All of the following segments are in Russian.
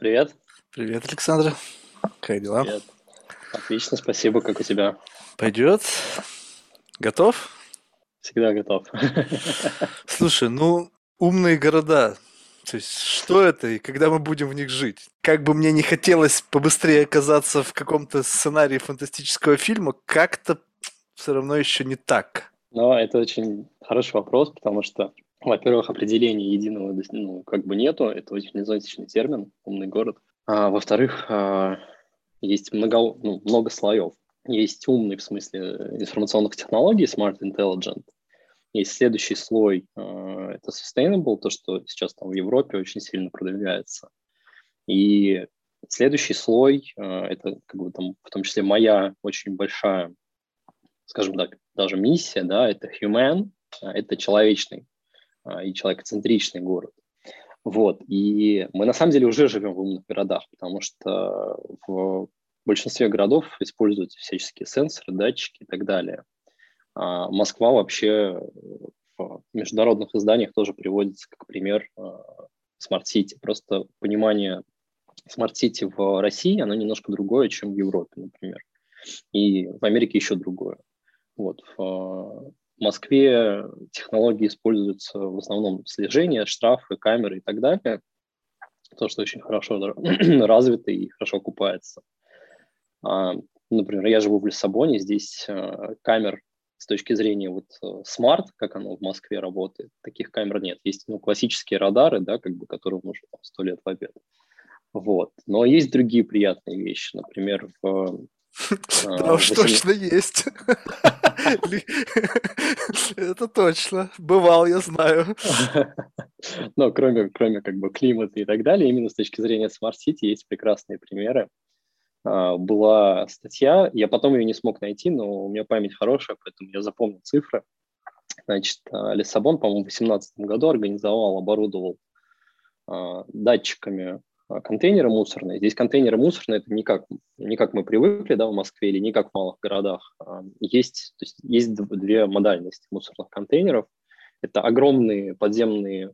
Привет. Привет, Александр. Как дела? Привет. Отлично, спасибо. Как у тебя? Пойдет. Готов? Всегда готов. Слушай, ну, умные города. То есть, что это и когда мы будем в них жить? Как бы мне не хотелось побыстрее оказаться в каком-то сценарии фантастического фильма, как-то все равно еще не так. Но это очень хороший вопрос, потому что, во-первых, определения единого ну, как бы нету, это очень экзотичный термин, умный город. А, во-вторых, а, есть много, ну, много слоев. Есть умный в смысле информационных технологий, smart intelligent. Есть следующий слой, а, это sustainable, то, что сейчас там в Европе очень сильно продвигается. И следующий слой, а, это как бы там в том числе моя очень большая, скажем так, даже миссия, да, это human, а, это человечный и человекоцентричный город. Вот. И мы на самом деле уже живем в умных городах, потому что в большинстве городов используются всяческие сенсоры, датчики и так далее. А Москва вообще в международных изданиях тоже приводится как пример smart city. Просто понимание smart city в России, оно немножко другое, чем в Европе, например. И в Америке еще другое. Вот. В Москве технологии используются в основном слежение, штрафы, камеры и так далее. То, что очень хорошо развито и хорошо окупается. А, например, я живу в Лиссабоне, здесь а, камер с точки зрения вот смарт, как оно в Москве работает, таких камер нет. Есть ну, классические радары, да, как бы, которым уже сто лет в обед. Вот. Но есть другие приятные вещи. Например, в да уж точно есть. Это точно. Бывал, я знаю. Но кроме, кроме как бы климата и так далее, именно с точки зрения Smart City есть прекрасные примеры. А, была статья, я потом ее не смог найти, но у меня память хорошая, поэтому я запомнил цифры. Значит, а, Лиссабон, по-моему, в 2018 году организовал, оборудовал а, датчиками контейнеры мусорные. Здесь контейнеры мусорные, это не как, не как мы привыкли да, в Москве или не как в малых городах. Есть, то есть, есть две модальности мусорных контейнеров. Это огромные подземные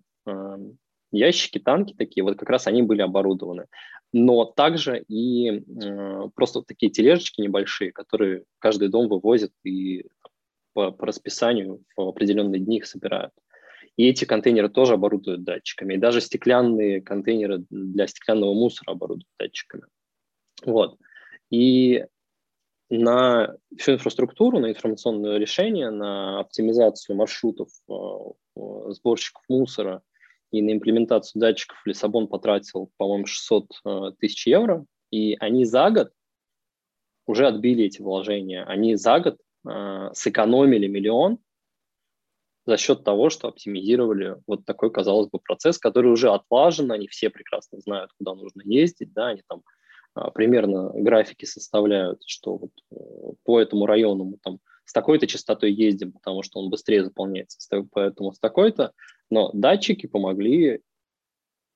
ящики, танки такие, вот как раз они были оборудованы. Но также и просто такие тележечки небольшие, которые каждый дом вывозит и по, по расписанию в определенные дни их собирают. И эти контейнеры тоже оборудуют датчиками. И даже стеклянные контейнеры для стеклянного мусора оборудуют датчиками. Вот. И на всю инфраструктуру, на информационное решение, на оптимизацию маршрутов э, сборщиков мусора – и на имплементацию датчиков Лиссабон потратил, по-моему, 600 э, тысяч евро, и они за год уже отбили эти вложения. Они за год э, сэкономили миллион за счет того, что оптимизировали вот такой, казалось бы, процесс, который уже отлажен, они все прекрасно знают, куда нужно ездить, да, они там э, примерно графики составляют, что вот э, по этому району мы там с такой-то частотой ездим, потому что он быстрее заполняется, поэтому с такой-то. Но датчики помогли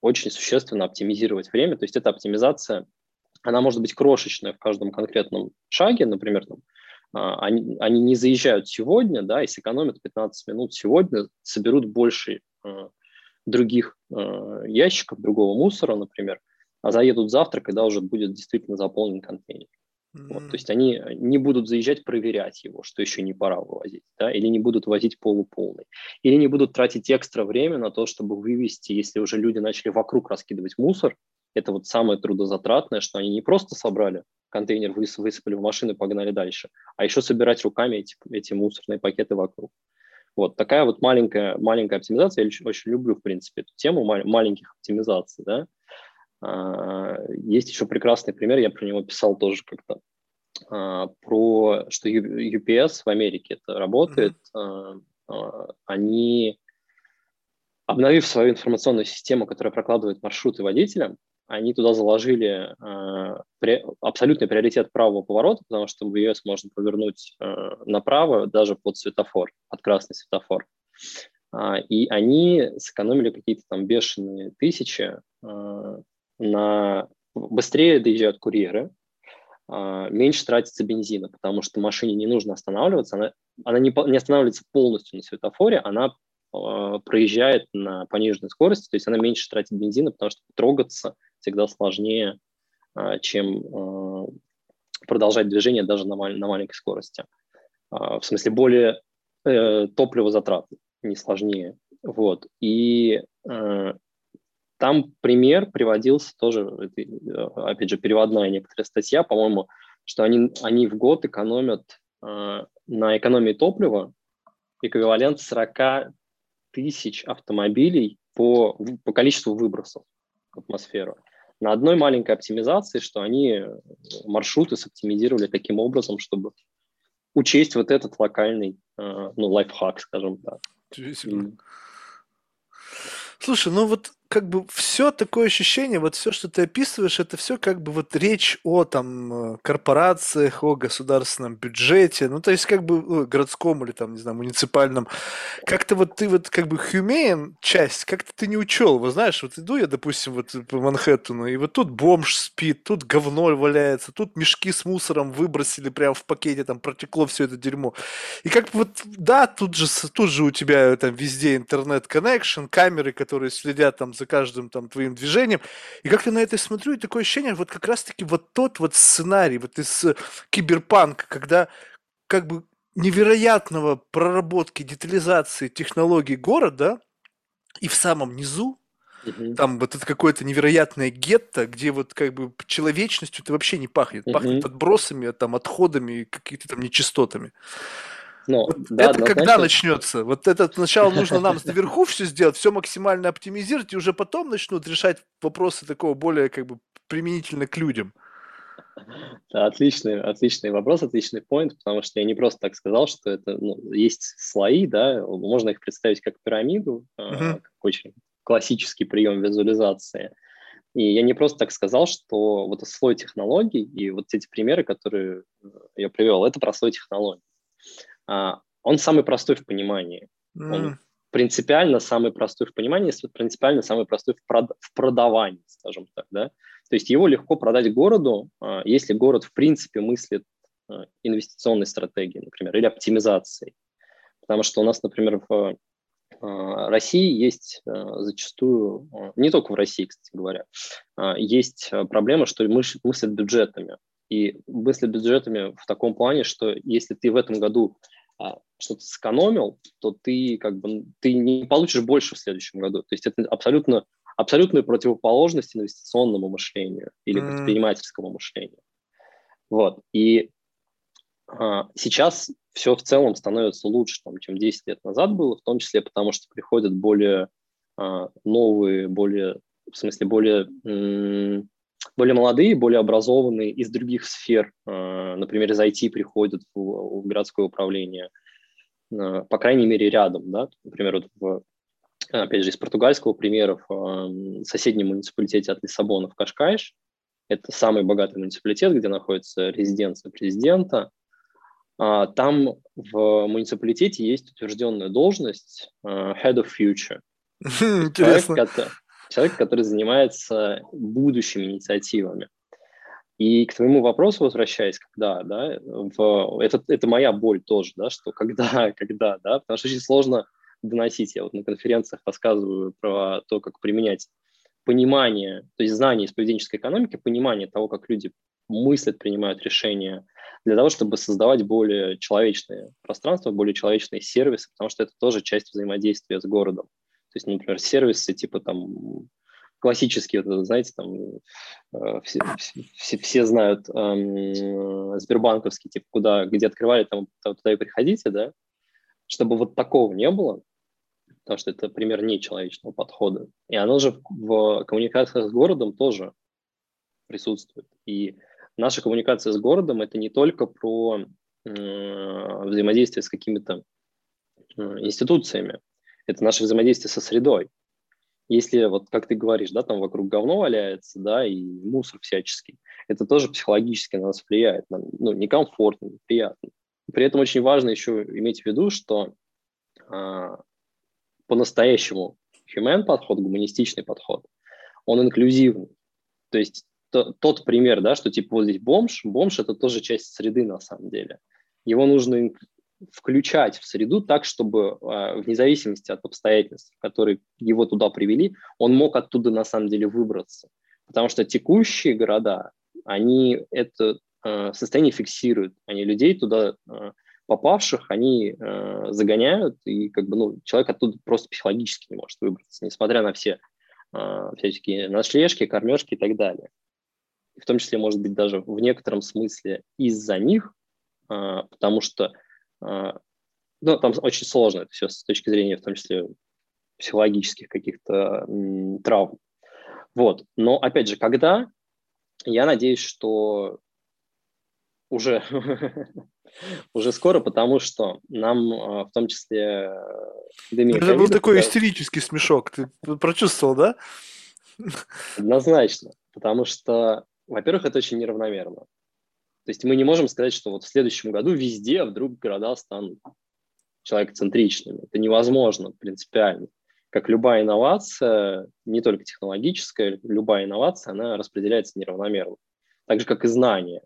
очень существенно оптимизировать время. То есть эта оптимизация, она может быть крошечная в каждом конкретном шаге, например, там, а, они, они не заезжают сегодня, да, и сэкономят 15 минут сегодня, соберут больше э, других э, ящиков, другого мусора, например, а заедут завтра, когда уже будет действительно заполнен контейнер. Вот, то есть они не будут заезжать проверять его, что еще не пора вывозить, да, или не будут возить полуполный, или не будут тратить экстра время на то, чтобы вывести, если уже люди начали вокруг раскидывать мусор, это вот самое трудозатратное, что они не просто собрали контейнер, высыпали в машину и погнали дальше, а еще собирать руками эти, эти мусорные пакеты вокруг. Вот такая вот маленькая, маленькая оптимизация, я очень, очень люблю, в принципе, эту тему маленьких оптимизаций, да, а, есть еще прекрасный пример, я про него писал тоже как-то, а, про что UPS в Америке это работает. Mm-hmm. Они, обновив свою информационную систему, которая прокладывает маршруты водителям, они туда заложили абсолютный приоритет правого поворота, потому что в US можно повернуть направо даже под светофор, под красный светофор. И они сэкономили какие-то там бешеные тысячи на быстрее доезжают курьеры, а, меньше тратится бензина, потому что машине не нужно останавливаться, она, она не, не останавливается полностью на светофоре, она э, проезжает на пониженной скорости, то есть она меньше тратит бензина, потому что трогаться всегда сложнее, а, чем а, продолжать движение даже на, на маленькой скорости. В смысле, более э, топливозатратно, не сложнее. Вот. И э, там пример приводился тоже, это, опять же, переводная некоторая статья, по-моему, что они, они в год экономят э, на экономии топлива эквивалент 40 тысяч автомобилей по, по количеству выбросов в атмосферу. На одной маленькой оптимизации, что они маршруты соптимизировали таким образом, чтобы учесть вот этот локальный э, ну, лайфхак, скажем так. Слушай, ну вот как бы все такое ощущение, вот все, что ты описываешь, это все как бы вот речь о там э, корпорациях, о государственном бюджете, ну то есть как бы ну, городском или там, не знаю, муниципальном. Как-то вот ты вот как бы хумейн часть, как-то ты не учел, вот знаешь, вот иду я, допустим, вот по Манхэттену, и вот тут бомж спит, тут говно валяется, тут мешки с мусором выбросили прямо в пакете, там протекло все это дерьмо. И как бы вот, да, тут же, тут же у тебя там везде интернет-коннекшн, камеры, которые следят там за каждым там твоим движением. И как-то на это смотрю, и такое ощущение, вот как раз-таки вот тот вот сценарий, вот из э, киберпанка, когда как бы невероятного проработки, детализации технологий города, и в самом низу Uh-huh. Там вот это какое-то невероятное гетто, где вот как бы человечностью это вообще не пахнет. Пахнет отбросами, там, отходами, какими-то там нечистотами. Вот да, это когда начнется? Вот это сначала нужно нам наверху все сделать, все максимально оптимизировать, и уже потом начнут решать вопросы такого более как бы применительно к людям. Да, отличный, отличный вопрос, отличный point, потому что я не просто так сказал, что это ну, есть слои, да, можно их представить как пирамиду, uh-huh. как очень классический прием визуализации. И я не просто так сказал, что вот слой технологий и вот эти примеры, которые я привел, это про слой технологий. А, он самый простой в понимании. Mm. Он принципиально самый простой в понимании, принципиально самый простой в, прод- в продавании, скажем так, да. То есть его легко продать городу, а, если город в принципе мыслит а, инвестиционной стратегией, например, или оптимизацией. Потому что у нас, например, в России есть зачастую, не только в России, кстати говоря, есть проблема, что мыслят бюджетами. И мыслят бюджетами в таком плане, что если ты в этом году а, что-то сэкономил, то ты как бы ты не получишь больше в следующем году. То есть это абсолютно абсолютная противоположность инвестиционному мышлению или mm. предпринимательскому мышлению. Вот. И а, сейчас все в целом становится лучше, там, чем 10 лет назад было, в том числе потому, что приходят более а, новые, более, в смысле, более, м- более молодые, более образованные из других сфер, а, например, из IT приходят в, в городское управление, а, по крайней мере, рядом, да, например, вот в, опять же, из португальского примера в соседнем муниципалитете от Лиссабона в Кашкайш, это самый богатый муниципалитет, где находится резиденция президента, а, там в муниципалитете есть утвержденная должность Head of Future. Интересно. Человек, человек, который занимается будущими инициативами. И к твоему вопросу возвращаясь, когда, да, в, это, это моя боль тоже, да, что когда, когда, да, потому что очень сложно доносить. Я вот на конференциях рассказываю про то, как применять понимание, то есть знание из поведенческой экономики, понимание того, как люди мыслят, принимают решения, для того, чтобы создавать более человечные пространства, более человечные сервисы, потому что это тоже часть взаимодействия с городом. То есть, например, сервисы типа там классические, вот, знаете, там э, все, все, все знают э, Сбербанковский, типа, куда, где открывали, там, туда и приходите, да, чтобы вот такого не было, потому что это пример нечеловечного подхода. И оно же в коммуникациях с городом тоже присутствует. И наша коммуникация с городом – это не только про э, взаимодействие с какими-то э, институциями, это наше взаимодействие со средой. Если, вот как ты говоришь, да, там вокруг говно валяется, да, и мусор всяческий, это тоже психологически на нас влияет, нам, ну, некомфортно, неприятно. При этом очень важно еще иметь в виду, что а, по-настоящему human подход, гуманистичный подход, он инклюзивный. То есть то, тот пример, да, что типа вот здесь бомж, бомж это тоже часть среды на самом деле. Его нужно включать в среду так, чтобы а, вне зависимости от обстоятельств, которые его туда привели, он мог оттуда на самом деле выбраться. Потому что текущие города, они это э, состояние фиксируют, они людей туда э, попавших, они загоняют, и как бы, ну, человек оттуда просто психологически не может выбраться, несмотря на все всяческие ночлежки, кормежки и так далее. в том числе, может быть, даже в некотором смысле из-за них, потому что ну, там очень сложно это все с точки зрения, в том числе, психологических каких-то травм. Вот. Но, опять же, когда, я надеюсь, что уже, уже скоро, потому что нам а, в том числе... Это был такой истерический смешок, ты прочувствовал, да? Однозначно, потому что, во-первых, это очень неравномерно. То есть мы не можем сказать, что вот в следующем году везде вдруг города станут человекоцентричными. Это невозможно принципиально как любая инновация, не только технологическая, любая инновация, она распределяется неравномерно. Так же, как и знания.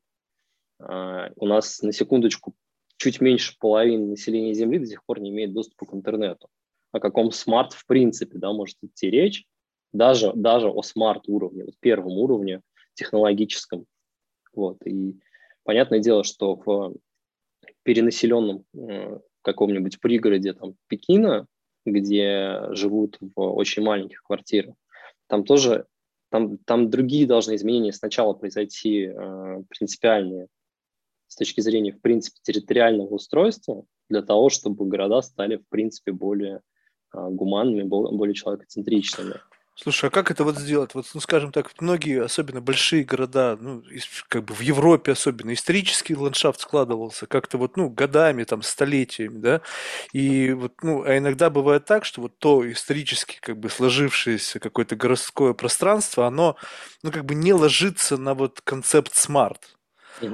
А, у нас, на секундочку, чуть меньше половины населения Земли до сих пор не имеет доступа к интернету. О каком смарт в принципе да, может идти речь, даже, даже о смарт-уровне, вот первом уровне технологическом. Вот. И понятное дело, что в перенаселенном э, каком-нибудь пригороде там, Пекина где живут в очень маленьких квартирах. Там тоже там, там другие должны изменения сначала произойти э, принципиальные с точки зрения, в принципе, территориального устройства, для того, чтобы города стали, в принципе, более э, гуманными, более человекоцентричными. Слушай, а как это вот сделать? Вот, ну, скажем так, многие, особенно большие города, ну, как бы в Европе особенно, исторический ландшафт складывался как-то вот, ну, годами, там, столетиями, да, и вот, ну, а иногда бывает так, что вот то исторически как бы сложившееся какое-то городское пространство, оно, ну, как бы не ложится на вот концепт smart,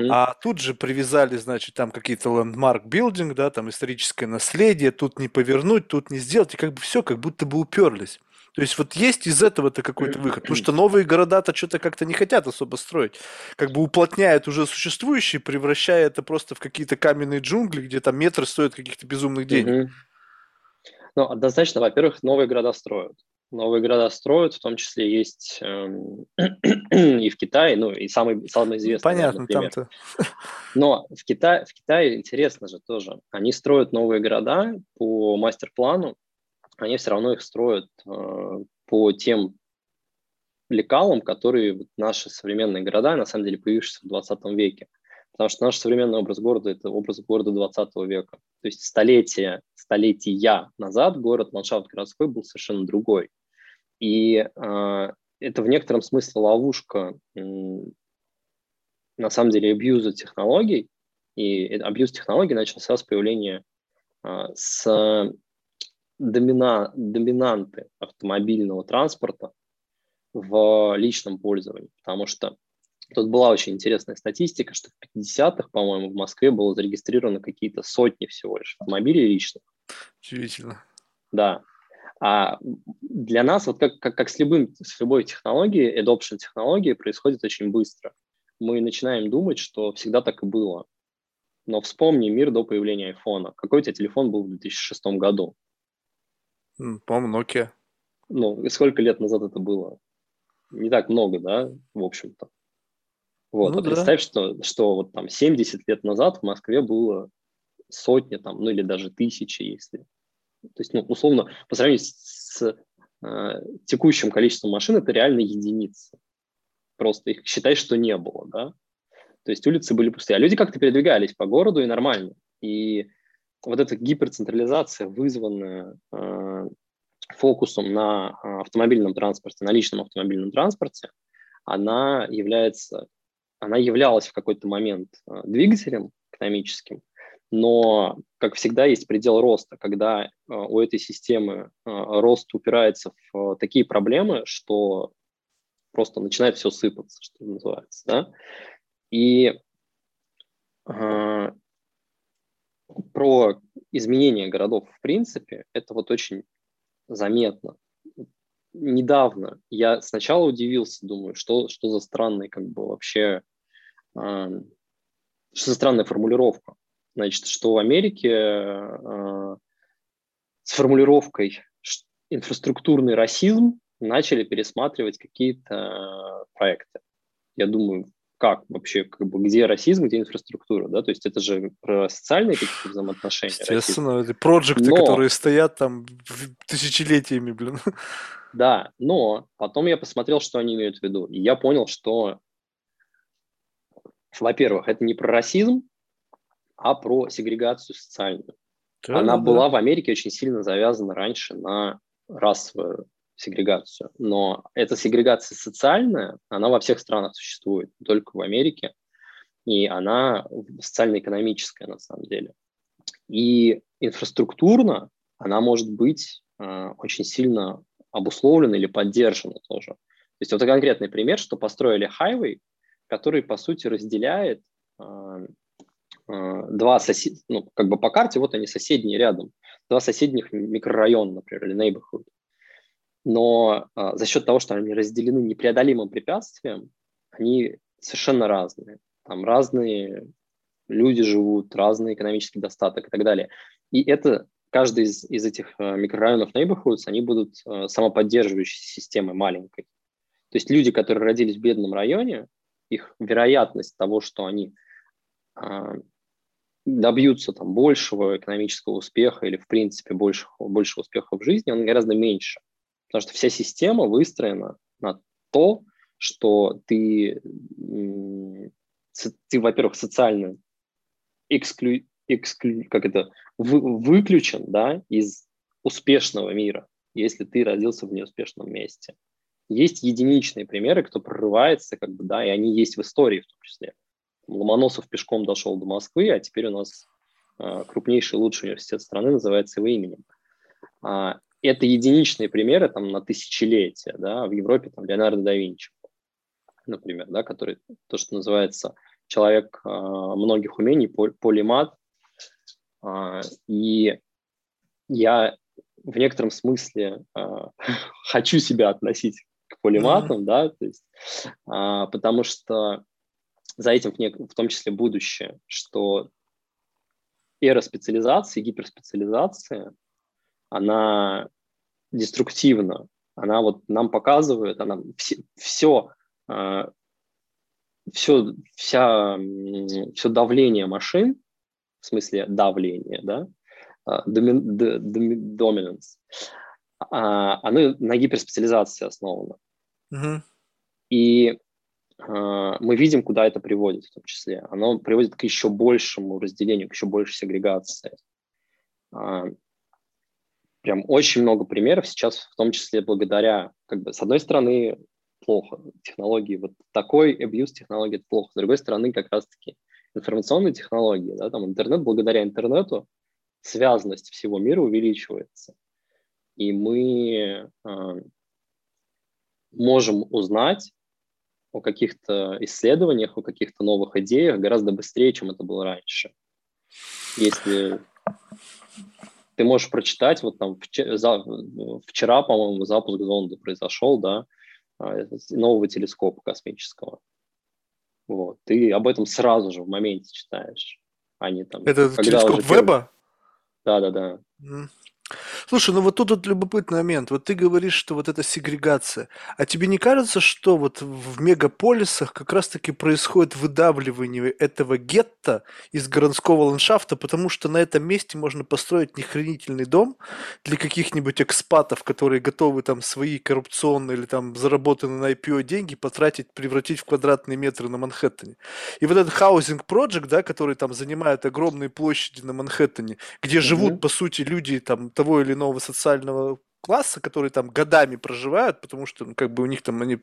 а тут же привязали, значит, там какие-то landmark building, да, там историческое наследие, тут не повернуть, тут не сделать, и как бы все как будто бы уперлись. То есть вот есть из этого-то какой-то выход, потому что новые города-то что-то как-то не хотят особо строить. Как бы уплотняют уже существующие, превращая это просто в какие-то каменные джунгли, где там метры стоят каких-то безумных денег. Ну, однозначно, во-первых, новые города строят. Новые города строят, в том числе есть эм, и в Китае, ну и самый, самый известный. Понятно, там-то. Но в Китае, в Китае интересно же тоже. Они строят новые города по мастер-плану, они все равно их строят э, по тем лекалам, которые наши современные города, на самом деле, появившиеся в 20 веке. Потому что наш современный образ города – это образ города 20 века. То есть столетия, столетия назад город, ландшафт городской был совершенно другой. И э, это в некотором смысле ловушка, э, на самом деле, абьюза технологий. И абьюз технологий начался с появления, э, с домина, доминанты автомобильного транспорта в личном пользовании, потому что тут была очень интересная статистика, что в 50-х, по-моему, в Москве было зарегистрировано какие-то сотни всего лишь автомобилей личных. Удивительно. Да. А для нас, вот как, как, как с, любым, с любой технологией, adoption технологии происходит очень быстро. Мы начинаем думать, что всегда так и было. Но вспомни мир до появления айфона. Какой у тебя телефон был в 2006 году? По-моему, Nokia. Ну, сколько лет назад это было? Не так много, да, в общем-то. Вот, ну, а да. представь, что, что вот там 70 лет назад в Москве было сотни там, ну или даже тысячи, если. То есть, ну, условно, по сравнению с, э, текущим количеством машин, это реально единицы. Просто их считай, что не было, да. То есть улицы были пустые. А люди как-то передвигались по городу и нормально. И вот эта гиперцентрализация, вызванная э, фокусом на э, автомобильном транспорте, на личном автомобильном транспорте, она является, она являлась в какой-то момент э, двигателем экономическим, но, как всегда, есть предел роста, когда э, у этой системы рост упирается в такие проблемы, что просто начинает все сыпаться, что называется. Да? И про изменение городов в принципе, это вот очень заметно. Недавно я сначала удивился, думаю, что, что за странный как бы вообще, э, что за странная формулировка. Значит, что в Америке э, с формулировкой инфраструктурный расизм начали пересматривать какие-то проекты. Я думаю, как вообще, как бы, где расизм, где инфраструктура, да, то есть это же про социальные какие-то взаимоотношения. Естественно, эти проекты, но... которые стоят там тысячелетиями, блин. Да, но потом я посмотрел, что они имеют в виду, и я понял, что, во-первых, это не про расизм, а про сегрегацию социальную. Да, Она да. была в Америке очень сильно завязана раньше на расовую сегрегацию. Но эта сегрегация социальная, она во всех странах существует, только в Америке. И она социально-экономическая на самом деле. И инфраструктурно она может быть э, очень сильно обусловлена или поддержана тоже. То есть вот конкретный пример, что построили хайвей, который, по сути, разделяет э, э, два сосед... ну, как бы по карте, вот они соседние рядом, два соседних микрорайона, например, или neighborhood но а, за счет того, что они разделены непреодолимым препятствием, они совершенно разные. Там разные люди живут, разный экономический достаток и так далее. И это каждый из, из этих а, микрорайонов neighborhoods, они будут а, самоподдерживающей системой маленькой. То есть люди, которые родились в бедном районе, их вероятность того, что они а, добьются там большего экономического успеха или в принципе большего, большего успеха в жизни, он гораздо меньше. Потому что вся система выстроена на то, что ты, ты во-первых, социально эксклю, эксклю, как это, вы, выключен да, из успешного мира, если ты родился в неуспешном месте. Есть единичные примеры, кто прорывается, как бы, да, и они есть в истории в том числе. Ломоносов пешком дошел до Москвы, а теперь у нас э, крупнейший лучший университет страны называется его именем. Это единичные примеры там, на тысячелетия, да, в Европе там, Леонардо да Винчи, например, да, который то, что называется человек э, многих умений, полимат, э, и я в некотором смысле э, хочу себя относить к полиматам, mm-hmm. да, то есть, э, потому что за этим в, в том числе будущее, что эра специализации, гиперспециализации – она деструктивна, она вот нам показывает, она все, все, все, вся, все давление машин, в смысле давление, да, dominance, а, оно на гиперспециализации основано. Uh-huh. И а, мы видим, куда это приводит в том числе. Оно приводит к еще большему разделению, к еще большей сегрегации. Прям очень много примеров сейчас, в том числе благодаря, как бы, с одной стороны, плохо технологии, вот такой абьюз технологии это плохо, с другой стороны, как раз-таки информационные технологии, да, там интернет, благодаря интернету связанность всего мира увеличивается, и мы э, можем узнать о каких-то исследованиях, о каких-то новых идеях гораздо быстрее, чем это было раньше. Если ты можешь прочитать, вот там вчера, вчера по-моему, запуск зонды произошел, да, а, нового телескопа космического. Вот. Ты об этом сразу же в моменте читаешь. А не там... Это телескоп Веба? Да-да-да. Слушай, ну вот тут вот любопытный момент. Вот ты говоришь, что вот эта сегрегация. А тебе не кажется, что вот в мегаполисах как раз-таки происходит выдавливание этого гетто из городского ландшафта, потому что на этом месте можно построить нехранительный дом для каких-нибудь экспатов, которые готовы там свои коррупционные или там заработанные на IPO деньги потратить, превратить в квадратные метры на Манхэттене. И вот этот housing project, да, который там занимает огромные площади на Манхэттене, где живут, mm-hmm. по сути, люди там того или иного социального класса, которые там годами проживают, потому что ну, как бы у них там они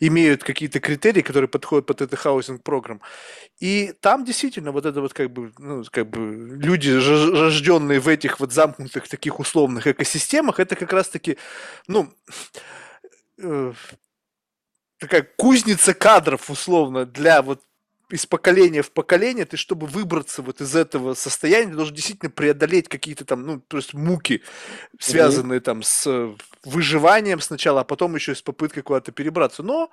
имеют какие-то критерии, которые подходят под это housing program. И там действительно вот это вот как бы, ну, как бы люди, рожденные в этих вот замкнутых таких условных экосистемах, это как раз-таки, ну, э, такая кузница кадров условно для вот из поколения в поколение, ты, чтобы выбраться вот из этого состояния, ты должен действительно преодолеть какие-то там, ну, то есть муки, связанные mm-hmm. там с выживанием сначала, а потом еще и с попыткой куда-то перебраться. Но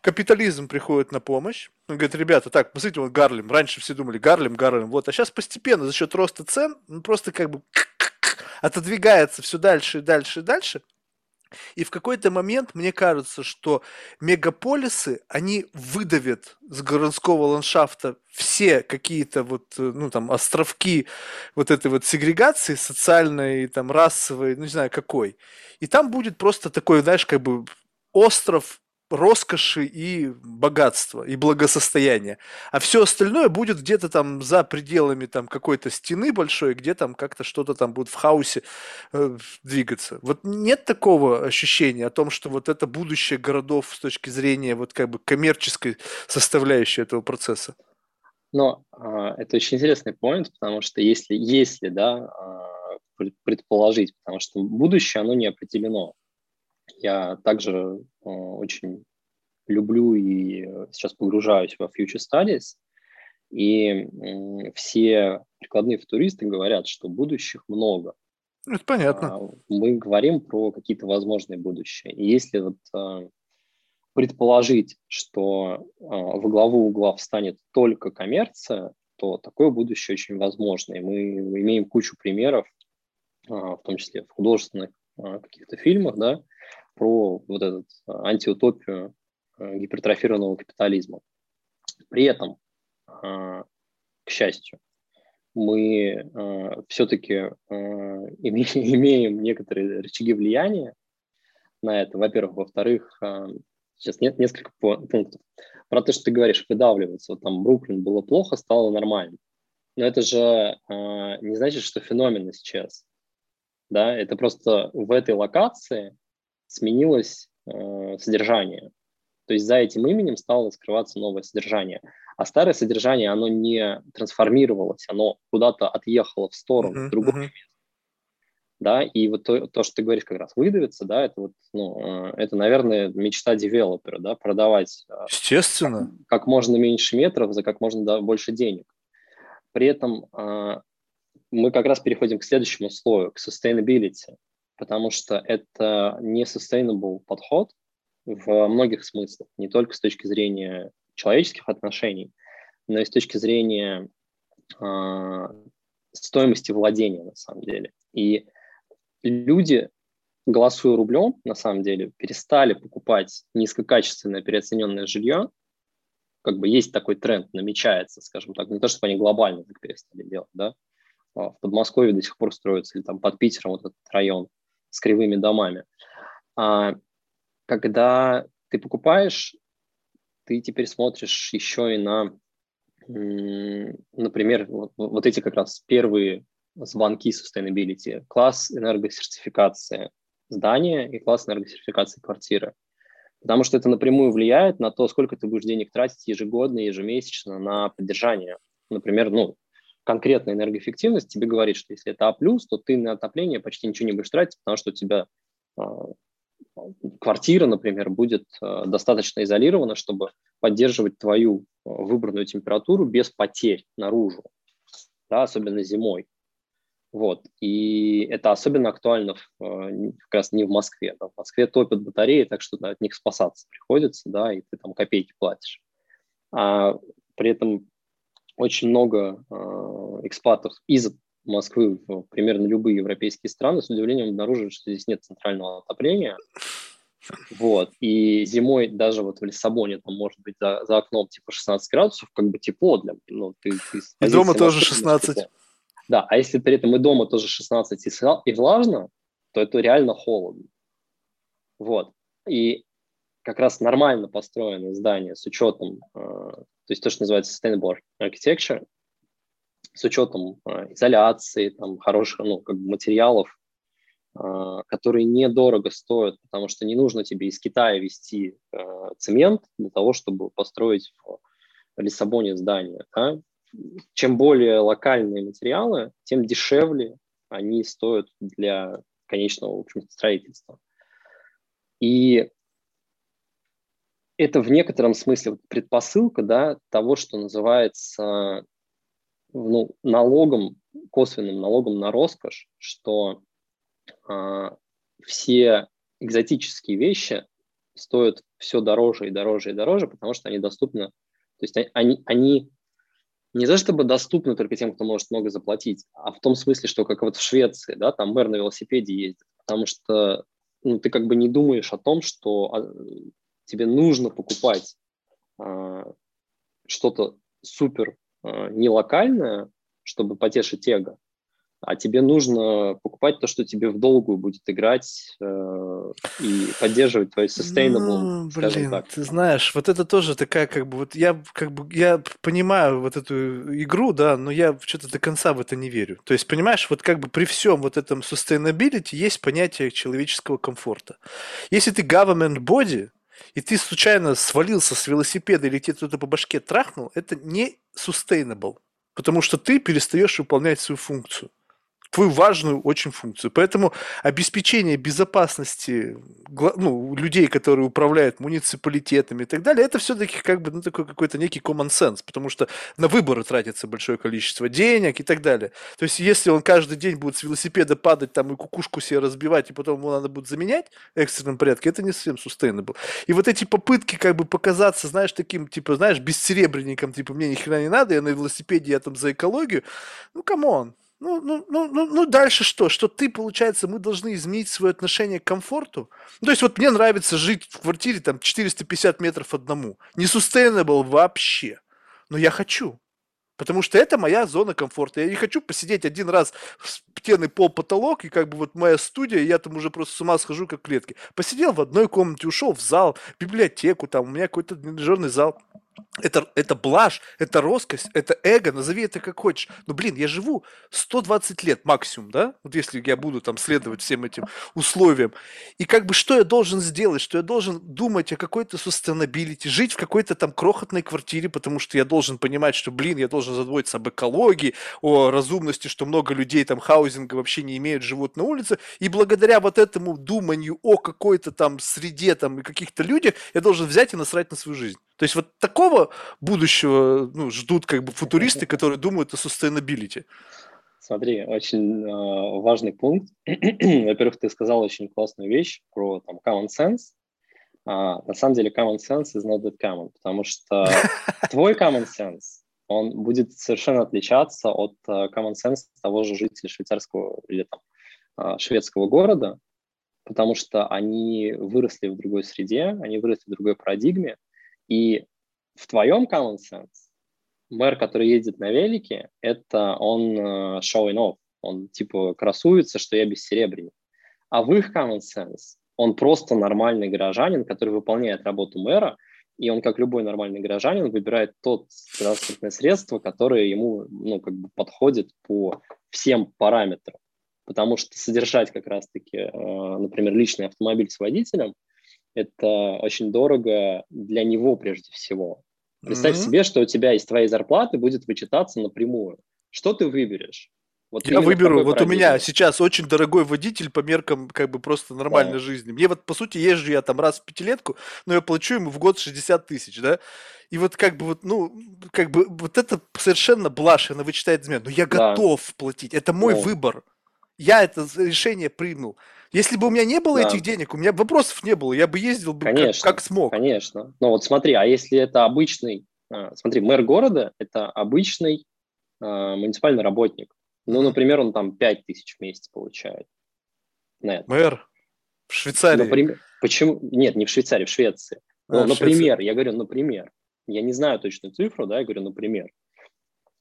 капитализм приходит на помощь. Он говорит, ребята, так, посмотрите, вот Гарлем. Раньше все думали, Гарлем, Гарлем, вот. А сейчас постепенно за счет роста цен, ну, просто как бы отодвигается все дальше и дальше и дальше. И в какой-то момент мне кажется, что мегаполисы, они выдавят с городского ландшафта все какие-то вот, э, ну там, островки вот этой вот сегрегации социальной, там, расовой, ну не знаю какой. И там будет просто такой, знаешь, как бы остров роскоши и богатства, и благосостояния. А все остальное будет где-то там за пределами там какой-то стены большой, где там как-то что-то там будет в хаосе э, двигаться. Вот нет такого ощущения о том, что вот это будущее городов с точки зрения вот как бы коммерческой составляющей этого процесса. Но э, это очень интересный point, потому что если, если да, э, предположить, потому что будущее, оно не определено. Я также э, очень люблю и сейчас погружаюсь во future studies, и все прикладные футуристы говорят, что будущих много. Ну, это понятно. А, мы говорим про какие-то возможные будущее. И если вот э, предположить, что э, во главу угла встанет только коммерция, то такое будущее очень возможно. И мы имеем кучу примеров, в том числе в художественных каких-то фильмах, да, про вот этот а, антиутопию а, гипертрофированного капитализма. При этом, а, к счастью, мы все-таки имеем некоторые рычаги влияния на это, во-первых. Во-вторых, сейчас нет несколько пунктов. Про то, что ты говоришь, выдавливается. Вот там Бруклин было плохо, стало нормально. Но это же не значит, что феномен исчез. Да? Это просто в этой локации сменилось э, содержание. То есть за этим именем стало скрываться новое содержание. А старое содержание, оно не трансформировалось, оно куда-то отъехало в сторону, uh-huh, в другое uh-huh. место. Да, и вот то, то, что ты говоришь, как раз выдавится, да, это вот, ну, э, это, наверное, мечта девелопера, да, продавать э, Естественно. Как, как можно меньше метров за как можно да, больше денег. При этом э, мы как раз переходим к следующему слою, к sustainability потому что это не sustainable подход в многих смыслах, не только с точки зрения человеческих отношений, но и с точки зрения э, стоимости владения на самом деле. И люди, голосуя рублем, на самом деле, перестали покупать низкокачественное переоцененное жилье, как бы есть такой тренд, намечается, скажем так, не то, чтобы они глобально так перестали делать, да, а в Подмосковье до сих пор строится, или там под Питером вот этот район – с кривыми домами. А когда ты покупаешь, ты теперь смотришь еще и на, например, вот, вот эти как раз первые звонки sustainability, класс энергосертификации здания и класс энергосертификации квартиры. Потому что это напрямую влияет на то, сколько ты будешь денег тратить ежегодно, ежемесячно на поддержание. Например, ну, конкретная энергоэффективность тебе говорит, что если это А+, то ты на отопление почти ничего не будешь тратить, потому что у тебя а, квартира, например, будет а, достаточно изолирована, чтобы поддерживать твою а, выбранную температуру без потерь наружу, да, особенно зимой. Вот. И это особенно актуально в, как раз не в Москве. Да. В Москве топят батареи, так что да, от них спасаться приходится, да, и ты там копейки платишь. А при этом очень много э, экспатов из Москвы в примерно любые европейские страны с удивлением обнаруживают, что здесь нет центрального отопления. Вот. И зимой даже вот в Лиссабоне там может быть за, за окном типа 16 градусов, как бы тепло для... Ну, ты, ты и дома тоже 16. Тепло. Да, а если при этом и дома тоже 16 и, и влажно, то это реально холодно. Вот. И как раз нормально построенное здание с учетом, э, то есть то, что называется sustainable architecture, с учетом э, изоляции, там, хороших ну, как бы материалов, э, которые недорого стоят, потому что не нужно тебе из Китая везти цемент для того, чтобы построить в Лиссабоне здание. Да? Чем более локальные материалы, тем дешевле они стоят для конечного в общем, строительства. И это в некотором смысле предпосылка да, того, что называется ну, налогом, косвенным налогом на роскошь, что э, все экзотические вещи стоят все дороже и дороже и дороже, потому что они доступны, то есть они, они не за чтобы доступны только тем, кто может много заплатить, а в том смысле, что как вот в Швеции, да, там мэр на велосипеде ездит, потому что ну, ты как бы не думаешь о том, что а, тебе нужно покупать а, что-то супер а, не локальное, чтобы потешить эго, а тебе нужно покупать то, что тебе в долгую будет играть э, и поддерживать твой sustainable, ну, блин, так. Ты знаешь, вот это тоже такая, как бы, вот я как бы, я понимаю вот эту игру, да, но я что-то до конца в это не верю. То есть, понимаешь, вот как бы при всем вот этом sustainability есть понятие человеческого комфорта. Если ты government body, и ты случайно свалился с велосипеда или тебе кто-то по башке трахнул, это не sustainable, потому что ты перестаешь выполнять свою функцию твою важную очень функцию. Поэтому обеспечение безопасности ну, людей, которые управляют муниципалитетами и так далее, это все-таки как бы ну, такой какой-то некий common sense, потому что на выборы тратится большое количество денег и так далее. То есть если он каждый день будет с велосипеда падать там и кукушку себе разбивать, и потом его надо будет заменять в экстренном порядке, это не совсем sustainable. И вот эти попытки как бы показаться, знаешь, таким, типа, знаешь, бессеребренником, типа, мне ни хрена не надо, я на велосипеде, я там за экологию, ну, come on, ну, ну, ну, ну, ну, дальше что? Что ты, получается, мы должны изменить свое отношение к комфорту? Ну, то есть вот мне нравится жить в квартире там 450 метров одному. Не sustainable вообще. Но я хочу. Потому что это моя зона комфорта. Я не хочу посидеть один раз в стены пол потолок, и как бы вот моя студия, я там уже просто с ума схожу, как клетки. Посидел в одной комнате, ушел в зал, в библиотеку, там у меня какой-то тренажерный зал. Это, это блажь, это роскость, это эго, назови это как хочешь. Но, блин, я живу 120 лет максимум, да? Вот если я буду там следовать всем этим условиям. И как бы что я должен сделать? Что я должен думать о какой-то sustainability, жить в какой-то там крохотной квартире, потому что я должен понимать, что, блин, я должен задуматься об экологии, о разумности, что много людей там хаузинга вообще не имеют, живут на улице. И благодаря вот этому думанию о какой-то там среде там и каких-то людях, я должен взять и насрать на свою жизнь. То есть вот такого будущего ну, ждут как бы футуристы, которые думают о sustainability. Смотри, очень э, важный пункт. Во-первых, ты сказал очень классную вещь про там, common sense. А, на самом деле common sense is not that common, потому что твой common sense, он будет совершенно отличаться от uh, common sense того же жителя швейцарского или там, uh, шведского города, потому что они выросли в другой среде, они выросли в другой парадигме, и в твоем common sense мэр, который ездит на велике, это он uh, showing off, он типа красуется, что я бессеребренник. А в их common sense он просто нормальный горожанин, который выполняет работу мэра, и он, как любой нормальный горожанин, выбирает тот транспортное средство, которое ему ну, как бы подходит по всем параметрам. Потому что содержать как раз-таки, э, например, личный автомобиль с водителем – это очень дорого для него прежде всего. Представь mm-hmm. себе, что у тебя из твоей зарплаты будет вычитаться напрямую. Что ты выберешь? Вот я выберу, вот у меня сейчас очень дорогой водитель по меркам как бы просто нормальной да. жизни. Мне вот, по сути, езжу я там раз в пятилетку, но я плачу ему в год 60 тысяч, да? И вот как бы вот, ну, как бы вот это совершенно блажь, она вычитает измену. Но я да. готов платить, это мой да. выбор. Я это решение принял. Если бы у меня не было да. этих денег, у меня вопросов не было, я бы ездил бы конечно, как, как смог. Конечно. Но вот смотри, а если это обычный, а, смотри, мэр города – это обычный а, муниципальный работник. Ну, например, он там 5 тысяч в месяц получает. Нет. Мэр в Швейцарии. Например, почему? Нет, не в Швейцарии, в Швеции. А, ну, например, Швеция. я говорю, например. Я не знаю точную цифру, да, я говорю, например.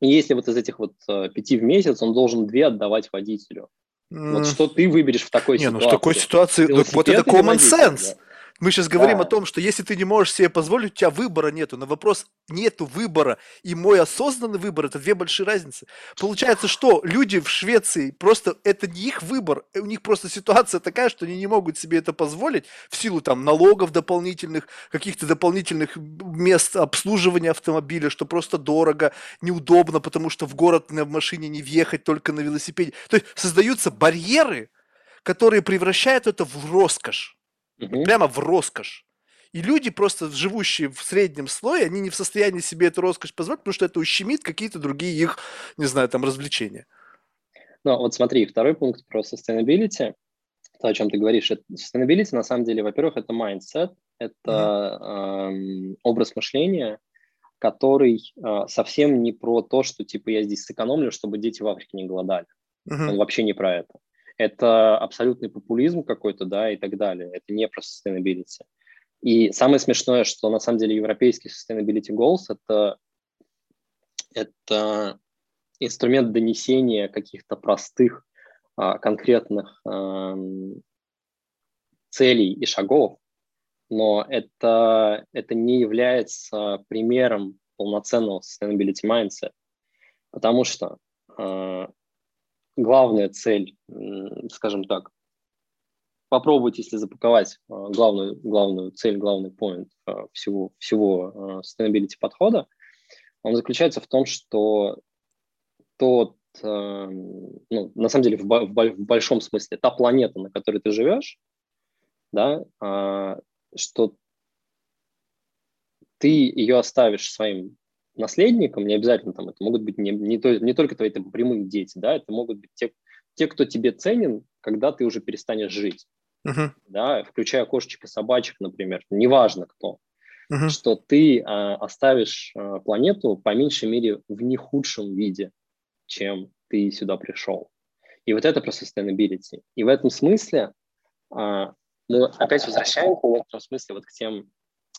И если вот из этих вот э, пяти в месяц он должен две отдавать водителю, вот что ты выберешь в такой не, ситуации? Ну, в такой ситуации, ну, вот это common sense. Да? Мы сейчас говорим да. о том, что если ты не можешь себе позволить, у тебя выбора нету. На вопрос нету выбора и мой осознанный выбор – это две большие разницы. Получается, что люди в Швеции просто это не их выбор, у них просто ситуация такая, что они не могут себе это позволить в силу там налогов дополнительных, каких-то дополнительных мест обслуживания автомобиля, что просто дорого, неудобно, потому что в город на машине не въехать только на велосипеде. То есть создаются барьеры, которые превращают это в роскошь угу. прямо в роскошь. И люди, просто живущие в среднем слое, они не в состоянии себе эту роскошь позволить, потому что это ущемит какие-то другие их, не знаю, там, развлечения. Ну, вот смотри, второй пункт про sustainability, то, о чем ты говоришь, это, sustainability, на самом деле, во-первых, это mindset, это mm-hmm. э, образ мышления, который э, совсем не про то, что, типа, я здесь сэкономлю, чтобы дети в Африке не голодали. Mm-hmm. Он вообще не про это. Это абсолютный популизм какой-то, да, и так далее. Это не про sustainability. И самое смешное, что на самом деле европейский sustainability goals это, это инструмент донесения каких-то простых, а, конкретных целей и шагов, но это, это не является примером полноценного sustainability mindset, потому что э, главная цель, скажем так, попробовать, если запаковать э, главную, главную цель, главный point э, всего, всего э, sustainability подхода, он заключается в том, что тот, э, ну, на самом деле, в, большом смысле, та планета, на которой ты живешь, да, что ты ее оставишь своим наследникам, не обязательно там, это могут быть не, не, то, не только твои там, прямые дети, да, это могут быть те, те, кто тебе ценен, когда ты уже перестанешь жить, uh-huh. да, включая кошечек и собачек, например, неважно кто, uh-huh. что ты а, оставишь а, планету по меньшей мере в не худшем виде, чем ты сюда пришел. И вот это про sustainability. И в этом смысле а, мы опять возвращаемся в этом смысле вот к тем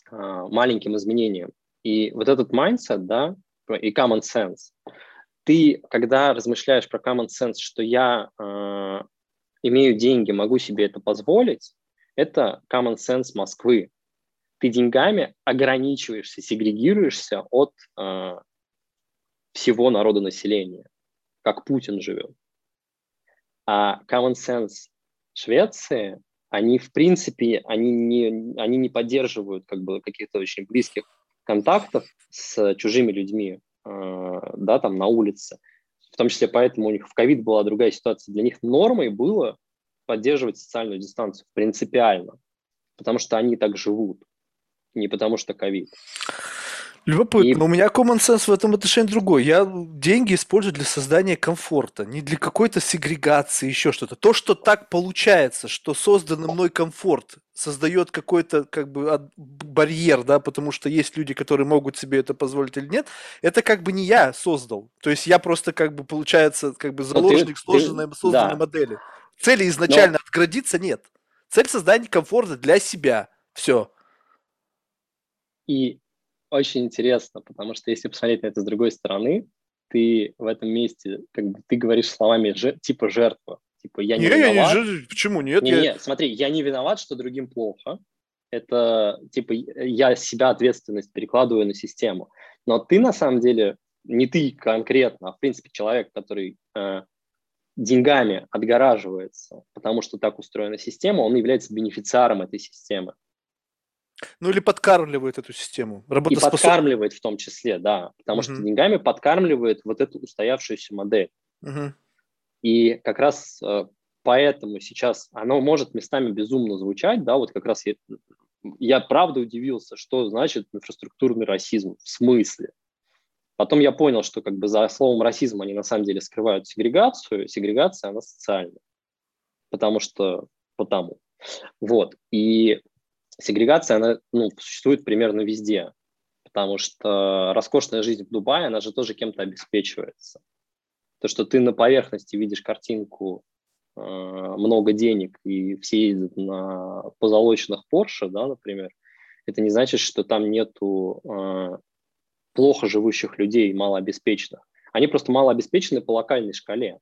а, маленьким изменениям. И вот этот mindset, да, и common sense, ты, когда размышляешь про common sense, что я э, имею деньги, могу себе это позволить, это common sense Москвы. Ты деньгами ограничиваешься, сегрегируешься от э, всего народа населения, как Путин живет. А common sense Швеции они, в принципе, они не, они не поддерживают как бы каких-то очень близких контактов с чужими людьми, э, да, там на улице. В том числе поэтому у них в ковид была другая ситуация. Для них нормой было поддерживать социальную дистанцию принципиально, потому что они так живут, не потому что ковид. Любопытно. И... У меня common sense в этом отношении другой. Я деньги использую для создания комфорта, не для какой-то сегрегации, еще что-то. То, что так получается, что созданный мной комфорт создает какой-то как бы барьер, да, потому что есть люди, которые могут себе это позволить или нет, это как бы не я создал. То есть я просто как бы получается как бы заложник ты, сложенной, ты, созданной да. модели. Цели изначально Но... отградиться нет. Цель создания комфорта для себя. Все. И очень интересно, потому что если посмотреть на это с другой стороны, ты в этом месте, как бы ты говоришь словами жер, типа жертва. Типа я не, не виноват. Я не, почему нет? Не, я... Нет, смотри, я не виноват, что другим плохо. Это типа я себя ответственность перекладываю на систему. Но ты на самом деле, не ты конкретно, а в принципе человек, который э, деньгами отгораживается, потому что так устроена система, он является бенефициаром этой системы. Ну или подкармливает эту систему. И подкармливает в том числе, да. Потому uh-huh. что деньгами подкармливает вот эту устоявшуюся модель. Uh-huh. И как раз э, поэтому сейчас оно может местами безумно звучать, да, вот как раз я, я правда удивился, что значит инфраструктурный расизм, в смысле. Потом я понял, что как бы за словом расизм они на самом деле скрывают сегрегацию, сегрегация, она социальная, потому что потому. Вот, и сегрегация, она ну, существует примерно везде, потому что роскошная жизнь в Дубае, она же тоже кем-то обеспечивается. То, что ты на поверхности видишь картинку э, много денег и все ездят на позолоченных Porsche, да, например, это не значит, что там нету э, плохо живущих людей, малообеспеченных. Они просто малообеспечены по локальной шкале.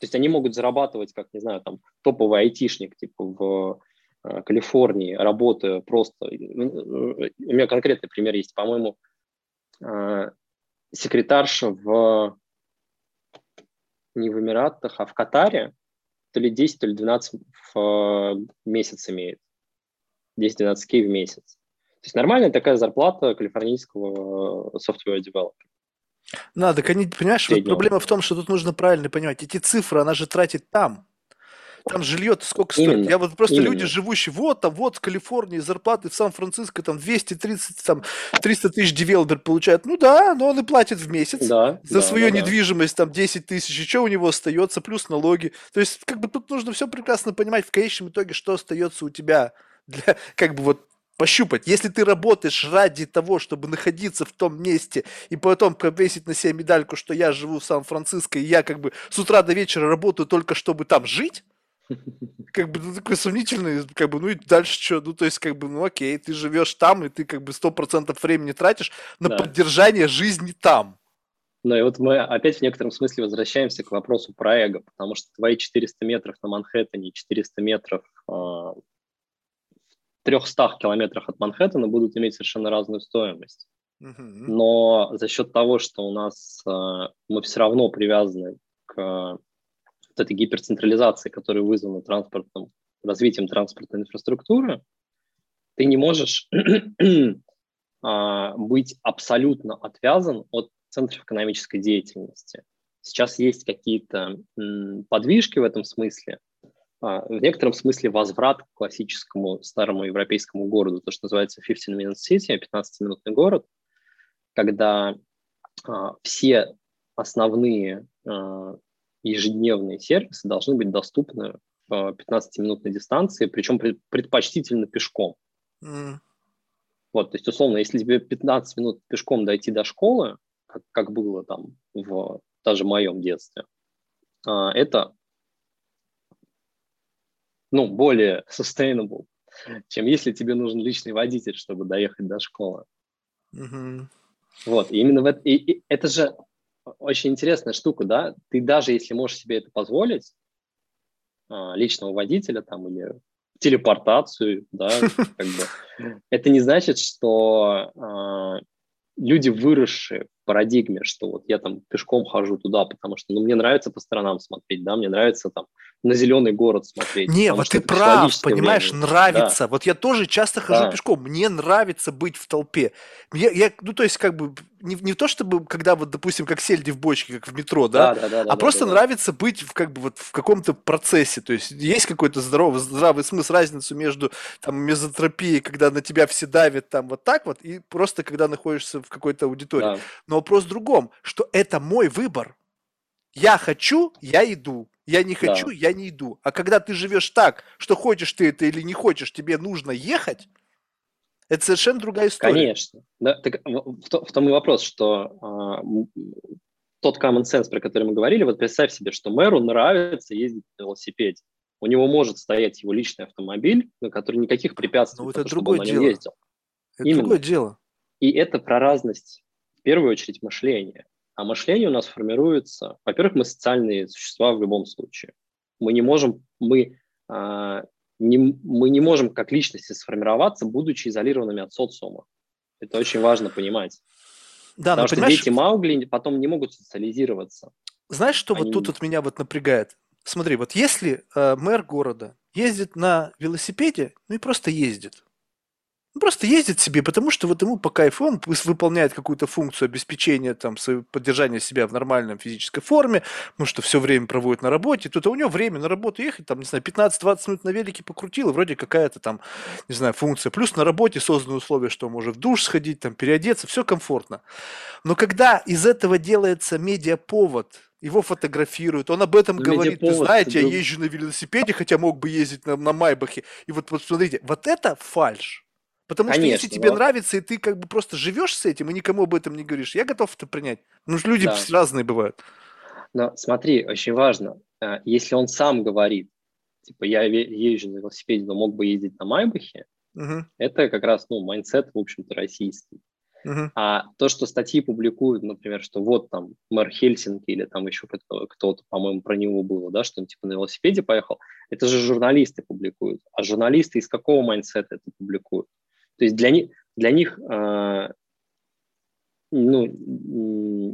То есть они могут зарабатывать, как, не знаю, там, топовый айтишник, типа в Калифорнии, работаю просто... Э, у меня конкретный пример есть. По-моему, э, секретарша в... не в Эмиратах, а в Катаре то ли 10, то ли 12 в месяц имеет. 10-12 кей в месяц. То есть нормальная такая зарплата калифорнийского software developer. Надо, понимаешь, вот проблема в том, что тут нужно правильно понимать. Эти цифры она же тратит там. Там жилье сколько стоит? Именно, Я вот просто именно. люди, живущие вот там, вот в Калифорнии, зарплаты в Сан-Франциско там 230, там 300 тысяч девелопер получает. Ну да, но он и платит в месяц да, за да, свою да, недвижимость там 10 тысяч. И что у него остается? Плюс налоги. То есть как бы тут нужно все прекрасно понимать в конечном итоге, что остается у тебя для, как бы вот пощупать. Если ты работаешь ради того, чтобы находиться в том месте и потом повесить на себя медальку, что я живу в Сан-Франциско, и я как бы с утра до вечера работаю только чтобы там жить, как бы ну, такой сомнительный, как бы, ну и дальше что, ну то есть как бы, ну окей, ты живешь там, и ты как бы сто процентов времени тратишь на да. поддержание жизни там. Ну и вот мы опять в некотором смысле возвращаемся к вопросу про эго, потому что твои 400 метров на Манхэттене, 400 метров э, 300 километрах от Манхэттена будут иметь совершенно разную стоимость. Но за счет того, что у нас э, мы все равно привязаны к вот этой гиперцентрализации, которая вызвана транспортом, развитием транспортной инфраструктуры, ты не можешь а, быть абсолютно отвязан от центров экономической деятельности. Сейчас есть какие-то подвижки в этом смысле, а, в некотором смысле возврат к классическому старому европейскому городу, то, что называется 15-minute city, 15-минутный город, когда а, все основные ежедневные сервисы должны быть доступны в 15-минутной дистанции, причем предпочтительно пешком. Mm. Вот, то есть, условно, если тебе 15 минут пешком дойти до школы, как, как было там в даже моем детстве, это ну, более sustainable, чем если тебе нужен личный водитель, чтобы доехать до школы. Mm-hmm. Вот, и именно в это, и, и это же очень интересная штука, да, ты даже если можешь себе это позволить, а, личного водителя там или телепортацию, да, как бы, это не значит, что а, люди, выросшие парадигме, что вот я там пешком хожу туда, потому что ну, мне нравится по сторонам смотреть, да, мне нравится там на зеленый город смотреть. Не, вот ты прав, понимаешь, время. нравится. Да. Вот я тоже часто хожу да. пешком, мне нравится быть в толпе. Я, я, ну, то есть, как бы, не, не то чтобы, когда вот, допустим, как сельди в бочке, как в метро, да, да, да, да а да, просто да, нравится да. быть в, как бы, вот в каком-то процессе. То есть, есть какой-то здоровый, здравый смысл, разницу между там мезотропией, когда на тебя все давят там вот так вот, и просто когда находишься в какой-то аудитории. Да. Но вопрос в другом, что это мой выбор. Я хочу, я иду. Я не хочу, да. я не иду. А когда ты живешь так, что хочешь ты это или не хочешь, тебе нужно ехать, это совершенно другая история. Конечно. Да, так, в, в том и вопрос, что э, тот common sense, про который мы говорили, вот представь себе, что мэру нравится ездить на велосипеде. У него может стоять его личный автомобиль, на который никаких препятствий, ну, это другое дело. ездил. Это Именно. другое дело. И это про разность, первую очередь, мышления. А мышление у нас формируется, во-первых, мы социальные существа в любом случае. Мы не можем, мы, а, не, мы не можем как личности сформироваться, будучи изолированными от социума. Это очень важно понимать. Да, Потому но, что понимаешь... дети Маугли потом не могут социализироваться. Знаешь, что Они... вот тут вот меня вот напрягает? Смотри, вот если э, мэр города ездит на велосипеде, ну и просто ездит, он просто ездит себе, потому что вот ему по кайфу, он выполняет какую-то функцию обеспечения, там, поддержания себя в нормальном физической форме, потому что все время проводит на работе. Тут у него время на работу ехать, там, не знаю, 15-20 минут на велике покрутил, и вроде какая-то там, не знаю, функция. Плюс на работе созданы условия, что он может в душ сходить, там, переодеться, все комфортно. Но когда из этого делается медиаповод, его фотографируют, он об этом Но говорит. Вы знаете, я езжу на велосипеде, хотя мог бы ездить на, на Майбахе. И вот, вот смотрите, вот это фальш. Потому Конечно, что если тебе но... нравится, и ты как бы просто живешь с этим и никому об этом не говоришь, я готов это принять. Ну, люди да. разные бывают. Но смотри, очень важно, э, если он сам говорит, типа, я езжу на велосипеде, но мог бы ездить на Майбахе, угу. это как раз, ну, mindset, в общем-то, российский. Угу. А то, что статьи публикуют, например, что вот там мэр Хельсинки или там еще кто-то, по-моему, про него было, да, что он типа на велосипеде поехал, это же журналисты публикуют. А журналисты из какого mindset а это публикуют? То есть для них, для них э, ну,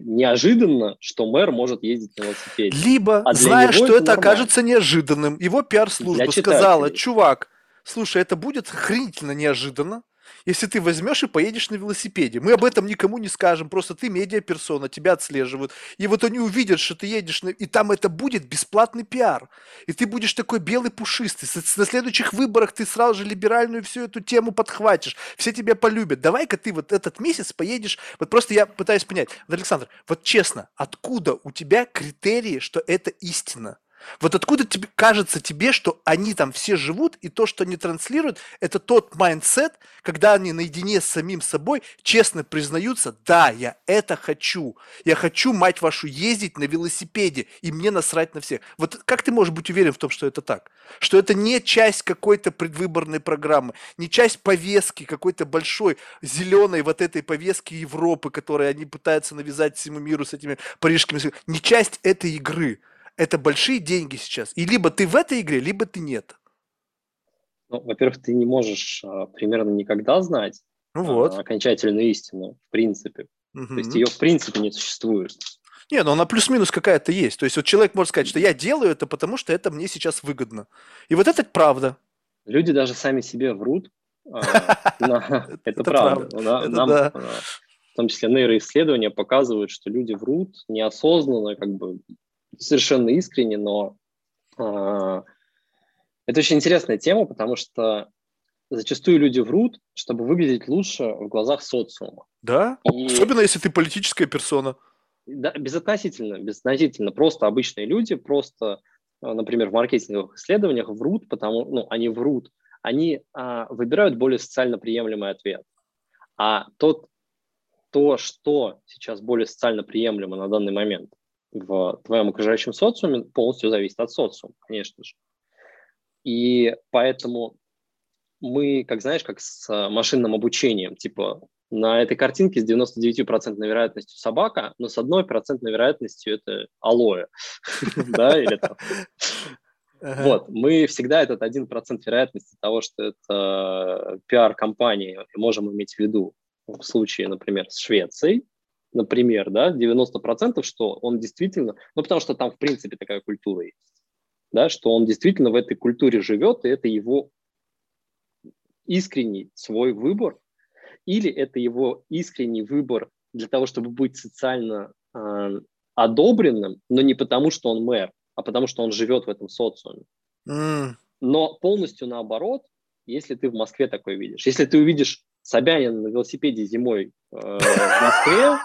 неожиданно, что мэр может ездить на велосипеде. Либо, а зная, что это, это окажется неожиданным, его пиар-служба сказала, чувак, слушай, это будет охренительно неожиданно, если ты возьмешь и поедешь на велосипеде. Мы об этом никому не скажем, просто ты медиаперсона, тебя отслеживают. И вот они увидят, что ты едешь, на... и там это будет бесплатный пиар. И ты будешь такой белый пушистый. На следующих выборах ты сразу же либеральную всю эту тему подхватишь. Все тебя полюбят. Давай-ка ты вот этот месяц поедешь. Вот просто я пытаюсь понять. Вот, Александр, вот честно, откуда у тебя критерии, что это истина? Вот откуда тебе кажется тебе, что они там все живут, и то, что они транслируют, это тот mindset, когда они наедине с самим собой честно признаются, да, я это хочу. Я хочу, мать вашу, ездить на велосипеде, и мне насрать на всех. Вот как ты можешь быть уверен в том, что это так? Что это не часть какой-то предвыборной программы, не часть повестки какой-то большой зеленой вот этой повестки Европы, которой они пытаются навязать всему миру с этими парижскими... Не часть этой игры. Это большие деньги сейчас. И либо ты в этой игре, либо ты нет. Ну, во-первых, ты не можешь а, примерно никогда знать ну вот. а, окончательную истину, в принципе. Угу. То есть ее в принципе не существует. Не, ну она плюс-минус какая-то есть. То есть вот человек может сказать, что я делаю это, потому что это мне сейчас выгодно. И вот это правда. Люди даже сами себе врут. А, это правда. Нам, а, в том числе нейроисследования показывают, что люди врут неосознанно, как бы совершенно искренне, но а, это очень интересная тема, потому что зачастую люди врут, чтобы выглядеть лучше в глазах социума. Да? И... Особенно если ты политическая персона. Да, безотносительно, безотносительно. Просто обычные люди, просто, а, например, в маркетинговых исследованиях врут, потому, ну, они врут, они а, выбирают более социально приемлемый ответ. А тот, то, что сейчас более социально приемлемо на данный момент в твоем окружающем социуме, полностью зависит от социума, конечно же. И поэтому мы, как знаешь, как с машинным обучением, типа на этой картинке с 99% вероятностью собака, но с одной процентной вероятностью это алоэ, да, или там. Вот, мы всегда этот один процент вероятности того, что это пиар-компания, можем иметь в виду в случае, например, с Швецией, например, да, 90%, что он действительно, ну, потому что там, в принципе, такая культура есть, да, что он действительно в этой культуре живет, и это его искренний свой выбор, или это его искренний выбор для того, чтобы быть социально э, одобренным, но не потому, что он мэр, а потому, что он живет в этом социуме. Mm. Но полностью наоборот, если ты в Москве такое видишь. Если ты увидишь Собянина на велосипеде зимой э, в Москве,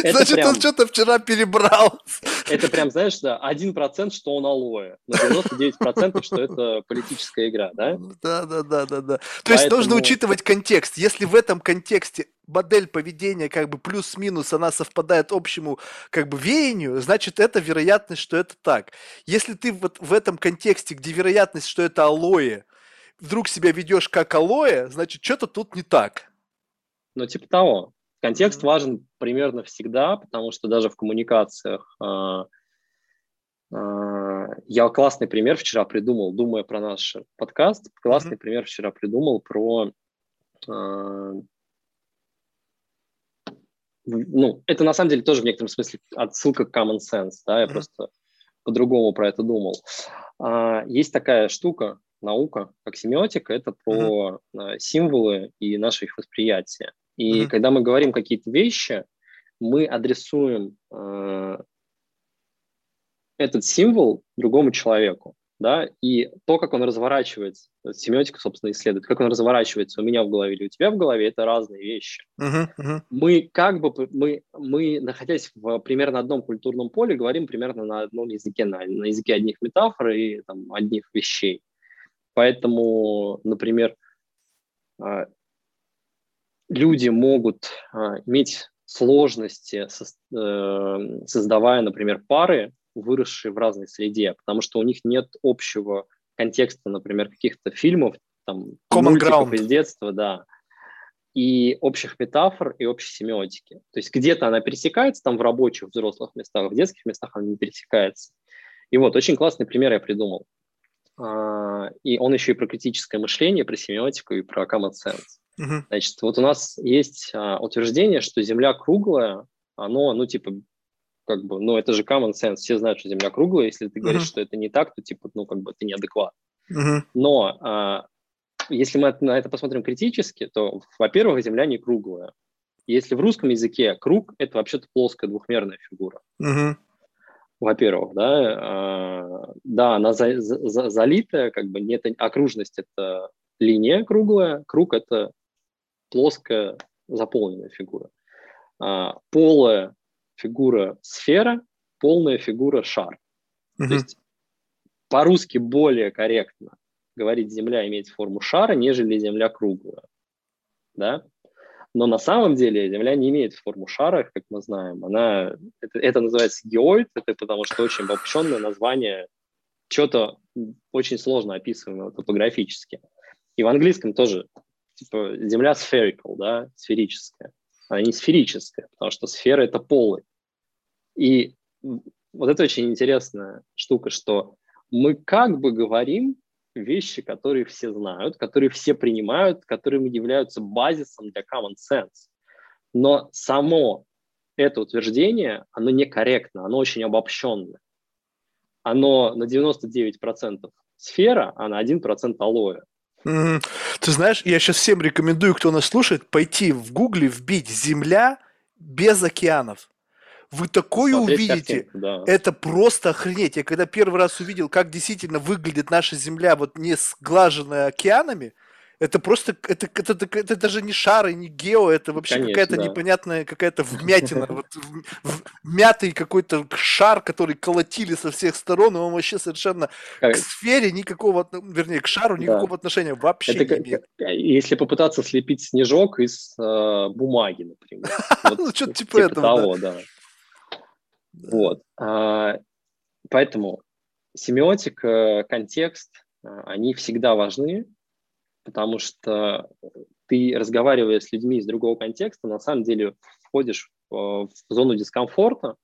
это Значит, прям, он что-то вчера перебрал. Это прям, знаешь, да, один процент, что он алоэ, но 99%, что это политическая игра, да? Да, да, да, да, да. То Поэтому... есть нужно учитывать контекст. Если в этом контексте модель поведения как бы плюс-минус, она совпадает общему как бы веянию, значит, это вероятность, что это так. Если ты вот в этом контексте, где вероятность, что это алоэ, вдруг себя ведешь как алоэ, значит, что-то тут не так. Ну, типа того. Контекст важен примерно всегда, потому что даже в коммуникациях э, э, я классный пример вчера придумал, думая про наш подкаст, классный mm-hmm. пример вчера придумал про э, ну, это на самом деле тоже в некотором смысле отсылка к common sense, да, я mm-hmm. просто по-другому про это думал. А, есть такая штука, наука, как семиотика, это про mm-hmm. символы и наше их восприятие. И mm-hmm. когда мы говорим какие-то вещи, мы адресуем э, этот символ другому человеку, да, и то, как он разворачивается, семиотика, собственно, исследует, как он разворачивается у меня в голове или у тебя в голове, это разные вещи. Uh-huh, uh-huh. Мы как бы, мы, мы, находясь в примерно одном культурном поле, говорим примерно на одном языке, на, на языке одних метафор и там, одних вещей. Поэтому, например, э, люди могут а, иметь сложности, со, э, создавая, например, пары, выросшие в разной среде, потому что у них нет общего контекста, например, каких-то фильмов, там, Common мультиков ground. из детства, да, и общих метафор, и общей семиотики. То есть где-то она пересекается там в рабочих, взрослых местах, в детских местах она не пересекается. И вот, очень классный пример я придумал. А, и он еще и про критическое мышление, про семиотику и про common sense. Угу. Значит, вот у нас есть а, утверждение, что Земля круглая, оно, ну, типа, как бы, ну, это же common sense, все знают, что Земля круглая, если ты говоришь, угу. что это не так, то, типа, ну, как бы, ты неадекват. Угу. Но а, если мы на это посмотрим критически, то, во-первых, Земля не круглая. Если в русском языке круг – это вообще-то плоская двухмерная фигура. Угу. Во-первых, да, а, да, она за, за, залитая, как бы нет окружность – это линия круглая, круг – это плоская заполненная фигура. А, полая фигура сфера, полная фигура шар. Mm-hmm. То есть по-русски более корректно говорить Земля имеет форму шара, нежели Земля круглая. Да? Но на самом деле Земля не имеет форму шара, как мы знаем. Она, это, это называется геоид, это потому что очень обобщенное название чего-то очень сложно описываемого топографически. И в английском тоже типа Земля spherical, да, сферическая. Она не сферическая, потому что сфера – это полы. И вот это очень интересная штука, что мы как бы говорим вещи, которые все знают, которые все принимают, которые являются базисом для common sense. Но само это утверждение, оно некорректно, оно очень обобщенное. Оно на 99% сфера, а на 1% алоэ. Ты знаешь, я сейчас всем рекомендую, кто нас слушает, пойти в гугле вбить «Земля без океанов». Вы такое Смотреть увидите, картинку, да. это просто охренеть. Я когда первый раз увидел, как действительно выглядит наша Земля, вот не сглаженная океанами, это просто, это, это, это, это даже не шары, не гео, это вообще Конечно, какая-то да. непонятная, какая-то вмятина, вот, мятый какой-то шар, который колотили со всех сторон, и он вообще совершенно к сфере никакого, вернее, к шару никакого да. отношения вообще это, не имеет. Если попытаться слепить снежок из э, бумаги, например. Ну, что-то типа, типа этого, да. Вот. А, поэтому семиотика, контекст, а, они всегда важны, потому что ты, разговаривая с людьми из другого контекста, на самом деле входишь в зону дискомфорта,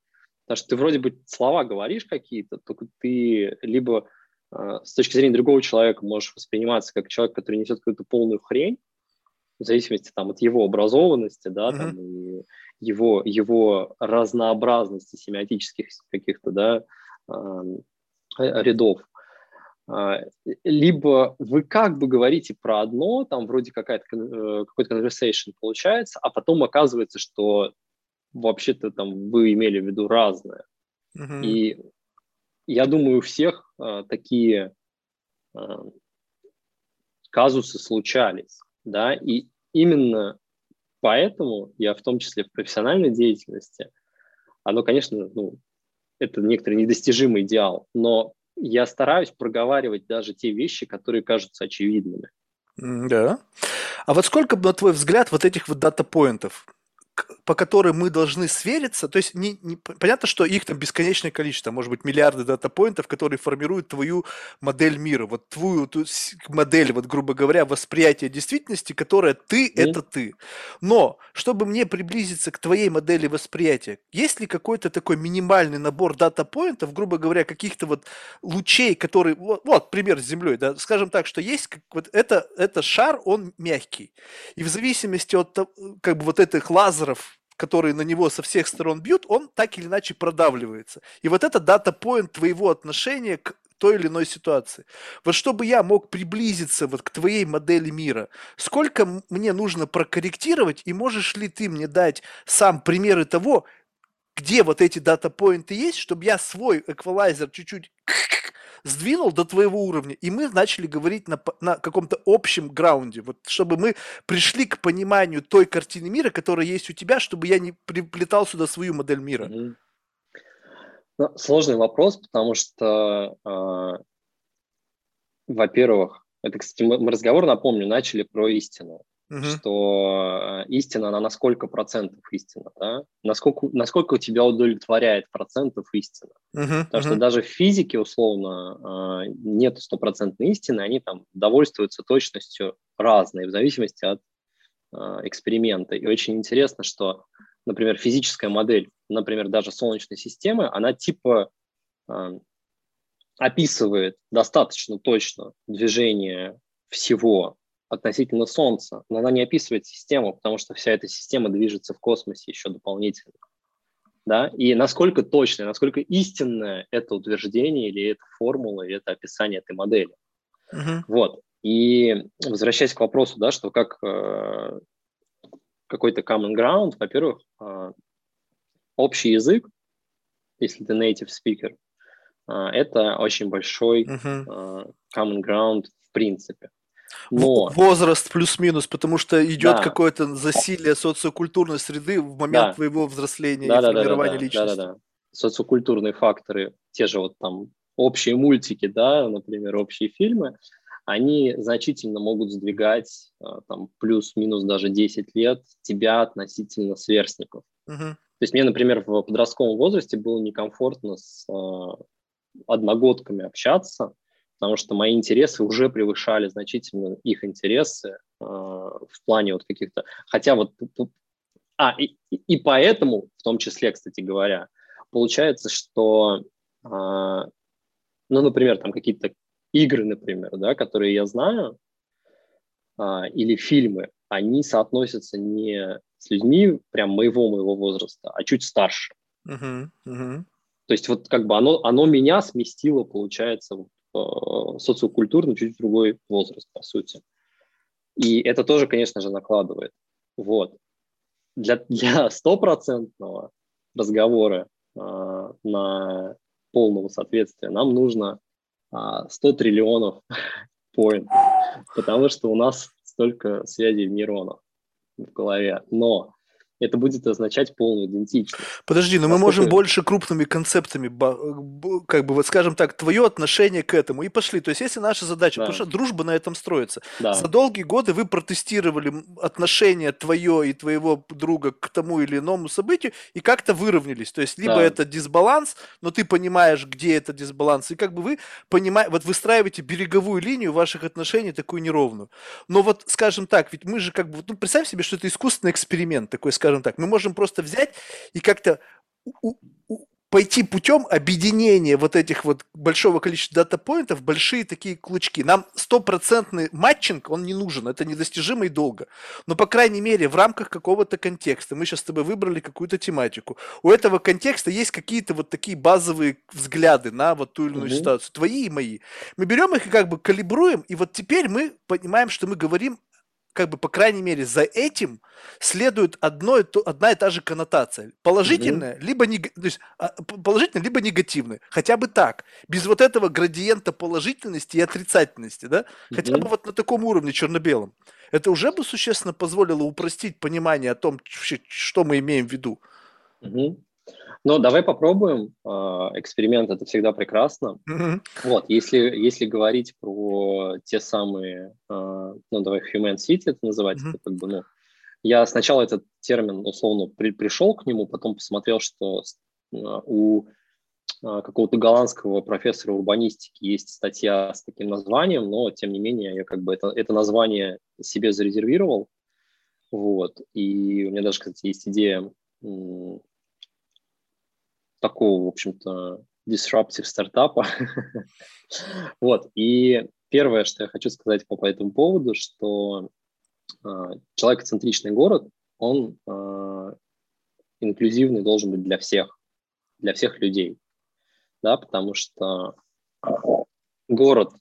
потому что ты вроде бы слова говоришь какие-то, только ты либо а, с точки зрения другого человека можешь восприниматься как человек, который несет какую-то полную хрень, в зависимости там, от его образованности, да, mm-hmm. там, и его, его разнообразности семиотических каких-то да, рядов. А, либо вы как бы говорите про одно, там вроде какая-то, э, какой-то conversation получается, а потом оказывается, что вообще-то там вы имели в виду разное. Mm-hmm. И я думаю, у всех а, такие а, казусы случались, да, и именно поэтому я в том числе в профессиональной деятельности, оно, конечно, ну, это некоторый недостижимый идеал, но я стараюсь проговаривать даже те вещи, которые кажутся очевидными. Да. А вот сколько, на твой взгляд, вот этих вот дата-поинтов? По которым мы должны свериться, то есть не, не, понятно, что их там бесконечное количество, может быть, миллиарды дата-поинтов, которые формируют твою модель мира, вот твою ту, модель, вот грубо говоря, восприятия действительности, которая ты mm. это ты. Но, чтобы мне приблизиться к твоей модели восприятия, есть ли какой-то такой минимальный набор дата-поинтов, грубо говоря, каких-то вот лучей, которые, вот, вот пример с Землей, да, скажем так, что есть как, вот это, это шар, он мягкий, и в зависимости от как бы вот этих лазеров, которые на него со всех сторон бьют, он так или иначе продавливается. И вот это дата-поинт твоего отношения к той или иной ситуации. Вот чтобы я мог приблизиться вот к твоей модели мира, сколько мне нужно прокорректировать, и можешь ли ты мне дать сам примеры того, где вот эти дата-поинты есть, чтобы я свой эквалайзер чуть-чуть сдвинул до твоего уровня, и мы начали говорить на, на каком-то общем граунде, вот чтобы мы пришли к пониманию той картины мира, которая есть у тебя, чтобы я не приплетал сюда свою модель мира. Mm-hmm. Ну, сложный вопрос, потому что, э, во-первых, это, кстати, мы, разговор, напомню, начали про истину угу. что э, истина, она на сколько процентов истина, да? Насколько, насколько у тебя удовлетворяет процентов истина. Угу, Потому угу. что даже в физике, условно, э, нет стопроцентной истины, они там довольствуются точностью разной, в зависимости от э, эксперимента. И очень интересно, что, например, физическая модель, например, даже Солнечной системы, она типа описывает достаточно точно движение всего относительно Солнца, но она не описывает систему, потому что вся эта система движется в космосе еще дополнительно. Да? И насколько точное, насколько истинное это утверждение или это формула, или это описание этой модели. Uh-huh. Вот. И возвращаясь к вопросу, да, что как э, какой-то common ground, во-первых, э, общий язык, если ты native speaker, э, это очень большой uh-huh. э, common ground в принципе. Но... Возраст плюс-минус, потому что идет да. какое-то засилие социокультурной среды в момент да. твоего взросления да, и да, формирования да, да, личности. Да, да, да. Социокультурные факторы, те же вот там общие мультики, да, например, общие фильмы, они значительно могут сдвигать а, там плюс-минус даже 10 лет тебя относительно сверстников. Uh-huh. То есть мне, например, в подростковом возрасте было некомфортно с э, одногодками общаться, потому что мои интересы уже превышали значительно их интересы э, в плане вот каких-то... Хотя вот... А, и, и поэтому, в том числе, кстати говоря, получается, что, э, ну, например, там какие-то игры, например, да, которые я знаю, э, или фильмы, они соотносятся не с людьми прям моего моего возраста, а чуть старше. Uh-huh, uh-huh. То есть вот как бы оно, оно меня сместило, получается, социокультурно чуть другой возраст, по сути. И это тоже, конечно же, накладывает. Вот. Для, для стопроцентного разговора э, на полного соответствия нам нужно э, 100 триллионов поинт, потому что у нас столько связей в нейронах в голове. Но это будет означать полную идентичность. Подожди, но мы можем больше крупными концептами, как бы вот скажем так, твое отношение к этому и пошли. То есть если наша задача, да. потому что дружба на этом строится. Да. За долгие годы вы протестировали отношение твое и твоего друга к тому или иному событию и как-то выровнялись. То есть либо да. это дисбаланс, но ты понимаешь, где это дисбаланс, и как бы вы понимаете, вот выстраиваете береговую линию ваших отношений такую неровную. Но вот, скажем так, ведь мы же как бы, ну представь себе, что это искусственный эксперимент такой, скажем скажем так. Мы можем просто взять и как-то пойти путем объединения вот этих вот большого количества дата-поинтов, большие такие клучки. Нам стопроцентный матчинг, он не нужен, это недостижимо и долго. Но, по крайней мере, в рамках какого-то контекста, мы сейчас с тобой выбрали какую-то тематику, у этого контекста есть какие-то вот такие базовые взгляды на вот ту или иную mm-hmm. ситуацию, твои и мои. Мы берем их и как бы калибруем, и вот теперь мы понимаем, что мы говорим как бы, по крайней мере, за этим следует одно и то, одна и та же коннотация. Положительная, mm-hmm. либо, нег... то есть, а, положительная, либо негативная. Хотя бы так. Без вот этого градиента положительности и отрицательности, да? Mm-hmm. Хотя бы вот на таком уровне черно-белом. Это уже бы существенно позволило упростить понимание о том, что мы имеем в виду. Mm-hmm. Ну, давай попробуем. А, эксперимент это всегда прекрасно. Mm-hmm. Вот, если, если говорить про те самые, а, ну, давай Human City это называть, mm-hmm. это как бы, ну, я сначала этот термин условно при, пришел к нему, потом посмотрел, что а, у какого-то голландского профессора урбанистики есть статья с таким названием, но тем не менее я как бы это, это название себе зарезервировал. Вот. И у меня даже, кстати, есть идея такого, в общем-то, disruptive стартапа. вот, и первое, что я хочу сказать по, по этому поводу, что э, человекоцентричный город, он э, инклюзивный должен быть для всех, для всех людей, да, потому что город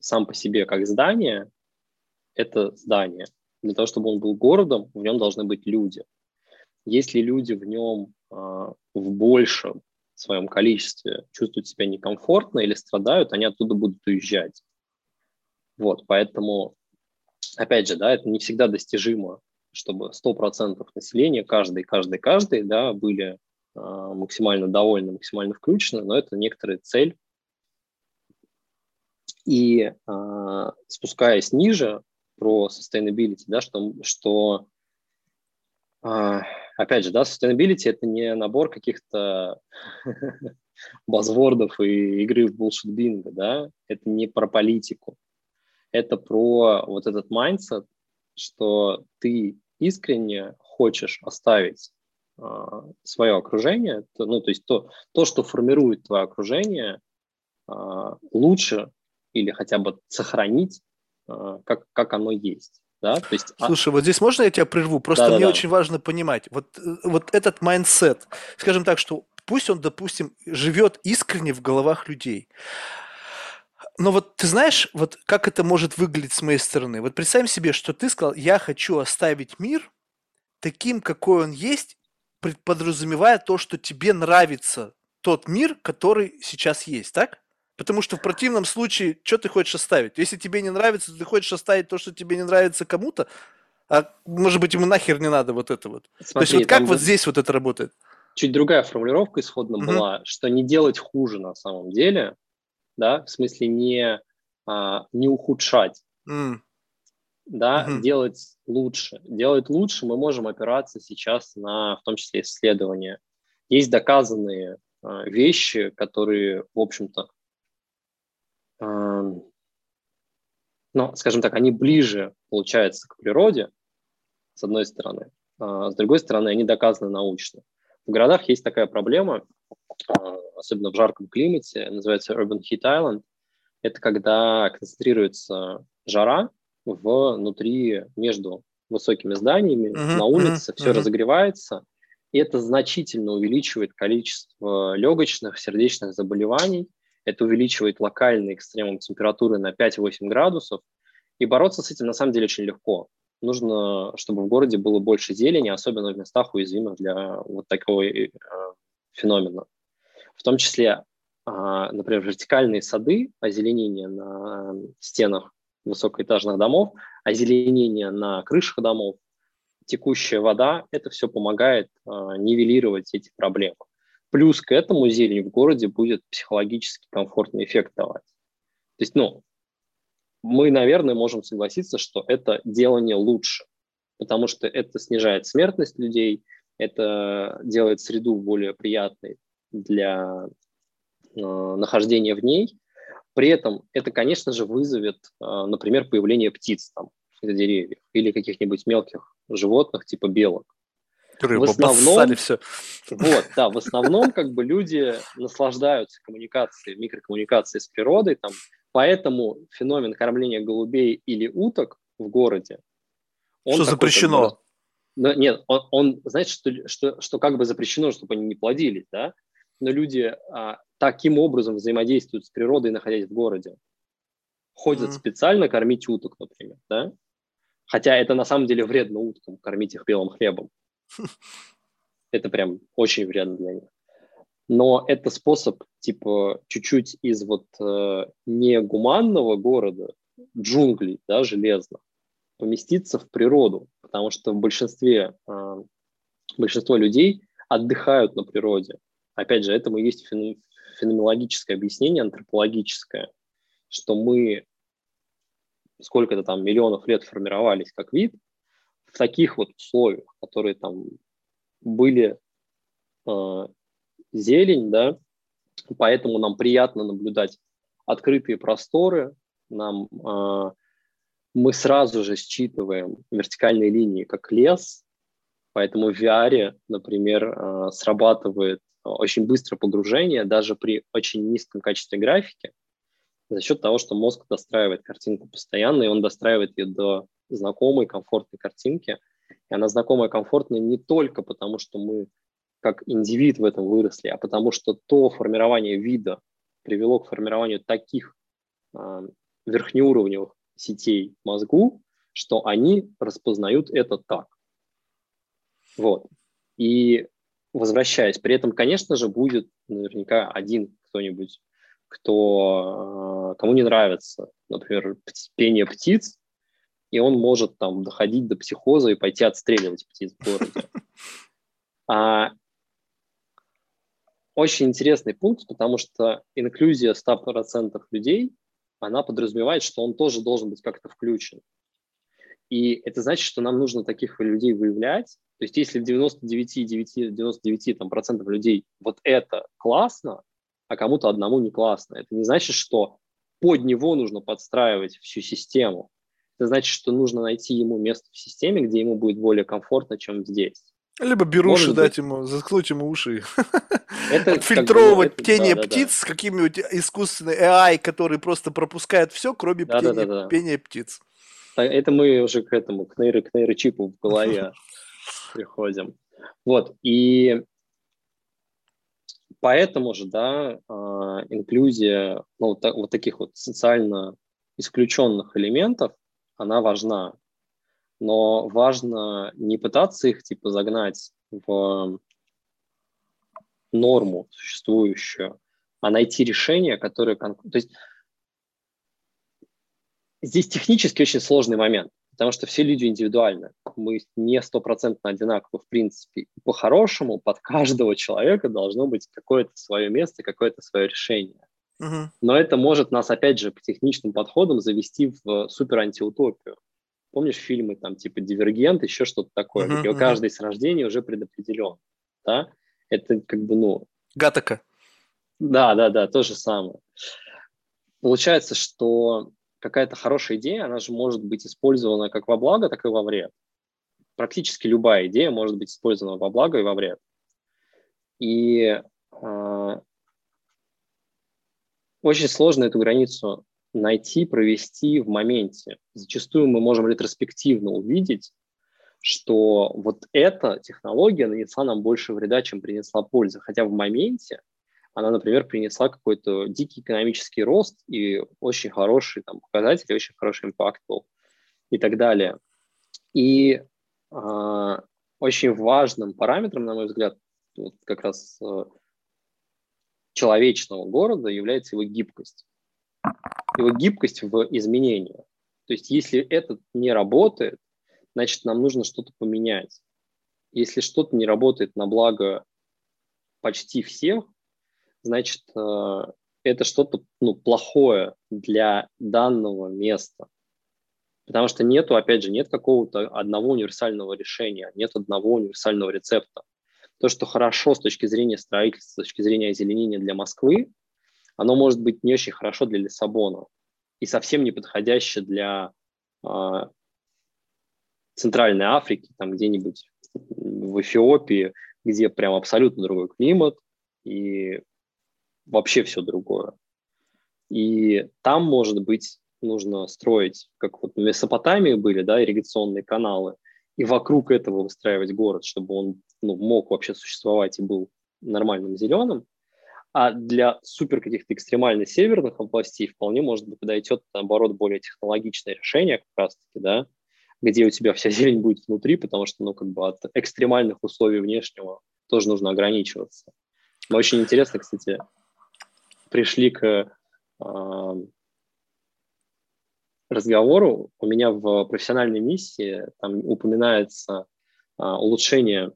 сам по себе как здание – это здание. Для того, чтобы он был городом, в нем должны быть люди. Если люди в нем а, в большем своем количестве чувствуют себя некомфортно или страдают, они оттуда будут уезжать. Вот, поэтому, опять же, да, это не всегда достижимо, чтобы 100% населения, каждый, каждый, каждый, да, были э, максимально довольны, максимально включены, но это некоторая цель. И э, спускаясь ниже про sustainability, да, что, что э, опять же, да, sustainability – это не набор каких-то базвордов и игры в bullshit bingo, да, это не про политику, это про вот этот mindset, что ты искренне хочешь оставить э, свое окружение, то, ну, то есть то, то, что формирует твое окружение, э, лучше или хотя бы сохранить, э, как, как оно есть. Да? То есть, а Слушай, а... вот здесь можно я тебя прерву? Просто да, мне да, очень важно понимать, вот, э, вот этот mindset, скажем так, что пусть он, допустим, живет искренне в головах людей. Но вот ты знаешь, вот как это может выглядеть с моей стороны? Вот представим себе, что ты сказал, я хочу оставить мир таким, какой он есть, подразумевая то, что тебе нравится тот мир, который сейчас есть, так? Потому что в противном случае, что ты хочешь оставить? Если тебе не нравится, ты хочешь оставить то, что тебе не нравится кому-то, а может быть ему нахер не надо вот это вот. Смотри, то есть вот как вот здесь вот это работает? Чуть другая формулировка исходно угу. была, что не делать хуже на самом деле, да, в смысле не, а, не ухудшать, mm. да, mm-hmm. делать лучше. Делать лучше мы можем опираться сейчас на, в том числе, исследования. Есть доказанные а, вещи, которые, в общем-то, ну, скажем так, они ближе, получается, к природе, с одной стороны, а с другой стороны, они доказаны научно. В городах есть такая проблема, а, особенно в жарком климате, называется Urban Heat Island. Это когда концентрируется жара внутри, между высокими зданиями, uh-huh, на улице, uh-huh, все uh-huh. разогревается, и это значительно увеличивает количество легочных, сердечных заболеваний, это увеличивает локальные экстремум температуры на 5-8 градусов, и бороться с этим на самом деле очень легко. Нужно, чтобы в городе было больше зелени, особенно в местах уязвимых для вот такого э, феномена. В том числе, э, например, вертикальные сады, озеленение на стенах высокоэтажных домов, озеленение на крышах домов, текущая вода, это все помогает э, нивелировать эти проблемы. Плюс к этому зелень в городе будет психологически комфортный эффект давать. То есть, ну, мы, наверное, можем согласиться, что это делание лучше, потому что это снижает смертность людей, это делает среду более приятной для э, нахождения в ней. При этом это, конечно же, вызовет, э, например, появление птиц там, на деревьях или каких-нибудь мелких животных типа белок. Которые в основном, все. Вот, да, в основном как бы люди наслаждаются коммуникацией, микрокоммуникацией с природой, там, поэтому феномен кормления голубей или уток в городе, что запрещено? Как бы, нет, он, он знаете, что, что, что как бы запрещено, чтобы они не плодились, да? Но люди а, таким образом взаимодействуют с природой, находясь в городе. Ходят mm-hmm. специально кормить уток, например, да? Хотя это на самом деле вредно уткам, кормить их белым хлебом. Это прям очень вредно для них. Но это способ, типа, чуть-чуть из вот э, негуманного города, джунглей, да, железных, поместиться в природу, потому что в большинстве, э, большинство людей отдыхают на природе. Опять же, этому есть феноменологическое объяснение, антропологическое, что мы сколько-то там миллионов лет формировались как вид в таких вот условиях, которые там были э, зелень, да, поэтому нам приятно наблюдать открытые просторы, нам э, мы сразу же считываем вертикальные линии как лес, поэтому в VR, например, э, срабатывает очень быстро погружение даже при очень низком качестве графики за счет того, что мозг достраивает картинку постоянно, и он достраивает ее до знакомой, комфортной картинки. И она знакомая, комфортная не только потому, что мы как индивид в этом выросли, а потому что то формирование вида привело к формированию таких э, верхнеуровневых сетей мозгу, что они распознают это так. Вот. И возвращаясь, при этом, конечно же, будет наверняка один кто-нибудь, кто, э, кому не нравится, например, пение птиц, и он может там доходить до психоза и пойти отстреливать птиц в городе. А очень интересный пункт, потому что инклюзия 100% людей, она подразумевает, что он тоже должен быть как-то включен. И это значит, что нам нужно таких людей выявлять. То есть если в 99, 99 там, процентов людей вот это классно, а кому-то одному не классно, это не значит, что под него нужно подстраивать всю систему. Это значит, что нужно найти ему место в системе, где ему будет более комфортно, чем здесь. Либо беруши дать ему, заткнуть ему уши. Это Отфильтровывать как бы, пение да, птиц да, с какими-нибудь искусственной AI, который просто пропускает все, кроме да, пения, да, да, да. пения птиц. Это мы уже к этому, к, нейро, к нейрочипу в голове приходим. Вот, и поэтому же, да, а, инклюзия ну, вот, вот таких вот социально исключенных элементов, она важна но важно не пытаться их типа загнать в норму существующую, а найти решение, которое... То есть здесь технически очень сложный момент, потому что все люди индивидуальны. Мы не стопроцентно одинаковы в принципе. По-хорошему, под каждого человека должно быть какое-то свое место, какое-то свое решение. Угу. Но это может нас, опять же, к техничным подходам завести в супер антиутопию. Помнишь фильмы там типа «Дивергент», еще что-то такое, uh-huh, где uh-huh. каждый с рождения уже предопределен, да? Это как бы, ну... Гатака. Да, да, да, то же самое. Получается, что какая-то хорошая идея, она же может быть использована как во благо, так и во вред. Практически любая идея может быть использована во благо и во вред. И э, очень сложно эту границу найти, провести в моменте. Зачастую мы можем ретроспективно увидеть, что вот эта технология нанесла нам больше вреда, чем принесла пользы. Хотя в моменте она, например, принесла какой-то дикий экономический рост и очень хороший там, показатель, очень хороший импакт был и так далее. И э, очень важным параметром, на мой взгляд, вот как раз э, человечного города является его гибкость. Его гибкость в изменении. То есть если это не работает, значит, нам нужно что-то поменять. Если что-то не работает на благо почти всех, значит, э, это что-то ну, плохое для данного места. Потому что нету, опять же, нет какого-то одного универсального решения, нет одного универсального рецепта. То, что хорошо с точки зрения строительства, с точки зрения озеленения для Москвы, оно может быть не очень хорошо для Лиссабона и совсем не подходяще для э, Центральной Африки, там где-нибудь в Эфиопии, где прям абсолютно другой климат, и вообще все другое. И там, может быть, нужно строить, как вот в Месопотамии были, да, ирригационные каналы, и вокруг этого выстраивать город, чтобы он ну, мог вообще существовать и был нормальным зеленым. А для супер каких-то экстремально северных областей вполне может быть подойдет, наоборот, более технологичное решение как раз-таки, да, где у тебя вся зелень будет внутри, потому что, ну, как бы от экстремальных условий внешнего тоже нужно ограничиваться. Но очень интересно, кстати, пришли к э, разговору. У меня в профессиональной миссии там упоминается э, улучшение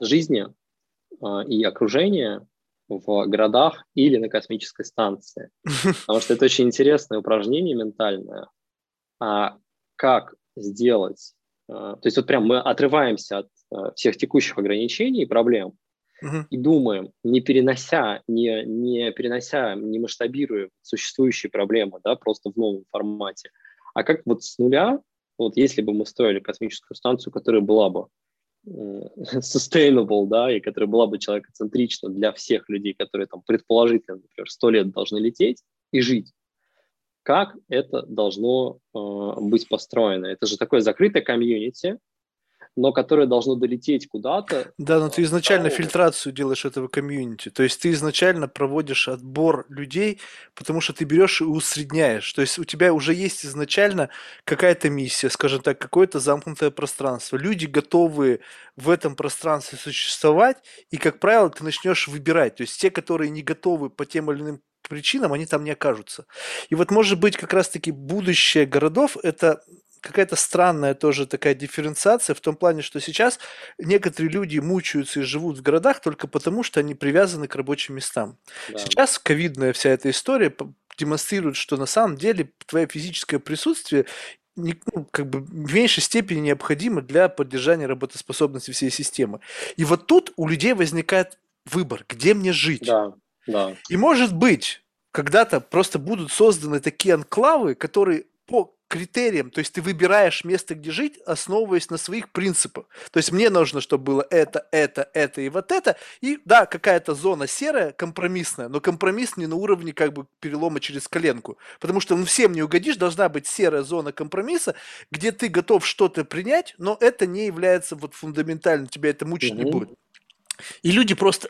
жизни э, и окружения в городах или на космической станции. Потому что это очень интересное упражнение ментальное. А как сделать? То есть вот прям мы отрываемся от всех текущих ограничений и проблем угу. и думаем, не перенося, не, не перенося, не масштабируя существующие проблемы, да, просто в новом формате, а как вот с нуля, вот если бы мы строили космическую станцию, которая была бы sustainable, да, и которая была бы человекоцентрична для всех людей, которые там предположительно, например, сто лет должны лететь и жить. Как это должно э, быть построено? Это же такое закрытое комьюнити, но которое должно долететь куда-то. Да, но ты изначально здоровый. фильтрацию делаешь этого комьюнити. То есть ты изначально проводишь отбор людей, потому что ты берешь и усредняешь. То есть у тебя уже есть изначально какая-то миссия, скажем так, какое-то замкнутое пространство. Люди готовы в этом пространстве существовать, и, как правило, ты начнешь выбирать. То есть те, которые не готовы по тем или иным причинам, они там не окажутся. И вот, может быть, как раз-таки будущее городов – это какая-то странная тоже такая дифференциация в том плане, что сейчас некоторые люди мучаются и живут в городах только потому, что они привязаны к рабочим местам. Да. Сейчас ковидная вся эта история демонстрирует, что на самом деле твое физическое присутствие не, ну, как бы в меньшей степени необходимо для поддержания работоспособности всей системы. И вот тут у людей возникает выбор, где мне жить. Да, да. И может быть, когда-то просто будут созданы такие анклавы, которые по критериям, то есть ты выбираешь место, где жить, основываясь на своих принципах. То есть мне нужно, чтобы было это, это, это и вот это. И да, какая-то зона серая, компромиссная, но компромисс не на уровне как бы перелома через коленку. Потому что ну, всем не угодишь, должна быть серая зона компромисса, где ты готов что-то принять, но это не является вот фундаментальным, тебя это мучить mm-hmm. не будет. И люди просто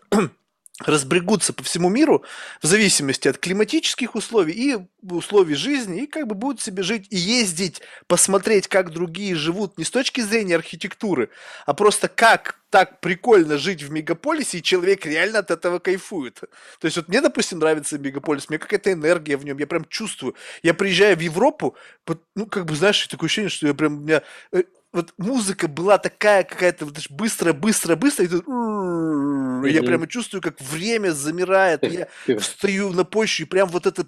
разбрегутся по всему миру в зависимости от климатических условий и условий жизни, и как бы будут себе жить и ездить, посмотреть, как другие живут не с точки зрения архитектуры, а просто как так прикольно жить в мегаполисе, и человек реально от этого кайфует. То есть вот мне, допустим, нравится мегаполис, мне какая-то энергия в нем, я прям чувствую. Я приезжаю в Европу, ну, как бы, знаешь, такое ощущение, что я прям, у меня э, вот музыка была такая какая-то вот быстрая, быстрая, быстрая, и тут mm-hmm. я прямо чувствую, как время замирает, я встаю на почву, и прям вот это,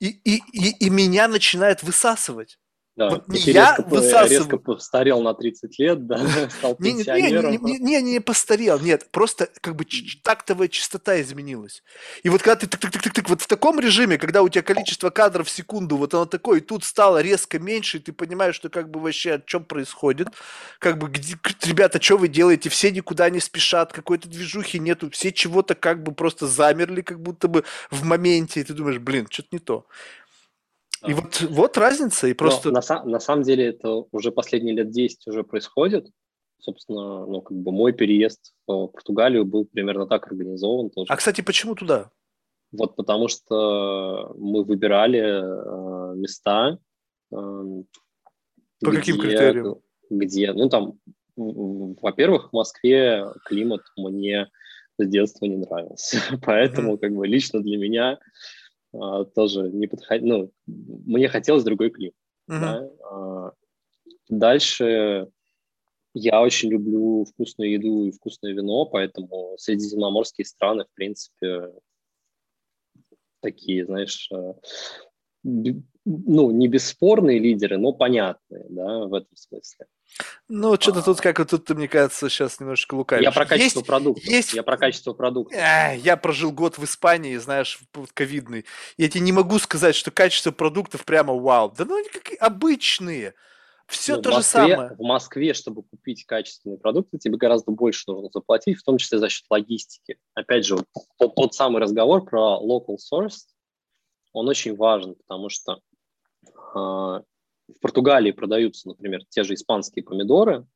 и, и, и, и меня начинает высасывать. Да, вот не я резко, высасываю. резко постарел на 30 лет, да, стал не, пенсионером. Не, не, не, не, не постарел, нет, просто как бы тактовая частота изменилась. И вот когда ты тык, тык, тык, тык, тык, вот в таком режиме, когда у тебя количество кадров в секунду, вот оно такое, и тут стало резко меньше, и ты понимаешь, что как бы вообще о чем происходит, как бы, где, ребята, что вы делаете, все никуда не спешат, какой-то движухи нету, все чего-то как бы просто замерли, как будто бы в моменте, и ты думаешь, блин, что-то не то. И вот, вот разница, и просто... на, на самом деле это уже последние лет 10 уже происходит. Собственно, ну, как бы мой переезд в Португалию был примерно так организован тоже. А, кстати, почему туда? Вот потому что мы выбирали э, места. Э, По где, каким критериям? Где, ну там, во-первых, в Москве климат мне с детства не нравился. Поэтому, mm-hmm. как бы, лично для меня а, тоже не подходил, ну, мне хотелось другой клип. Uh-huh. Да? А, дальше я очень люблю вкусную еду и вкусное вино, поэтому средиземноморские страны, в принципе, такие, знаешь, а, ну, не бесспорные лидеры, но понятные, да, в этом смысле. Ну, что-то а... тут как тут ты, мне кажется, сейчас немножечко лукавишь. Я про качество есть, продукта. Есть... Я про качество продукта. Э, я прожил год в Испании, знаешь, ковидный. Я тебе не могу сказать, что качество продуктов прямо вау. Да ну, они как обычные. Все ну, то Москве, же самое. В Москве, чтобы купить качественные продукты, тебе гораздо больше нужно заплатить, в том числе за счет логистики. Опять же, вот тот, тот самый разговор про local source, он очень важен, потому что в Португалии продаются, например, те же испанские помидоры,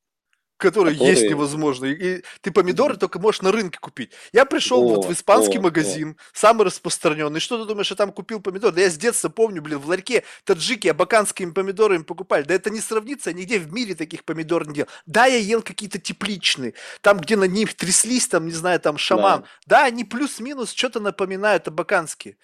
которые, которые... есть невозможно. И ты помидоры только можешь на рынке купить. Я пришел вот, вот в испанский о, магазин, о. самый распространенный. Что ты думаешь, я там купил помидор? Да я с детства помню, блин, в ларьке таджики абаканскими помидорами покупали. Да это не сравнится, нигде в мире таких помидор не делал. Да, я ел какие-то тепличные, там, где на них тряслись, там, не знаю, там, шаман. Да, да они плюс-минус что-то напоминают абаканские.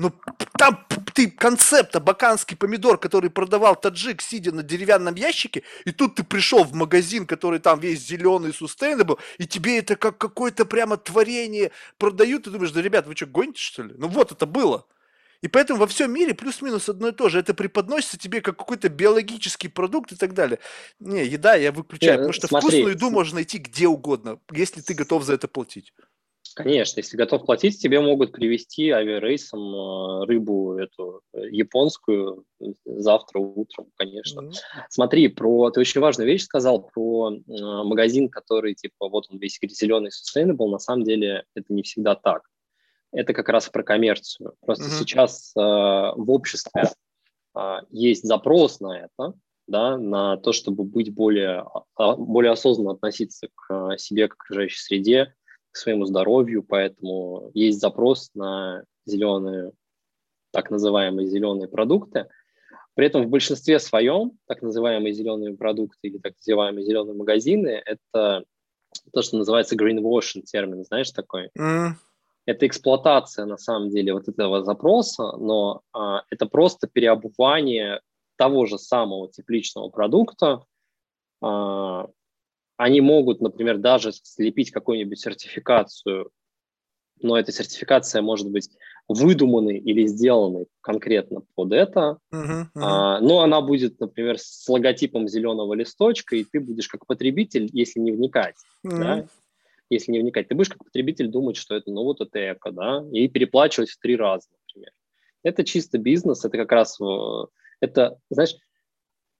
Ну, там ты концепт абаканский помидор, который продавал таджик, сидя на деревянном ящике, и тут ты пришел в магазин, который там весь зеленый, sustainable, и тебе это как какое-то прямо творение продают, и думаешь, да, ребят, вы что, гоните, что ли? Ну вот это было. И поэтому во всем мире плюс-минус одно и то же. Это преподносится тебе как какой-то биологический продукт и так далее. Не, еда я выключаю, Не, потому что смотри, вкусную еду можно найти где угодно, если ты готов за это платить. Конечно, если готов платить, тебе могут привезти авиарейсом э, рыбу эту э, японскую завтра утром, конечно. Mm-hmm. Смотри, про ты очень важную вещь сказал про э, магазин, который типа вот он весь зеленый sustainable. На самом деле это не всегда так. Это как раз про коммерцию. Просто mm-hmm. сейчас э, в обществе э, есть запрос на это, да, на то, чтобы быть более, а, более осознанно относиться к себе, к окружающей среде, к своему здоровью, поэтому есть запрос на зеленые, так называемые зеленые продукты. При этом в большинстве своем так называемые зеленые продукты или так называемые зеленые магазины – это то, что называется greenwashing термин, знаешь такой? Mm. Это эксплуатация на самом деле вот этого запроса, но а, это просто переобувание того же самого тепличного продукта а, они могут, например, даже слепить какую-нибудь сертификацию, но эта сертификация может быть выдуманной или сделанной конкретно под это, uh-huh, uh-huh. А, но она будет, например, с логотипом зеленого листочка, и ты будешь как потребитель, если не вникать, uh-huh. да, если не вникать, ты будешь как потребитель думать, что это, ну вот это эко, да, и переплачивать в три раза, например. Это чисто бизнес, это как раз, э, это, знаешь,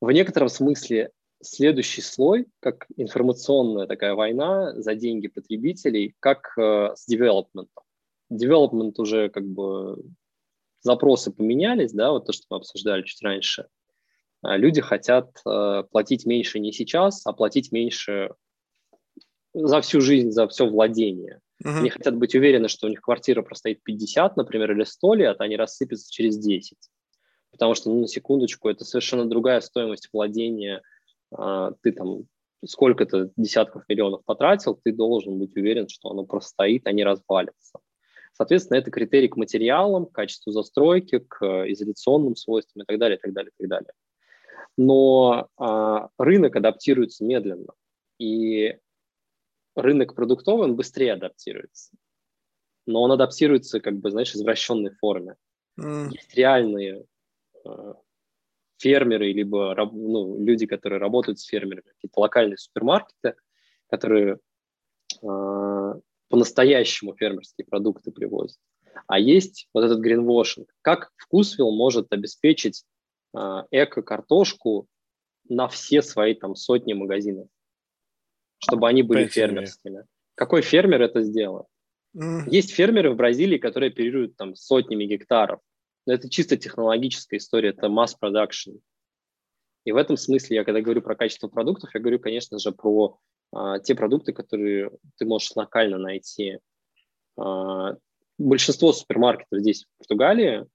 в некотором смысле следующий слой, как информационная такая война за деньги потребителей, как э, с девелопментом. Девелопмент уже как бы запросы поменялись, да, вот то, что мы обсуждали чуть раньше. А люди хотят э, платить меньше не сейчас, а платить меньше за всю жизнь, за все владение. Uh-huh. Они хотят быть уверены, что у них квартира простоит 50, например, или 100 лет, а не рассыпется через 10. Потому что, ну, на секундочку, это совершенно другая стоимость владения ты там сколько-то десятков миллионов потратил, ты должен быть уверен, что оно простоит, а не развалится. Соответственно, это критерий к материалам, к качеству застройки, к изоляционным свойствам и так далее, и так далее, и так далее. Но а, рынок адаптируется медленно, и рынок продуктовый, он быстрее адаптируется. Но он адаптируется, как бы, знаешь, в извращенной форме. Mm. Есть реальные э, фермеры, либо ну, люди, которые работают с фермерами, какие-то локальные супермаркеты, которые э, по-настоящему фермерские продукты привозят. А есть вот этот гринвошинг. Как вкусвилл может обеспечить э, эко-картошку на все свои там сотни магазинов, чтобы они были Поэтому. фермерскими? Какой фермер это сделал? Mm. Есть фермеры в Бразилии, которые оперируют там сотнями гектаров. Но это чисто технологическая история, это масс продакшн. И в этом смысле я, когда говорю про качество продуктов, я говорю, конечно же, про а, те продукты, которые ты можешь локально найти. А, большинство супермаркетов здесь, в Португалии,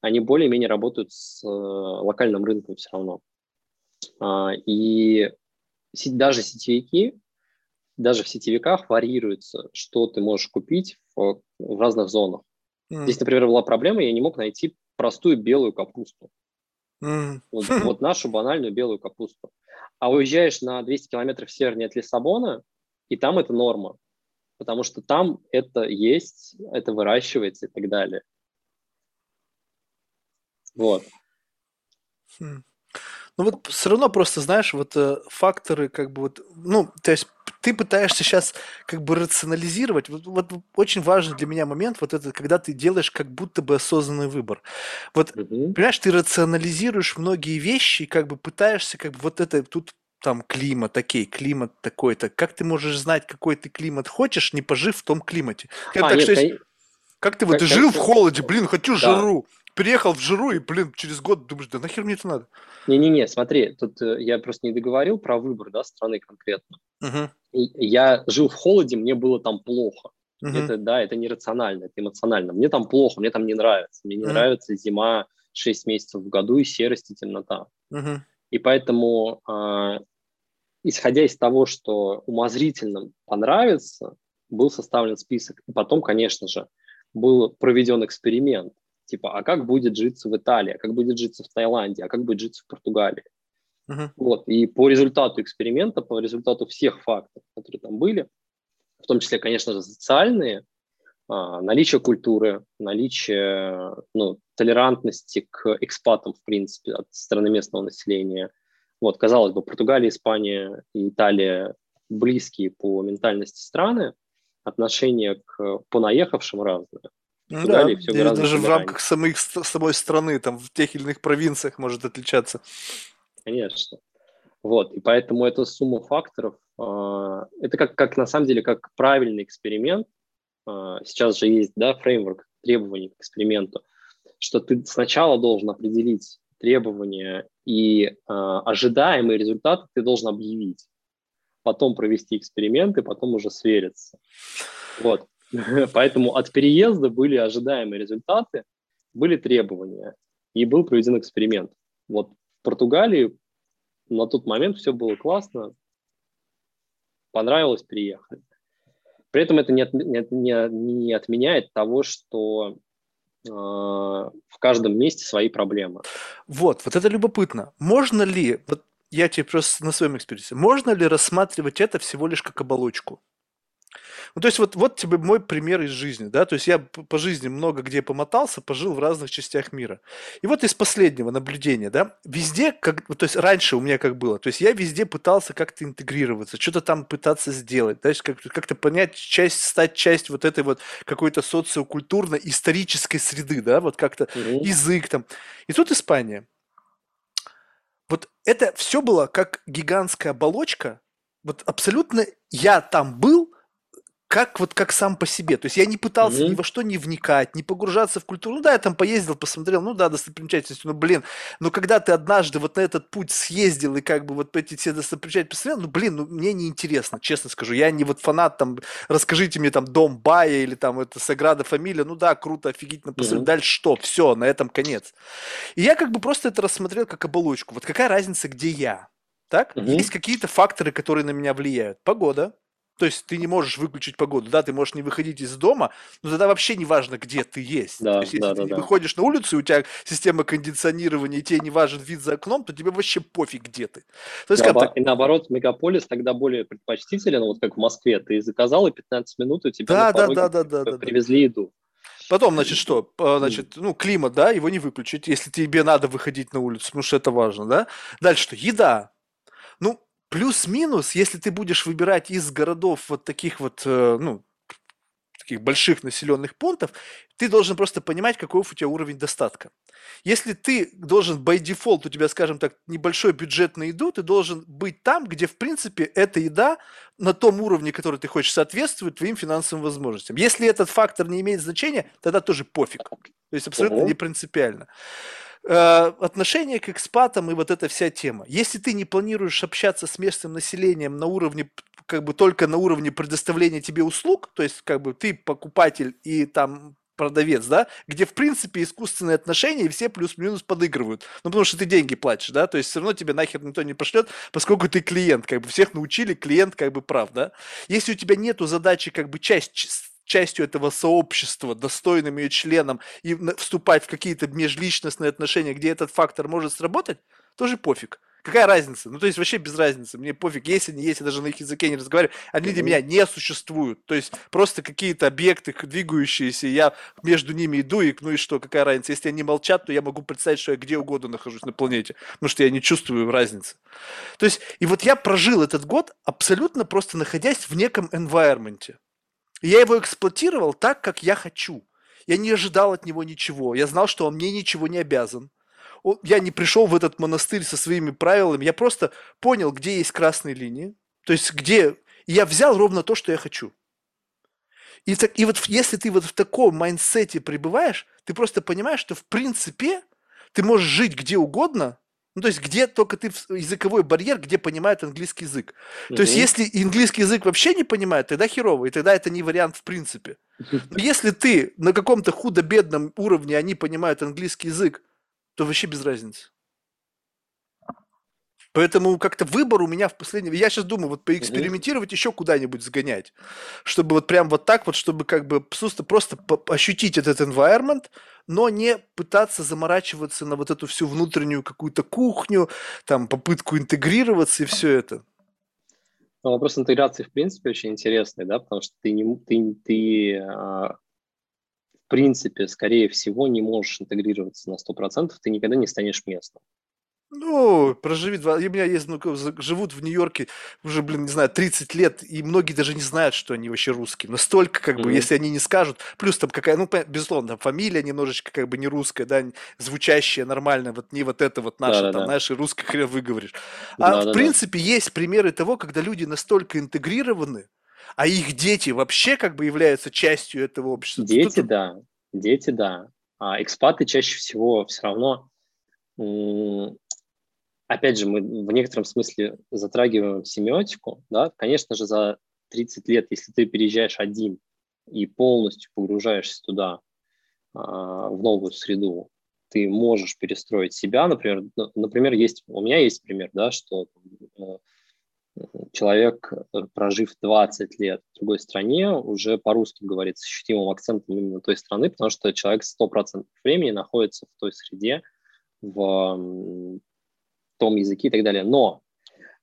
они более-менее работают с а, локальным рынком все равно. А, и даже сетевики, даже в сетевиках варьируется, что ты можешь купить в, в разных зонах. Mm. Здесь, например, была проблема, я не мог найти простую белую капусту. Mm. Вот, вот нашу банальную белую капусту. А уезжаешь на 200 километров севернее от Лиссабона, и там это норма. Потому что там это есть, это выращивается и так далее. Вот. Хм. Ну вот все равно просто, знаешь, вот э, факторы как бы вот, ну, то есть ты пытаешься сейчас как бы рационализировать. Вот, вот очень важный для меня момент вот это, когда ты делаешь как будто бы осознанный выбор. Вот, угу. понимаешь, ты рационализируешь многие вещи, как бы пытаешься как бы вот это тут там климат, такой, климат такой-то. Как ты можешь знать, какой ты климат хочешь, не пожив в том климате? Как, а, так, нет, что, кон... как ты вот как, жил как... в холоде, блин, хочу да. жару переехал в жиру и, блин, через год думаешь, да нахер мне это надо? Не-не-не, смотри, тут э, я просто не договорил про выбор, да, страны конкретно. Uh-huh. Я жил в холоде, мне было там плохо. Uh-huh. Это, да, это не рационально, это эмоционально. Мне там плохо, мне там не нравится. Мне не uh-huh. нравится зима 6 месяцев в году и серость и темнота. Uh-huh. И поэтому, э, исходя из того, что умозрительным понравится, был составлен список. И потом, конечно же, был проведен эксперимент Типа, а как будет житься в Италии, а как будет житься в Таиланде, а как будет житься в Португалии. Uh-huh. Вот. И по результату эксперимента, по результату всех фактов, которые там были, в том числе, конечно же, социальные, а, наличие культуры, наличие ну, толерантности к экспатам, в принципе, от стороны местного населения. Вот, казалось бы, Португалия, Испания и Италия близкие по ментальности страны, отношение к понаехавшим разные. Ну да, все даже в рамках самих, самой страны, там в тех или иных провинциях может отличаться. Конечно. Вот, и поэтому это сумма факторов. А, это как, как на самом деле как правильный эксперимент. А, сейчас же есть да, фреймворк требований к эксперименту, что ты сначала должен определить требования и э, ожидаемые результаты ты должен объявить, потом провести эксперименты, потом уже свериться. Вот. Поэтому от переезда были ожидаемые результаты, были требования, и был проведен эксперимент. Вот Португалии на тот момент все было классно, понравилось, приехали. При этом это не, от, не, не, не отменяет того, что э, в каждом месте свои проблемы. Вот, вот это любопытно. Можно ли, вот я тебе просто на своем эксперименте, можно ли рассматривать это всего лишь как оболочку? Ну, то есть вот, вот тебе мой пример из жизни, да, то есть я по жизни много где помотался, пожил в разных частях мира. И вот из последнего наблюдения, да, везде, как, то есть раньше у меня как было, то есть я везде пытался как-то интегрироваться, что-то там пытаться сделать, то есть как- как-то понять часть, стать часть вот этой вот какой-то социокультурно-исторической среды, да, вот как-то mm-hmm. язык там. И тут Испания. Вот это все было как гигантская оболочка, вот абсолютно я там был, как вот как сам по себе. То есть я не пытался mm-hmm. ни во что не вникать, не погружаться в культуру. Ну да, я там поездил, посмотрел, ну да, достопримечательности, ну блин. Но когда ты однажды вот на этот путь съездил и как бы вот эти все достопримечательности посмотрел, ну блин, ну мне неинтересно, честно скажу. Я не вот фанат там, расскажите мне там Дом Бая или там это Саграда Фамилия, ну да, круто, офигительно, посмотрел. Mm-hmm. Дальше что? Все, на этом конец. И я как бы просто это рассмотрел как оболочку. Вот какая разница, где я? Так? Mm-hmm. Есть какие-то факторы, которые на меня влияют. Погода, То есть ты не можешь выключить погоду, да, ты можешь не выходить из дома, но тогда вообще не важно, где ты есть. Да, то есть если да, ты да, не да. выходишь на улицу, и у тебя система кондиционирования, и тебе не важен вид за окном, то тебе вообще пофиг, где ты. То есть как Наобо- так? И наоборот, мегаполис тогда более предпочтителен, вот как в Москве. Ты заказал, и 15 минут у тебя Да, на да, да, да, да, да, да. привезли еду. Потом, значит, что? Значит, ну, климат, да, его не выключить, если тебе надо выходить на улицу, потому что это важно, да. Дальше что? Еда. Ну, плюс-минус, если ты будешь выбирать из городов вот таких вот, э, ну, таких больших населенных пунктов, ты должен просто понимать, какой у тебя уровень достатка. Если ты должен by default, у тебя, скажем так, небольшой бюджет на еду, ты должен быть там, где, в принципе, эта еда на том уровне, который ты хочешь, соответствует твоим финансовым возможностям. Если этот фактор не имеет значения, тогда тоже пофиг. То есть абсолютно Ого. не принципиально. Э, Отношение к экспатам и вот эта вся тема. Если ты не планируешь общаться с местным населением на уровне, как бы только на уровне предоставления тебе услуг, то есть как бы ты покупатель и там продавец, да, где в принципе искусственные отношения и все плюс-минус подыгрывают. Ну, потому что ты деньги платишь, да, то есть все равно тебе нахер никто не пошлет, поскольку ты клиент, как бы всех научили, клиент как бы прав, да. Если у тебя нету задачи как бы часть частью этого сообщества, достойным ее членом и вступать в какие-то межличностные отношения, где этот фактор может сработать, тоже пофиг. Какая разница? Ну, то есть вообще без разницы. Мне пофиг, есть они, есть, я даже на их языке не разговариваю. Они для меня не существуют. То есть просто какие-то объекты двигающиеся, я между ними иду, и ну и что, какая разница? Если они молчат, то я могу представить, что я где угодно нахожусь на планете, потому что я не чувствую разницы. То есть, и вот я прожил этот год абсолютно просто находясь в неком environment. И я его эксплуатировал так, как я хочу. Я не ожидал от него ничего. Я знал, что он мне ничего не обязан. Я не пришел в этот монастырь со своими правилами. Я просто понял, где есть красные линии. То есть где... и Я взял ровно то, что я хочу. И, так, и вот если ты вот в таком mindset е пребываешь, ты просто понимаешь, что в принципе ты можешь жить где угодно, ну, то есть где только ты языковой барьер, где понимает английский язык. То есть, если английский язык вообще не понимает, тогда херово, и тогда это не вариант в принципе. Но если ты на каком-то худо-бедном уровне, они понимают английский язык, то вообще без разницы. Поэтому как-то выбор у меня в последнее... Я сейчас думаю, вот поэкспериментировать еще куда-нибудь сгонять, чтобы вот прям вот так вот, чтобы как бы просто, просто ощутить этот environment, но не пытаться заморачиваться на вот эту всю внутреннюю какую-то кухню, там попытку интегрироваться и все это. Но вопрос интеграции, в принципе, очень интересный, да, потому что ты, не, ты, ты а, в принципе, скорее всего, не можешь интегрироваться на 100%, ты никогда не станешь местным. Ну, проживи два... У меня есть, ну, живут в Нью-Йорке уже, блин, не знаю, 30 лет, и многие даже не знают, что они вообще русские. Настолько, как бы, Мгм. если они не скажут, плюс там какая, ну, безусловно, там фамилия немножечко как бы не русская, да, звучащая нормально, вот не вот это вот наше, там, Да-да-да. знаешь, и русский хрен выговоришь. А в Да-да-да. принципе есть примеры того, когда люди настолько интегрированы, а их дети вообще как бы являются частью этого общества. Дети, Тут- да, дети, да. А экспаты чаще всего все равно, опять же, мы в некотором смысле затрагиваем семиотику, да, конечно же, за 30 лет, если ты переезжаешь один и полностью погружаешься туда, а, в новую среду, ты можешь перестроить себя, например, например, есть, у меня есть пример, да, что э, человек, э, прожив 20 лет в другой стране, уже по-русски говорит с ощутимым акцентом именно той страны, потому что человек 100% времени находится в той среде, в том языке и так далее. Но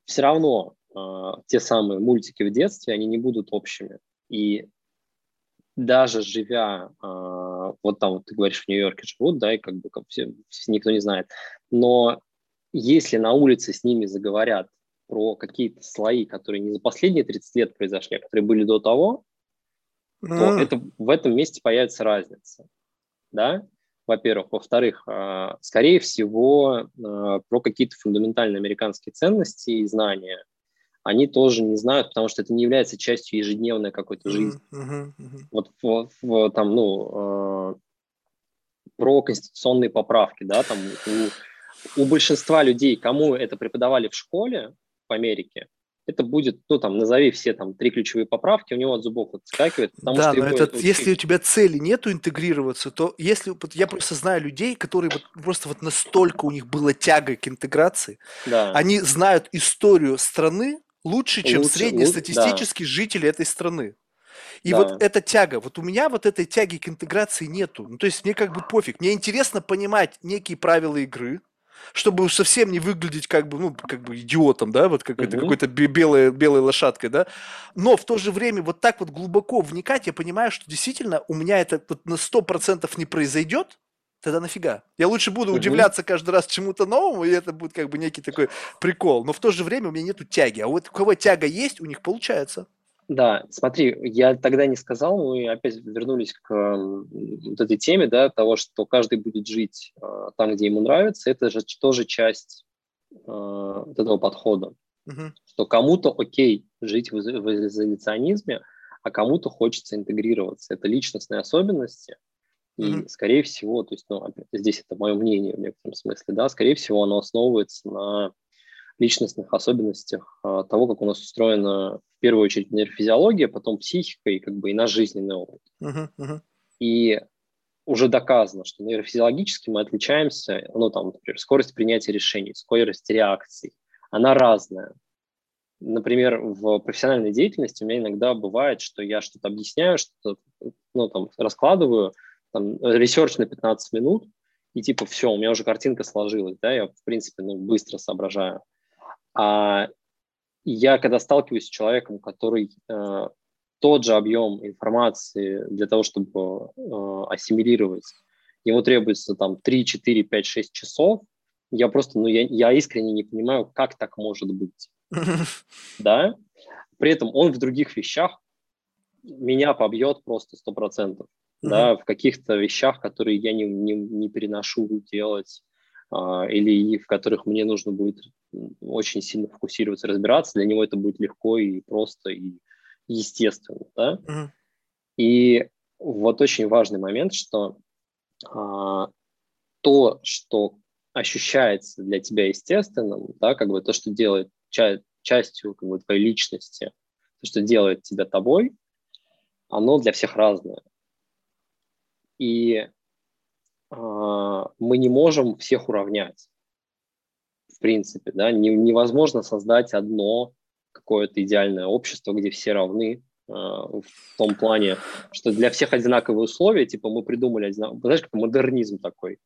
все равно э, те самые мультики в детстве, они не будут общими. И даже живя, э, вот там вот ты говоришь, в Нью-Йорке живут, да, и как бы как все, никто не знает, но если на улице с ними заговорят про какие-то слои, которые не за последние 30 лет произошли, а которые были до того, то М. это, в этом месте появится разница. Да? Во-первых. Во-вторых, э, скорее всего, э, про какие-то фундаментальные американские ценности и знания они тоже не знают, потому что это не является частью ежедневной какой-то жизни. Мгм, мгм. Вот в, в- там, ну, э, про конституционные поправки, да, там у, у большинства людей, кому это преподавали в школе в Америке, это будет, ну, там, назови все там три ключевые поправки, у него от зубов отскакивает, потому да, что но это, это если у тебя цели нету интегрироваться, то если вот я просто знаю людей, которые вот просто вот настолько у них была тяга к интеграции, Да. они знают историю страны, лучше, чем Лучше, среднестатистический житель этой страны. И да. вот эта тяга, вот у меня вот этой тяги к интеграции нету. Ну, то есть мне как бы пофиг. Мне интересно понимать некие правила игры, чтобы совсем не выглядеть как бы, ну, как бы идиотом, да, вот как uh-huh. это какой-то белой, белой лошадкой, да. Но в то же время вот так вот глубоко вникать, я понимаю, что действительно у меня это вот на 100% не произойдет, тогда нафига? Я лучше буду угу. удивляться каждый раз чему-то новому, и это будет как бы некий такой прикол. Но в то же время у меня нету тяги. А вот у кого тяга есть, у них получается. Да, смотри, я тогда не сказал, мы опять вернулись к вот этой теме, да, того, что каждый будет жить э, там, где ему нравится, это же тоже часть э, вот этого подхода, uh что кому-то окей жить в, в изоляционизме, а кому-то хочется интегрироваться. Это личностные особенности, и, uh скорее всего, то есть, ну, здесь это мое мнение в некотором смысле, да, скорее всего, оно основывается на личностных особенностях а, того, как у нас устроена в первую очередь нейрофизиология, потом психика и как бы и наш жизненный опыт. Uh-huh, uh-huh. И уже доказано, что нейрофизиологически мы отличаемся, ну там, например, скорость принятия решений, скорость реакций, она разная. Например, в профессиональной деятельности у меня иногда бывает, что я что-то объясняю, что-то ну, там, раскладываю, там, research на 15 минут, и типа все, у меня уже картинка сложилась, да, я, в принципе, ну, быстро соображаю. А я, когда сталкиваюсь с человеком, который э, тот же объем информации для того, чтобы э, ассимилировать, ему требуется там 3, 4, 5, 6 часов, я просто, ну, я, я искренне не понимаю, как так может быть. Да? При этом он в других вещах меня побьет просто 100%. Да, в каких-то вещах, которые я не, не, не переношу делать, а, или в которых мне нужно будет очень сильно фокусироваться, разбираться, для него это будет легко и просто, и естественно. Да? Uh-huh. И вот очень важный момент, что а, то, что ощущается для тебя естественным, да, как бы то, что делает ча- частью как бы, твоей личности, то, что делает тебя тобой, оно для всех разное. И а, мы не можем всех уравнять. Принципе, да, не, невозможно создать одно какое-то идеальное общество, где все равны э, в том плане, что для всех одинаковые условия, типа мы придумали одинаковые, знаешь, как модернизм такой.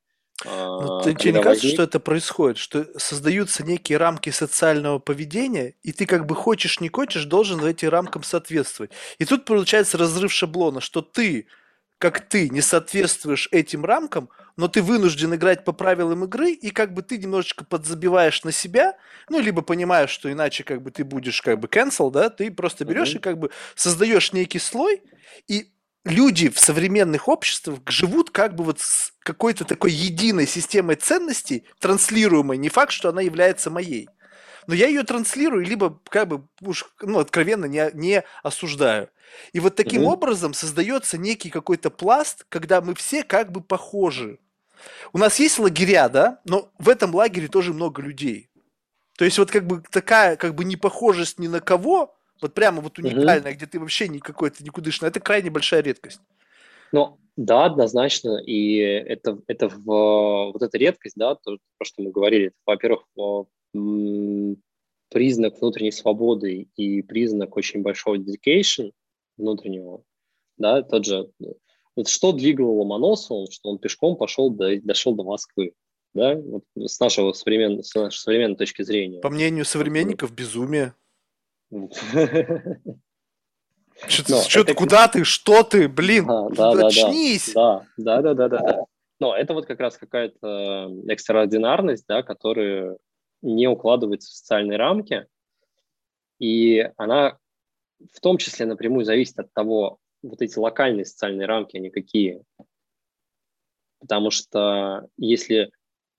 Ну, ты, тебе не кажется, что это происходит, что создаются некие рамки социального поведения, и ты как бы хочешь, не хочешь, должен этим рамкам соответствовать. И тут получается разрыв шаблона, что ты как ты не соответствуешь этим рамкам, но ты вынужден играть по правилам игры, и как бы ты немножечко подзабиваешь на себя, ну, либо понимаешь, что иначе как бы ты будешь как бы cancel, да, ты просто берешь mm-hmm. и как бы создаешь некий слой, и люди в современных обществах живут как бы вот с какой-то такой единой системой ценностей, транслируемой, не факт, что она является моей но я ее транслирую, либо как бы уж ну, откровенно не, не осуждаю. И вот таким угу. образом создается некий какой-то пласт, когда мы все как бы похожи. У нас есть лагеря, да, но в этом лагере тоже много людей. То есть вот как бы такая как бы непохожесть ни на кого, вот прямо вот уникальная, угу. где ты вообще никакой, ты никудышный, это крайне большая редкость. Ну, да, однозначно, и это, это в, вот эта редкость, да, то, то, что мы говорили, во-первых, признак внутренней свободы и признак очень большого dedication внутреннего, да, тот же, вот что двигало Ломоносовым, что он пешком пошел, до, дошел до Москвы, да, вот с, нашего современ, с нашей современной точки зрения. По мнению современников, безумие. Что, ты, куда ты, что ты, блин, а, да, очнись. Да, да, да, да, да, да. Но это вот как раз какая-то экстраординарность, да, которая не укладывается в социальные рамки, и она в том числе напрямую зависит от того, вот эти локальные социальные рамки, они какие. Потому что если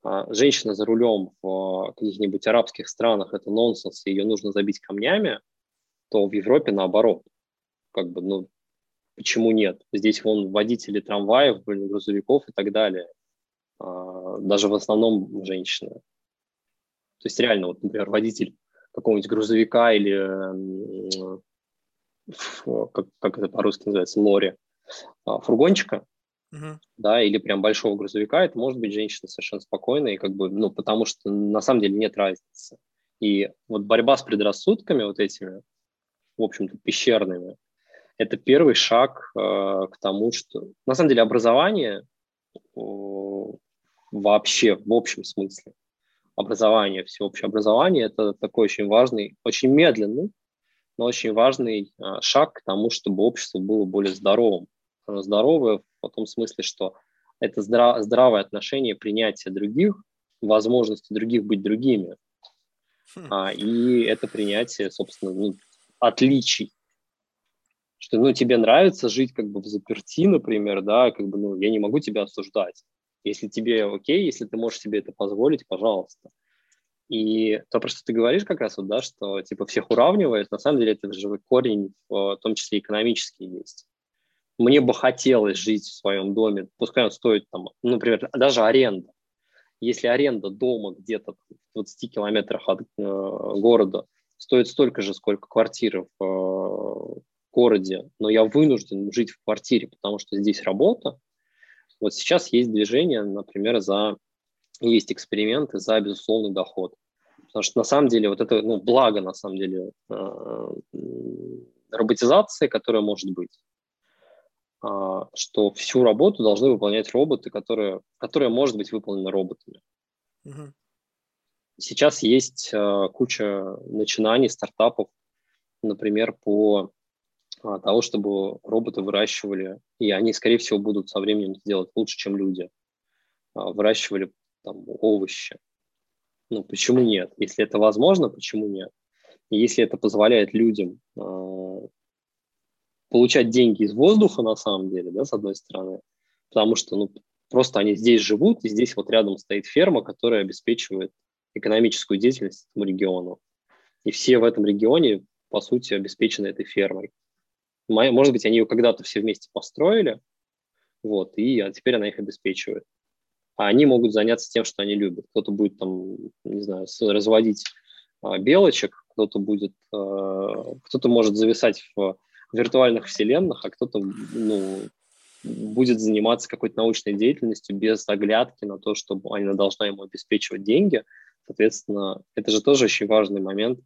а, женщина за рулем в каких-нибудь арабских странах это нонсенс, ее нужно забить камнями, то в Европе наоборот. Как бы, ну, почему нет? Здесь вон водители трамваев, грузовиков и так далее. А, даже в основном женщины. То есть реально, вот, например, водитель какого-нибудь грузовика или, как, как это по-русски называется, лори, а, фургончика, uh-huh. да, или прям большого грузовика, это может быть женщина совершенно спокойная, и как бы, ну, потому что на самом деле нет разницы. И вот борьба с предрассудками вот этими, в общем-то, пещерными, это первый шаг э, к тому, что на самом деле образование э, вообще в общем смысле, образование, всеобщее образование, это такой очень важный, очень медленный, но очень важный э, шаг к тому, чтобы общество было более здоровым. Здоровое в том смысле, что это здра- здравое отношение, принятие других, возможности других быть другими. Хм. А, и это принятие, собственно, ну, отличий что, ну, тебе нравится жить как бы в заперти, например, да, как бы, ну, я не могу тебя осуждать. Если тебе окей, если ты можешь себе это позволить, пожалуйста. И то, про что ты говоришь как раз, вот, да, что типа всех уравнивает, на самом деле это живой корень, в том числе экономический есть. Мне бы хотелось жить в своем доме, пускай он стоит там, ну, например, даже аренда. Если аренда дома где-то в 20 километрах от э, города стоит столько же, сколько квартира в э, городе, но я вынужден жить в квартире, потому что здесь работа. Вот сейчас есть движение, например, за есть эксперименты за безусловный доход. Потому что на самом деле вот это ну, благо, на самом деле, э, роботизации, которая может быть, э, что всю работу должны выполнять роботы, которые, которая может быть выполнена роботами. Угу. Сейчас есть э, куча начинаний, стартапов, например, по а, того, чтобы роботы выращивали, и они, скорее всего, будут со временем делать лучше, чем люди, а, выращивали там, овощи. Ну, почему нет? Если это возможно, почему нет? Если это позволяет людям э, получать деньги из воздуха, на самом деле, да, с одной стороны, потому что, ну, просто они здесь живут, и здесь вот рядом стоит ферма, которая обеспечивает экономическую деятельность этому региону. И все в этом регионе, по сути, обеспечены этой фермой. Может быть, они ее когда-то все вместе построили, вот, и а теперь она их обеспечивает. А они могут заняться тем, что они любят. Кто-то будет там, не знаю, разводить а, белочек, кто-то будет, а, кто-то может зависать в виртуальных вселенных, а кто-то, ну, будет заниматься какой-то научной деятельностью без оглядки на то, чтобы она должна ему обеспечивать деньги. Соответственно, это же тоже очень важный момент,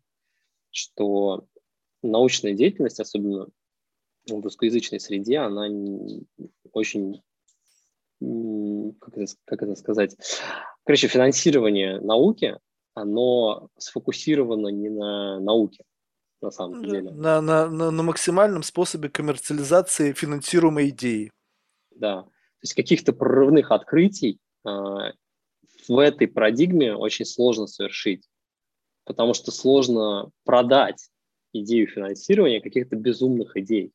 что научная деятельность, особенно в русскоязычной среде она очень, как это, как это сказать, короче, финансирование науки, оно сфокусировано не на науке, на самом деле. На, на, на, на максимальном способе коммерциализации финансируемой идеи. Да, то есть каких-то прорывных открытий э, в этой парадигме очень сложно совершить, потому что сложно продать идею финансирования каких-то безумных идей.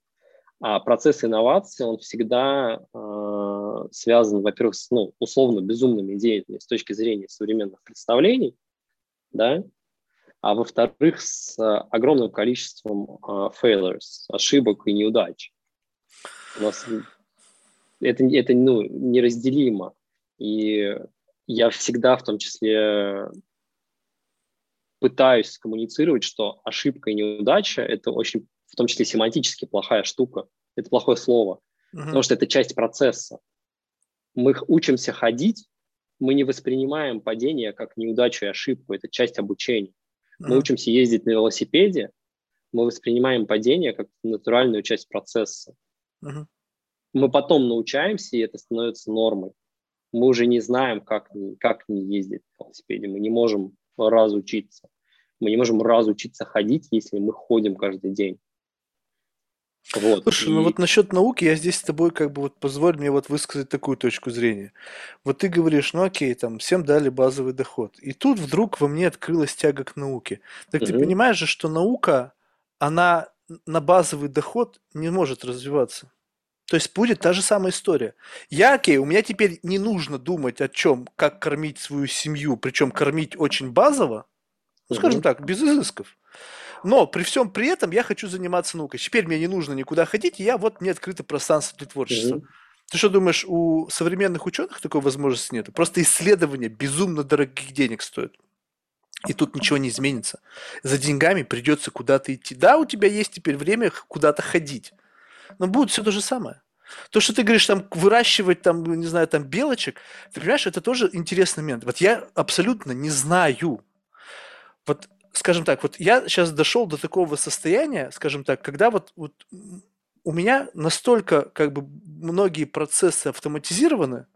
А процесс инновации, он всегда э, связан, во-первых, с ну, условно безумными идеями с точки зрения современных представлений, да, а во-вторых, с огромным количеством э, failures, ошибок и неудач. У нас это, это ну, неразделимо. И я всегда в том числе пытаюсь коммуницировать, что ошибка и неудача – это очень в том числе семантически плохая штука. Это плохое слово, uh-huh. потому что это часть процесса. Мы учимся ходить, мы не воспринимаем падение как неудачу и ошибку, это часть обучения. Uh-huh. Мы учимся ездить на велосипеде, мы воспринимаем падение как натуральную часть процесса. Uh-huh. Мы потом научаемся, и это становится нормой. Мы уже не знаем, как, как не ездить на велосипеде, мы не можем разучиться. Мы не можем разучиться ходить, если мы ходим каждый день. Вот. Слушай, ну и... ну вот насчет науки я здесь с тобой как бы вот позволь мне вот высказать такую точку зрения. Вот ты говоришь, ну окей, там всем дали базовый доход. И тут вдруг во мне открылась тяга к науке. Так угу. ты понимаешь же, что наука, она на базовый доход не может развиваться. То есть будет та же самая история. Я, окей, у меня теперь не нужно думать о чем, как кормить свою семью, причем кормить очень базово, ну, скажем так, без изысков. Но при всем при этом я хочу заниматься наукой. Теперь мне не нужно никуда ходить, и я вот мне открыто пространство для творчества. Mm-hmm. Ты что думаешь, у современных ученых такой возможности нет? Просто исследования безумно дорогих денег стоят. И тут ничего не изменится. За деньгами придется куда-то идти. Да, у тебя есть теперь время куда-то ходить. Но будет все то же самое. То, что ты говоришь, там, выращивать, там, не знаю, там, белочек, ты понимаешь, это тоже интересный момент. Вот я абсолютно не знаю, вот скажем так, вот я сейчас дошел до такого состояния, скажем так, когда вот, вот у меня настолько как бы многие процессы автоматизированы,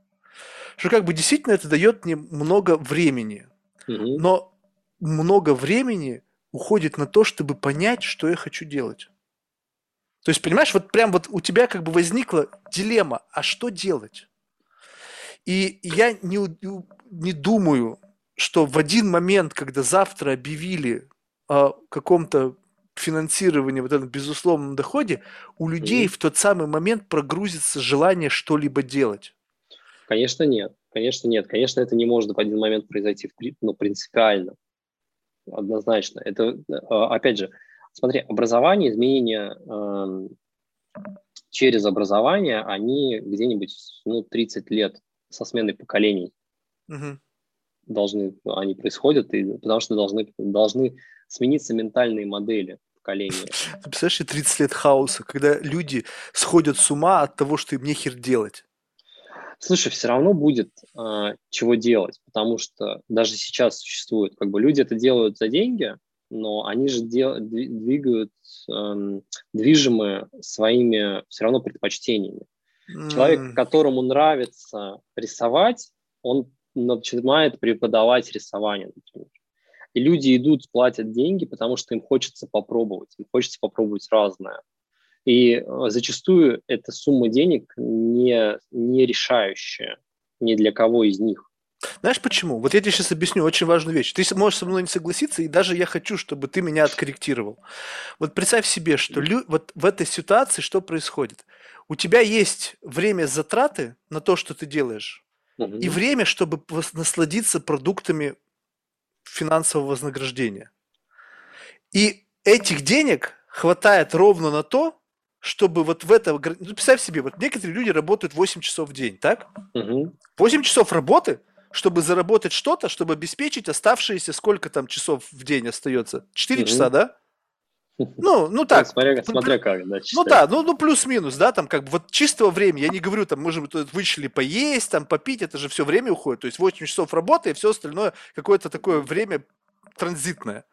что как бы действительно это дает мне много времени. Но много времени уходит на то, чтобы понять, что я хочу делать. То есть, понимаешь, вот прям вот у тебя как бы возникла дилемма, а что делать? И я не, не думаю, что в один момент, когда завтра объявили о каком-то финансировании, вот этом безусловном доходе, у людей Мгм. в тот самый момент прогрузится желание что-либо делать. Конечно, нет. Конечно, нет. Конечно, это не может в один момент произойти при- ну, принципиально. Однозначно. Это, э, опять же, смотри, образование, изменения эм, через образование, они где-нибудь ну, 30 лет со сменой поколений Мгм. Должны, они происходят, и, потому что должны, должны смениться ментальные модели поколения. Ты представляешь, себе 30 лет хаоса, когда люди сходят с ума от того, что им нехер делать. Слушай, все равно будет э, чего делать, потому что даже сейчас существует, как бы люди это делают за деньги, но они же дел, дви- двигают, эм, движимы своими все равно предпочтениями. Человек, которому нравится рисовать, он начинает преподавать рисование, например. И люди идут, платят деньги, потому что им хочется попробовать, им хочется попробовать разное. И э, зачастую эта сумма денег не, не решающая ни для кого из них. Знаешь почему? Вот я тебе сейчас объясню очень важную вещь. Ты можешь со мной не согласиться, и даже я хочу, чтобы ты меня откорректировал. Вот представь себе, что лю- вот в этой ситуации что происходит? У тебя есть время затраты на то, что ты делаешь, И время, чтобы насладиться продуктами финансового вознаграждения. И этих денег хватает ровно на то, чтобы вот в это... Ну, представь себе, вот некоторые люди работают 8 часов в день, так? Мгм. 8 часов работы, чтобы заработать что-то, чтобы обеспечить оставшиеся сколько там часов в день остается? 4 Мгм. часа, да? Ну, ну Ну, так. смотря, ну, смотря как, да, Ну считать. да, ну, ну плюс-минус, да, там как бы вот чистого времени, я не говорю, там, тут вышли поесть, там, попить, это же все время уходит, то есть 8 часов работы и все остальное какое-то такое время транзитное.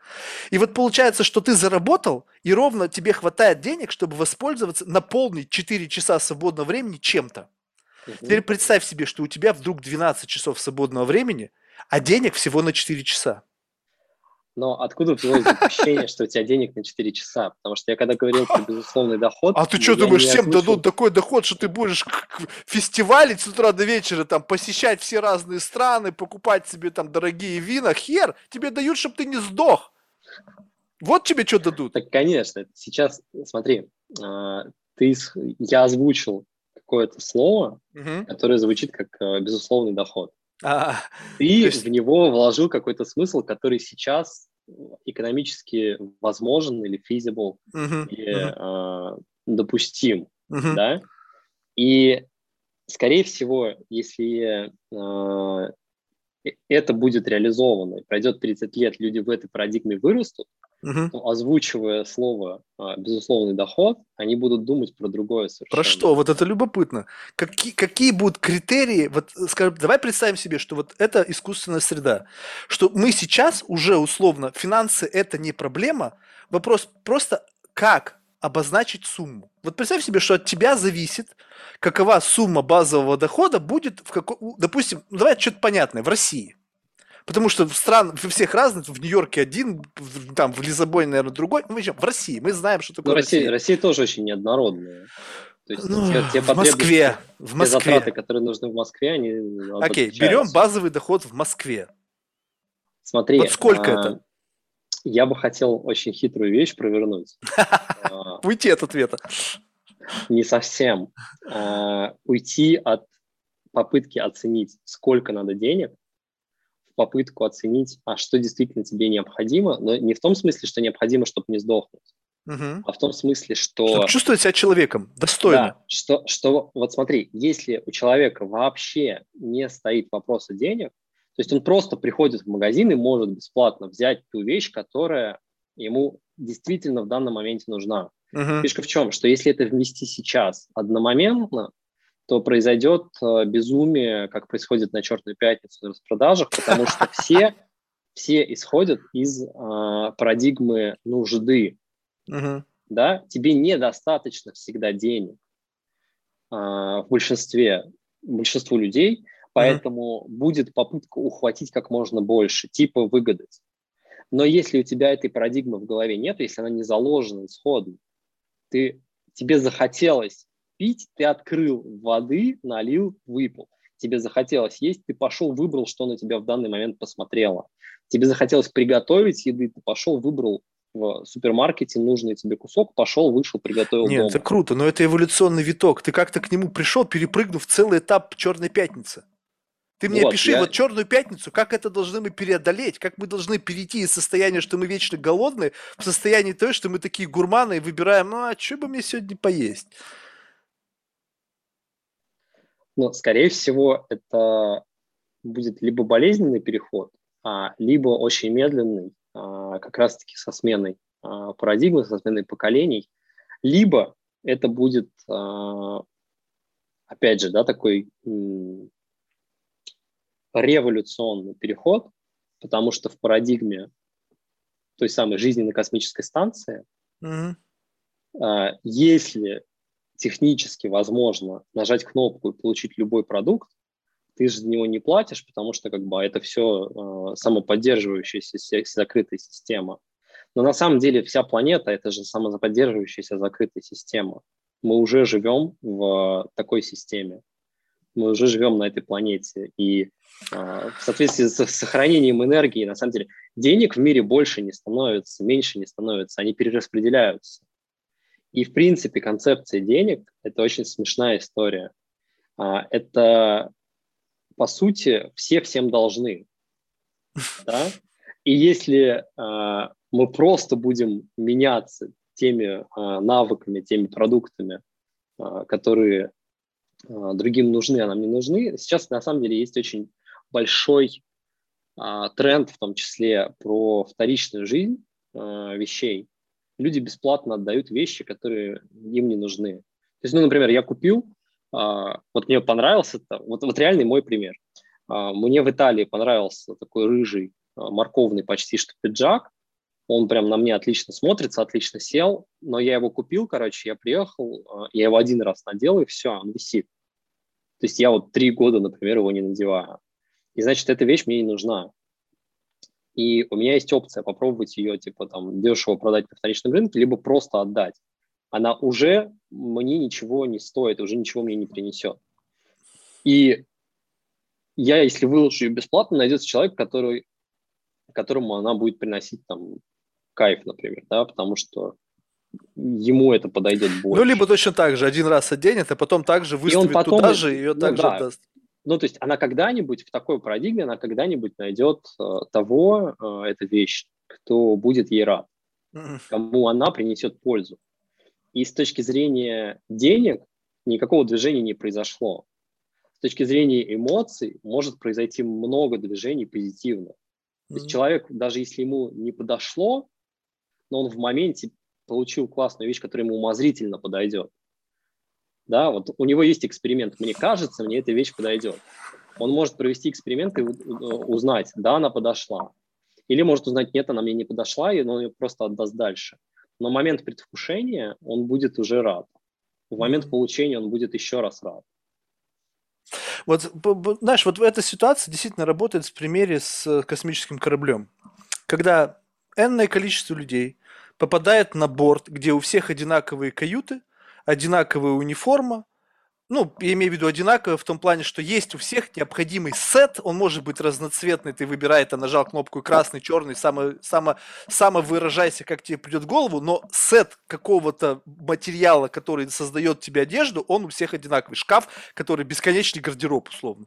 И вот получается, что ты заработал, и ровно тебе хватает денег, чтобы воспользоваться, наполнить 4 часа свободного времени чем-то. Мгм. Теперь представь себе, что у тебя вдруг 12 часов свободного времени, а денег всего на 4 часа. Но откуда взялось ощущение, что у тебя денег на 4 часа? Потому что я когда говорил про безусловный доход... А ты что думаешь, всем озвучил- дадут такой доход, что ты будешь фестивалить с утра до вечера, там, посещать все разные страны, покупать себе там дорогие вина? Хер, тебе дают, чтобы ты не сдох. Вот тебе что дадут. Так, конечно, сейчас, смотри, а, ты, я озвучил какое-то слово, Мгм. которое звучит как э, безусловный доход. А, Ты есть- в него вложил какой-то смысл, который сейчас экономически возможен или feasible, мгм, или мгм, а, допустим, мгм. да? И, скорее всего, если а, э- это будет реализовано, и пройдет 30 лет, люди в этой парадигме вырастут, То, озвучивая слово а, «безусловный доход», они будут думать про другое совершенно. Про что? Вот это любопытно. Какие, какие будут критерии? Вот, э, скажем, давай представим себе, что вот это искусственная среда, что мы сейчас уже условно финансы это не проблема. Вопрос просто как обозначить сумму. Вот представь себе, что от тебя зависит, какова сумма базового дохода будет в каком, допустим, давай что-то понятное в России. Потому что в стран, всех разных, в Нью-Йорке один, в- там в Лиссабоне, наверное, другой. Ну, в общем, в России. Мы знаем, что такое Россия, Россия. Россия тоже очень неоднородная. То есть Ну, те, те в Москве. В те Москве. затраты, которые нужны в Москве, они Окей, отличаются. берем базовый доход в Москве. Смотри, Вот сколько а, это? Я бы хотел очень хитрую вещь провернуть. А, Уйти от ответа. Не совсем. А, Уйти от попытки оценить, сколько надо денег, попытку оценить, а что действительно тебе необходимо, но не в том смысле, что необходимо, чтобы не сдохнуть, Мгм. а в том смысле, что... Чтобы чувствовать себя человеком, достойно. Да, что, что, вот смотри, если у человека вообще не стоит вопроса денег, то есть он просто приходит в магазин и может бесплатно взять ту вещь, которая ему действительно в данном моменте нужна. Мгм. Фишка в чем? Что если это ввести сейчас одномоментно, то произойдет э, безумие, как происходит на Черную пятницу на распродажах, потому что все, все исходят из э, парадигмы нужды. Угу. Да? Тебе недостаточно всегда денег э, в большинстве, большинству людей, поэтому угу. будет попытка ухватить как можно больше, типа выгадать. Но если у тебя этой парадигмы в голове нет, если она не заложена исходно, ты, тебе захотелось пить, ты открыл воды, налил, выпил. Тебе захотелось есть, ты пошел, выбрал, что на тебя в данный момент посмотрело. Тебе захотелось приготовить еды, ты пошел, выбрал в супермаркете нужный тебе кусок, пошел, вышел, приготовил Нет, дома. это круто, но это эволюционный виток. Ты как-то к нему пришел, перепрыгнув целый этап Черной пятницы. Ты мне вот, пиши я... вот черную пятницу, как это должны мы преодолеть, как мы должны перейти из состояния, что мы вечно голодные, в состояние того, что мы такие гурманы и выбираем, ну а что бы мне сегодня поесть? Ну, скорее всего, это будет либо болезненный переход, а, либо очень медленный, а, как раз-таки со сменой а, парадигмы, со сменой поколений, либо это будет, опять же, да, такой революционный переход, потому что в парадигме той самой жизни на космической станции, mm-hmm. если технически возможно нажать кнопку и получить любой продукт, ты же за него не платишь, потому что как бы это все э, самоподдерживающаяся закрытая система. Но на самом деле вся планета – это же самоподдерживающаяся закрытая система. Мы уже живем в такой системе. Мы уже живем на этой планете. И э, в соответствии с сохранением энергии, на самом деле, денег в мире больше не становится, меньше не становится, они перераспределяются. И, в принципе, концепция денег – это очень смешная история. А, это, по сути, все всем должны. Да? И если а, мы просто будем меняться теми а, навыками, теми продуктами, которые другим нужны, а нам не нужны, сейчас на самом деле есть очень большой тренд, в том числе про вторичную жизнь вещей люди бесплатно отдают вещи, которые им не нужны. То есть, ну, например, я купил, а, вот мне понравился вот, вот реальный мой пример. А, мне в Италии понравился такой рыжий, а, морковный почти что пиджак, он прям на мне отлично смотрится, отлично сел, но я его купил, короче, я приехал, я его один раз надел, и все, он висит. То есть я вот три года, например, его не надеваю. И значит, эта вещь мне не нужна. И у меня есть опция попробовать ее, типа, там, дешево продать на вторичном рынке, либо просто отдать. Она уже мне ничего не стоит, уже ничего мне не принесет. И я, если выложу ее бесплатно, найдется человек, который, которому она будет приносить там кайф, например, да, потому что ему это подойдет больше. Ну, либо точно так же, один раз оденет, а потом также выставит потом, туда же, и ее ну, также да. отдаст. Ну, то есть она когда-нибудь в такой парадигме, она когда-нибудь найдет э, того, э, эта вещь, кто будет ей рад, кому она принесет пользу. И с точки зрения денег никакого движения не произошло. С точки зрения эмоций может произойти много движений позитивно. То есть человек, даже если ему не подошло, но он в моменте получил классную вещь, которая ему умозрительно подойдет, да, вот у него есть эксперимент, мне кажется, мне эта вещь подойдет. Он может провести эксперимент и узнать, да, она подошла. Или может узнать, нет, она мне не подошла, и он ее просто отдаст дальше. Но момент предвкушения он будет уже рад. В момент получения он будет еще раз рад. Вот, знаешь, вот эта ситуация действительно работает в примере с э, космическим кораблем. Когда энное количество людей попадает на борт, где у всех одинаковые каюты – одинаковая униформа, ну, я имею в виду одинаково в том плане, что есть у всех необходимый сет, он может быть разноцветный, ты выбираешь, ты нажал кнопку красный, черный, само, само, само выражайся, как тебе придет в голову, но сет какого-то материала, который создает тебе одежду, он у всех одинаковый. Шкаф, который бесконечный гардероб, условно.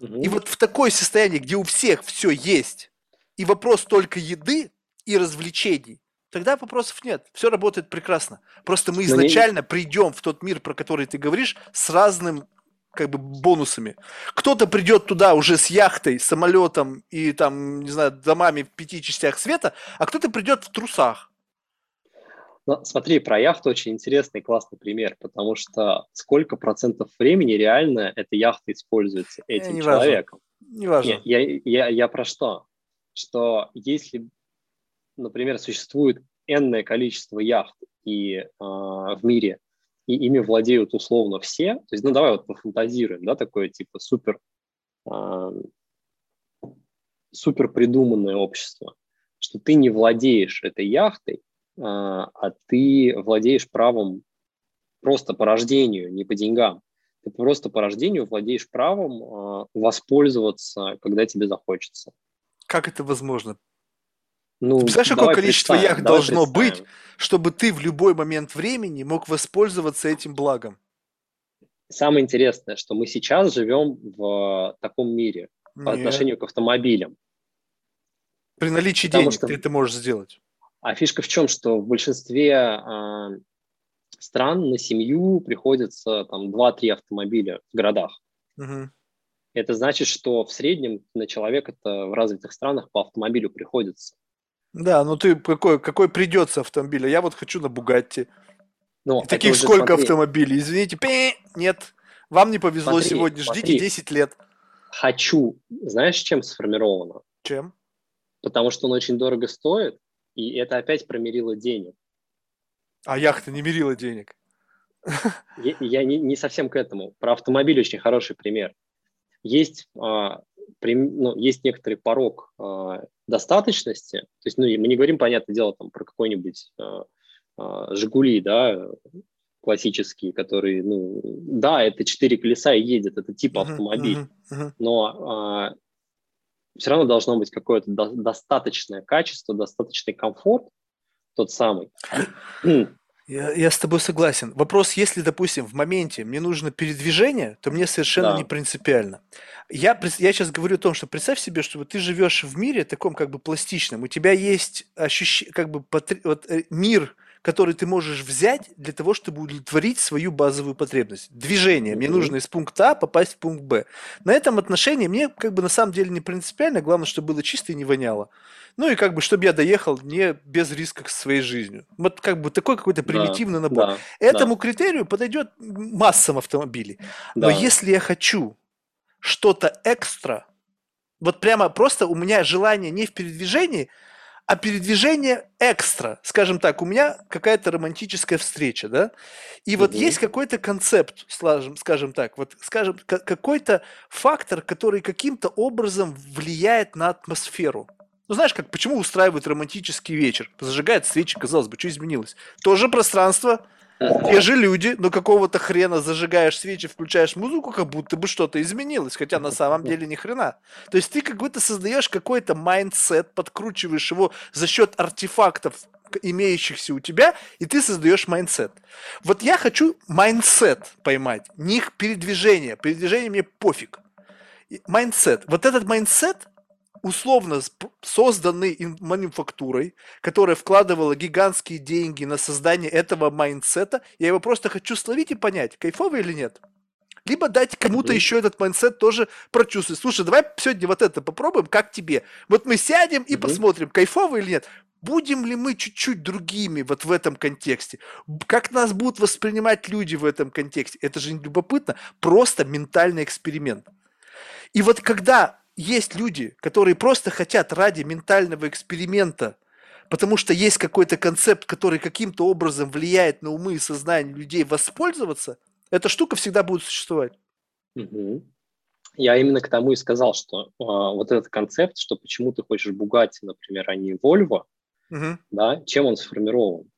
Угу. И вот в такое состояние, где у всех все есть, и вопрос только еды и развлечений, тогда вопросов нет. Все работает прекрасно. Просто мы изначально придем в тот мир, про который ты говоришь, с разным как бы бонусами. Кто-то придет туда уже с яхтой, самолетом и там, не знаю, домами в пяти частях света, а кто-то придет в трусах. Ну, смотри, про яхту очень интересный классный пример, потому что сколько процентов времени реально эта яхта используется э, этим не человеком? Не важно. Нет, я, я, я про что? что если, например, существует энное количество яхт и, э, в мире, и ими владеют условно все, то есть, ну давай вот пофантазируем, да, такое типа супер, э, супер придуманное общество, что ты не владеешь этой яхтой, э, а ты владеешь правом просто по рождению, не по деньгам. Ты просто по рождению владеешь правом э, воспользоваться, когда тебе захочется. Как это возможно? Ну, ты представляешь, какое количество яхт должно быть, чтобы ты в любой момент времени мог воспользоваться этим благом? Самое интересное, что мы сейчас живем в таком мире Нет. по отношению к автомобилям. При наличии Потому денег что... ты это можешь сделать. А фишка в чем, что в большинстве э, стран на семью приходится там 2-3 автомобиля в городах. Угу. Это значит, что в среднем на человека это в развитых странах по автомобилю приходится. Да, ну ты какой, какой придется автомобиль? А я вот хочу на Бугатти. Ну, таких сколько смотри. автомобилей? Извините, пи, нет. Вам не повезло смотри, сегодня, ждите смотри. 10 лет. Хочу. Знаешь, чем сформировано? Чем? Потому что он очень дорого стоит, и это опять про мерило денег. А яхта не мерила денег. Я, я не, не совсем к этому. Про автомобиль очень хороший пример. Есть, а, ну, есть некоторый порог а, достаточности. То есть, ну, мы не говорим, понятное дело, там, про какой-нибудь а, «Жигули», да, классические, которые, ну, да, это четыре колеса и едет, это типа автомобиль, uh-huh, uh-huh, uh-huh. но а, все равно должно быть какое-то до- достаточное качество, достаточный комфорт, тот самый. Я, я с тобой согласен. Вопрос, если, допустим, в моменте мне нужно передвижение, то мне совершенно да. не принципиально. Я, я сейчас говорю о том, что представь себе, что вот ты живешь в мире таком как бы пластичном, у тебя есть ощущение, как бы вот, э, мир, который ты можешь взять для того, чтобы удовлетворить свою базовую потребность. Движение. Мне нужно из пункта А попасть в пункт Б. На этом отношении мне как бы на самом деле не принципиально. Главное, чтобы было чисто и не воняло. Ну и как бы, чтобы я доехал не без риска к своей жизни. Вот как бы такой какой-то примитивный да, набор. Да, Этому да. критерию подойдет массам автомобилей. Да. Но если я хочу что-то экстра, вот прямо просто у меня желание не в передвижении, а передвижение экстра. Скажем так, у меня какая-то романтическая встреча, да? И вот есть какой-то концепт, скажем, скажем так, вот скажем, какой-то фактор, который каким-то образом влияет на атмосферу. Ну, знаешь, как, почему устраивают романтический вечер? Зажигает свечи, казалось бы, что изменилось? То же пространство, те же люди, но какого-то хрена зажигаешь свечи, включаешь музыку, как будто бы что-то изменилось, хотя на самом деле ни хрена. То есть ты как будто создаешь какой-то mindset, подкручиваешь его за счет артефактов, имеющихся у тебя, и ты создаешь mindset. Вот я хочу mindset поймать, не их передвижение. Передвижение мне пофиг. Mindset. Вот этот mindset условно созданный мануфактурой, которая вкладывала гигантские деньги на создание этого mindset а, я его просто хочу словить и понять, кайфовый или нет. Либо дать кому-то mm-hmm. еще этот mindset тоже прочувствовать. Слушай, давай сегодня вот это попробуем, как тебе? Вот мы сядем и mm-hmm. посмотрим, кайфовый или нет. Будем ли мы чуть-чуть другими вот в этом контексте? Как нас будут воспринимать люди в этом контексте? Это же любопытно. Просто ментальный эксперимент. И вот когда есть люди, которые просто хотят ради ментального эксперимента, потому что есть какой-то концепт, который каким-то образом влияет на умы и сознание людей, воспользоваться, эта штука всегда будет существовать. Угу. Я именно к тому и сказал, что э, вот этот концепт, что почему ты хочешь Бугатти, например, а не Вольво, угу. да, чем он сформирован?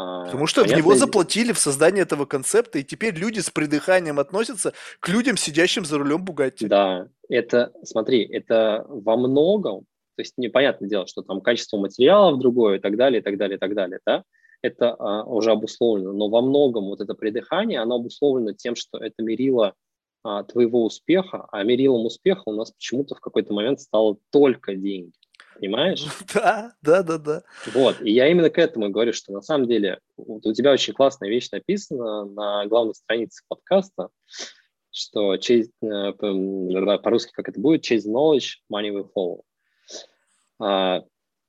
А, Потому что Понятно, в него заплатили в создание этого концепта, и теперь люди с придыханием относятся к людям, сидящим за рулем Бугатти. Да, это, смотри, это во многом, то есть непонятное дело, что там качество материалов другое и так далее, и так далее, и так далее, да, это а, уже обусловлено, но во многом вот это придыхание, оно обусловлено тем, что это мерило а, твоего успеха, а мерилом успеха у нас почему-то в какой-то момент стало только деньги понимаешь? Да, да, да, да. Вот, и я именно к этому говорю, что на самом деле вот у тебя очень классная вещь написана на главной странице подкаста, что chase, э, по-русски как это будет, chase knowledge, money will follow. А,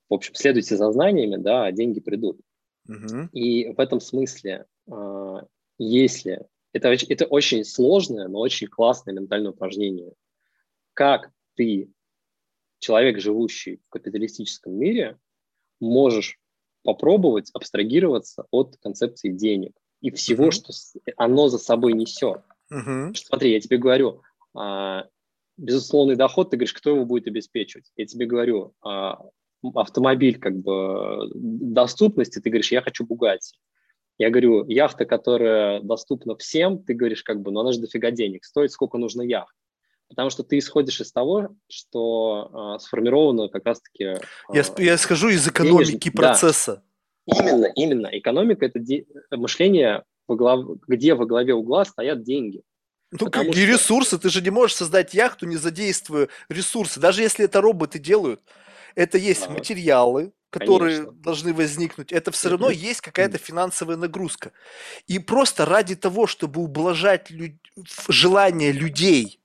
в общем, следуйте за знаниями, да, а деньги придут. Угу. И в этом смысле, а, если это, это очень сложное, но очень классное ментальное упражнение. Как ты человек, живущий в капиталистическом мире, можешь попробовать абстрагироваться от концепции денег и всего, mm-hmm. что оно за собой несет. Mm-hmm. Смотри, я тебе говорю, а, безусловный доход, ты говоришь, кто его будет обеспечивать? Я тебе говорю, а, автомобиль как бы доступности, ты говоришь, я хочу Бугатти. Я говорю, яхта, которая доступна всем, ты говоришь, как бы, ну она же дофига денег, стоит сколько нужно яхт. Потому что ты исходишь из того, что э, сформировано как раз-таки... Э, я, я скажу из экономики денежный, процесса. Да. Именно, именно. Экономика – это де- мышление, во глав... где во главе угла стоят деньги. Ну, какие что... ресурсы? Ты же не можешь создать яхту, не задействуя ресурсы. Даже если это роботы делают, это есть а, материалы, которые конечно. должны возникнуть. Это все равно есть какая-то финансовая нагрузка. И просто ради того, чтобы ублажать люд... желание людей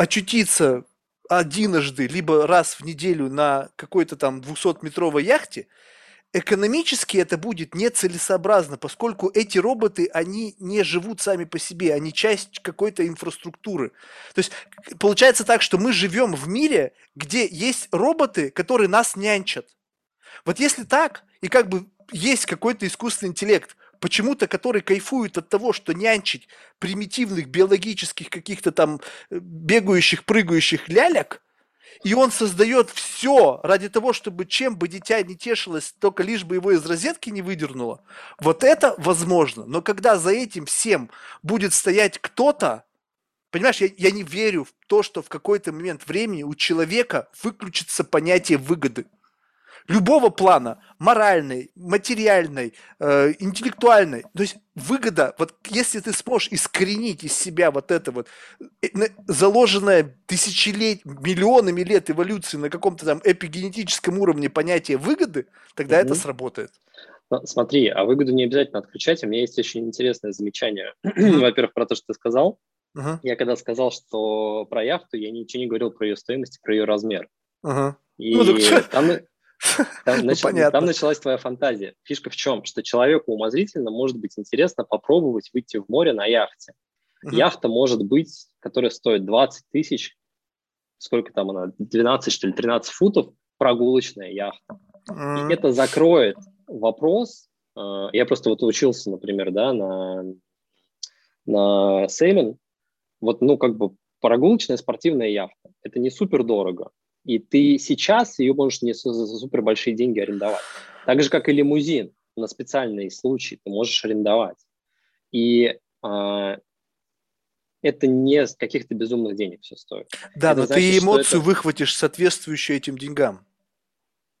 очутиться одиножды, либо раз в неделю на какой-то там 200-метровой яхте, экономически это будет нецелесообразно, поскольку эти роботы, они не живут сами по себе, они часть какой-то инфраструктуры. То есть получается так, что мы живем в мире, где есть роботы, которые нас нянчат. Вот если так, и как бы есть какой-то искусственный интеллект, почему-то, который кайфует от того, что нянчить примитивных биологических каких-то там э, бегающих, прыгающих ляляк, и он создает все ради того, чтобы чем бы дитя не тешилось, только лишь бы его из розетки не выдернуло. Вот это возможно. Но когда за этим всем будет стоять кто-то, понимаешь, я, я не верю в то, что в какой-то момент времени у человека выключится понятие выгоды любого плана, моральной, материальной, э, интеллектуальной. То есть выгода, вот если ты сможешь искоренить из себя вот это вот э, заложенное тысячелет, миллионами лет эволюции на каком-то там эпигенетическом уровне понятие выгоды, тогда mm-hmm. это сработает. Смотри, а выгоду не обязательно отключать. У меня есть очень интересное замечание. Во-первых, про то, что ты сказал. Uh-huh. Я когда сказал, что про яхту, я ничего не говорил про ее стоимость, про ее размер. Uh-huh. И ну, так... там, там, нач... ну, там началась твоя фантазия. Фишка в чем? Что человеку умозрительно может быть интересно попробовать выйти в море на яхте. Mm-hmm. Яхта может быть, которая стоит 20 тысяч, сколько там она, 12 что ли, 13 футов, прогулочная яхта. Mm-hmm. И это закроет вопрос. Э, я просто вот учился, например, да, на, на сейлинг. Вот, ну, как бы прогулочная спортивная яхта. Это не супер дорого. И ты сейчас ее можешь не за супер большие деньги арендовать. Так же, как и лимузин. На специальные случаи ты можешь арендовать. И а, это не с каких-то безумных денег все стоит. Да, это но значит, ты эмоцию это... выхватишь соответствующую этим деньгам.